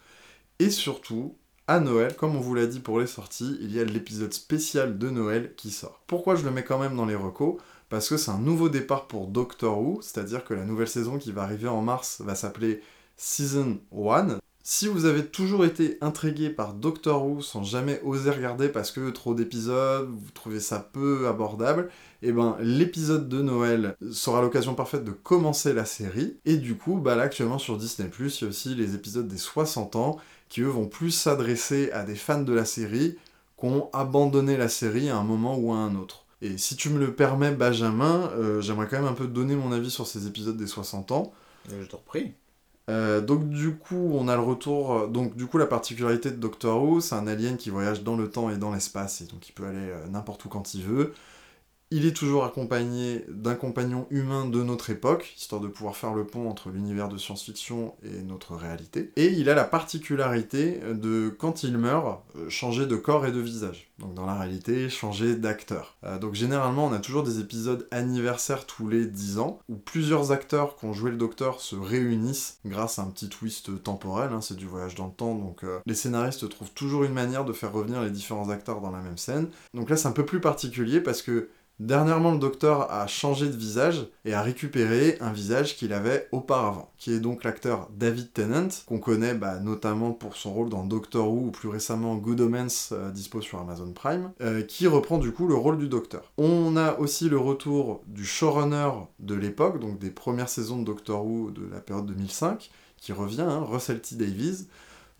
Et surtout, à Noël, comme on vous l'a dit pour les sorties, il y a l'épisode spécial de Noël qui sort. Pourquoi je le mets quand même dans les recos? Parce que c'est un nouveau départ pour Doctor Who, c'est-à-dire que la nouvelle saison qui va arriver en mars va s'appeler Season 1. Si vous avez toujours été intrigué par Doctor Who sans jamais oser regarder parce que trop d'épisodes, vous trouvez ça peu abordable, eh ben l'épisode de Noël sera l'occasion parfaite de commencer la série. Et du coup, bah là actuellement sur Disney+, il y a aussi les épisodes des 60 ans qui eux vont plus s'adresser à des fans de la série qui ont abandonné la série à un moment ou à un autre. Et si tu me le permets, Benjamin, euh, j'aimerais quand même un peu donner mon avis sur ces épisodes des 60 ans. Euh, je t'en prie. Euh, donc du coup, on a le retour. Donc du coup, la particularité de Doctor Who, c'est un alien qui voyage dans le temps et dans l'espace, et donc il peut aller n'importe où quand il veut. Il est toujours accompagné d'un compagnon humain de notre époque, histoire de pouvoir faire le pont entre l'univers de science-fiction et notre réalité. Et il a la particularité de, quand il meurt, euh, changer de corps et de visage. Donc dans la réalité, changer d'acteur. Euh, donc généralement, on a toujours des épisodes anniversaires tous les 10 ans, où plusieurs acteurs qui ont joué le Docteur se réunissent grâce à un petit twist temporel, hein, c'est du voyage dans le temps, donc euh, les scénaristes trouvent toujours une manière de faire revenir les différents acteurs dans la même scène. Donc là, c'est un peu plus particulier parce que Dernièrement, le docteur a changé de visage et a récupéré un visage qu'il avait auparavant, qui est donc l'acteur David Tennant, qu'on connaît bah, notamment pour son rôle dans Doctor Who ou plus récemment Good Omens, euh, dispo sur Amazon Prime, euh, qui reprend du coup le rôle du docteur. On a aussi le retour du showrunner de l'époque, donc des premières saisons de Doctor Who de la période 2005, qui revient, hein, Russell T. Davies.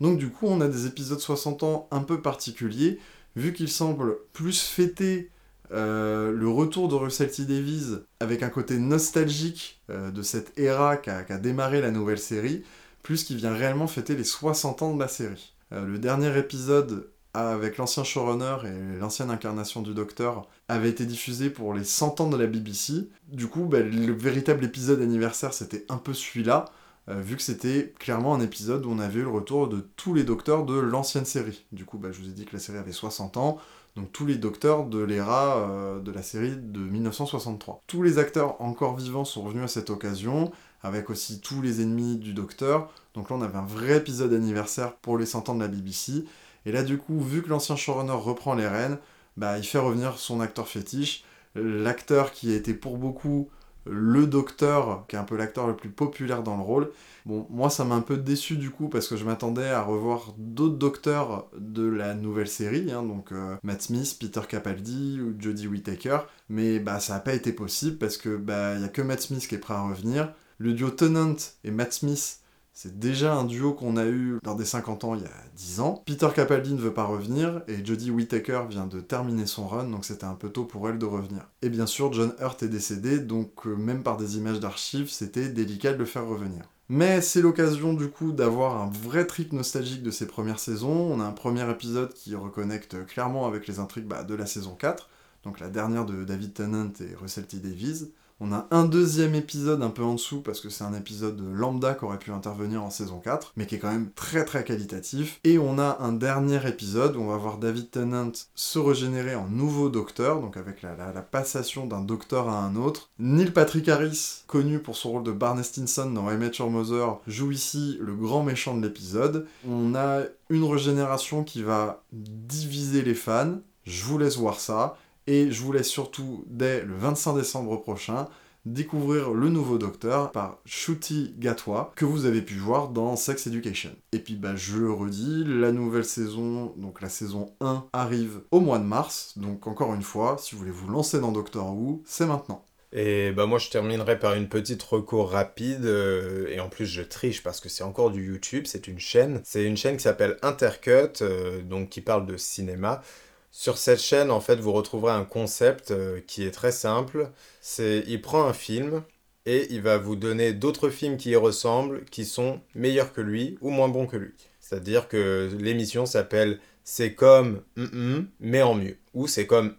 Donc du coup, on a des épisodes 60 ans un peu particuliers, vu qu'ils semblent plus fêter euh, le retour de Russell T. Davies avec un côté nostalgique euh, de cette ère qu'a démarré la nouvelle série, plus qu'il vient réellement fêter les 60 ans de la série. Euh, le dernier épisode avec l'ancien showrunner et l'ancienne incarnation du Docteur avait été diffusé pour les 100 ans de la BBC. Du coup, bah, le véritable épisode anniversaire, c'était un peu celui-là, vu que c'était clairement un épisode où on avait eu le retour de tous les Docteurs de l'ancienne série. Du coup, bah, je vous ai dit que la série avait 60 ans, donc tous les docteurs de l'ERA euh, de la série de 1963. Tous les acteurs encore vivants sont revenus à cette occasion, avec aussi tous les ennemis du docteur. Donc là, on avait un vrai épisode anniversaire pour les 100 ans de la BBC. Et là, du coup, vu que l'ancien showrunner reprend les rênes, bah, il fait revenir son acteur fétiche, l'acteur qui a été pour beaucoup le docteur, qui est un peu l'acteur le plus populaire dans le rôle. Bon, moi ça m'a un peu déçu du coup parce que je m'attendais à revoir d'autres docteurs de la nouvelle série, hein, donc euh, Matt Smith, Peter Capaldi ou Jodie Whittaker, mais bah ça n'a pas été possible parce que bah il a que Matt Smith qui est prêt à revenir. Le duo Tennant et Matt Smith c'est déjà un duo qu'on a eu lors des 50 ans il y a 10 ans. Peter Capaldi ne veut pas revenir et Jodie Whittaker vient de terminer son run, donc c'était un peu tôt pour elle de revenir. Et bien sûr, John Hurt est décédé, donc euh, même par des images d'archives, c'était délicat de le faire revenir. Mais c'est l'occasion du coup d'avoir un vrai trip nostalgique de ces premières saisons. On a un premier épisode qui reconnecte clairement avec les intrigues bah, de la saison 4, donc la dernière de David Tennant et Russell T. Davies. On a un deuxième épisode un peu en dessous parce que c'est un épisode lambda qui aurait pu intervenir en saison 4, mais qui est quand même très très qualitatif. Et on a un dernier épisode où on va voir David Tennant se régénérer en nouveau docteur, donc avec la, passation d'un docteur à un autre. Neil Patrick Harris, connu pour son rôle de Barney Stinson dans I Met Mother, joue ici le grand méchant de l'épisode. On a une régénération qui va diviser les fans. Je vous laisse voir ça. Et je vous laisse surtout, dès le 25 décembre prochain, découvrir le nouveau Docteur par Shuti Gatwa, que vous avez pu voir dans Sex Education. Et puis bah, je le redis, la nouvelle saison, donc la saison 1, arrive au mois de mars, donc encore une fois, si vous voulez vous lancer dans Doctor Who, c'est maintenant. Et bah moi je terminerai par une petite recours rapide euh, et en plus je triche parce que c'est encore du YouTube, c'est une chaîne, c'est une chaîne qui s'appelle Intercut euh, donc qui parle de cinéma sur cette chaîne, en fait, vous retrouverez un concept euh, qui est très simple. C'est, il prend un film et il va vous donner d'autres films qui y ressemblent, qui sont meilleurs que lui ou moins bons que lui. C'est-à-dire que l'émission s'appelle C'est comme mais en mieux. Ou C'est comme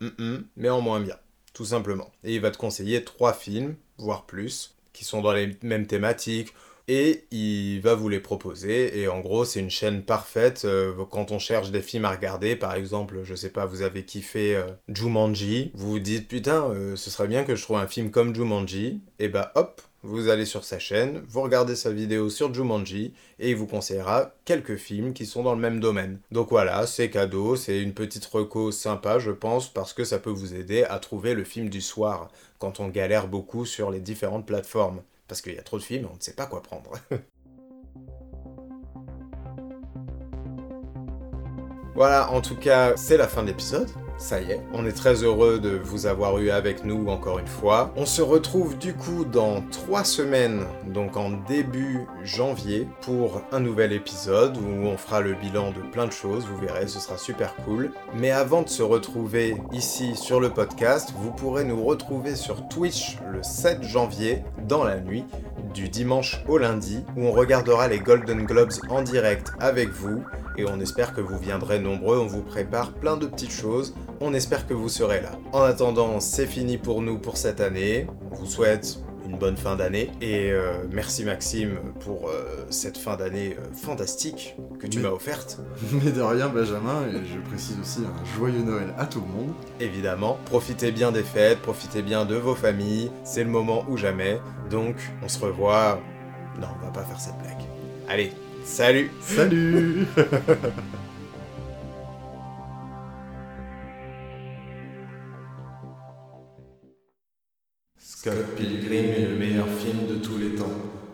mais en moins bien. Tout simplement. Et il va te conseiller trois films, voire plus, qui sont dans les mêmes thématiques et il va vous les proposer. Et en gros, c'est une chaîne parfaite euh, quand on cherche des films à regarder. Par exemple, je sais pas, vous avez kiffé euh, Jumanji, vous vous dites putain, euh, ce serait bien que je trouve un film comme Jumanji. Et bah hop, vous allez sur sa chaîne, vous regardez sa vidéo sur Jumanji et il vous conseillera quelques films qui sont dans le même domaine. Donc voilà, c'est cadeau, c'est une petite reco sympa, je pense, parce que ça peut vous aider à trouver le film du soir quand on galère beaucoup sur les différentes plateformes parce qu'il y a trop de films, on ne sait pas quoi prendre. voilà, en tout cas, c'est la fin de l'épisode. Ça y est, on est très heureux de vous avoir eu avec nous encore une fois. On se retrouve du coup dans trois semaines, donc en début janvier, pour un nouvel épisode où on fera le bilan de plein de choses, vous verrez, ce sera super cool. Mais avant de se retrouver ici sur le podcast, vous pourrez nous retrouver sur Twitch le 7 janvier, dans la nuit, du dimanche au lundi, où on regardera les Golden Globes en direct avec vous, et on espère que vous viendrez nombreux, on vous prépare plein de petites choses on espère que vous serez là. En attendant, c'est fini pour nous pour cette année. On vous souhaite une bonne fin d'année. Et euh, merci Maxime pour euh, cette fin d'année euh, fantastique que tu m'as offerte. Mais de rien Benjamin, et je précise aussi un joyeux Noël à tout le monde. Évidemment, profitez bien des fêtes, profitez bien de vos familles, c'est le moment ou jamais. Donc on se revoit... Non, on va pas faire cette blague. Allez, salut Salut Scott Pilgrim est le meilleur film de tous les temps.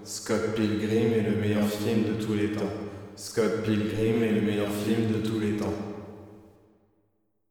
Scott Pilgrim est le meilleur film de tous les temps. Scott Pilgrim est le meilleur film de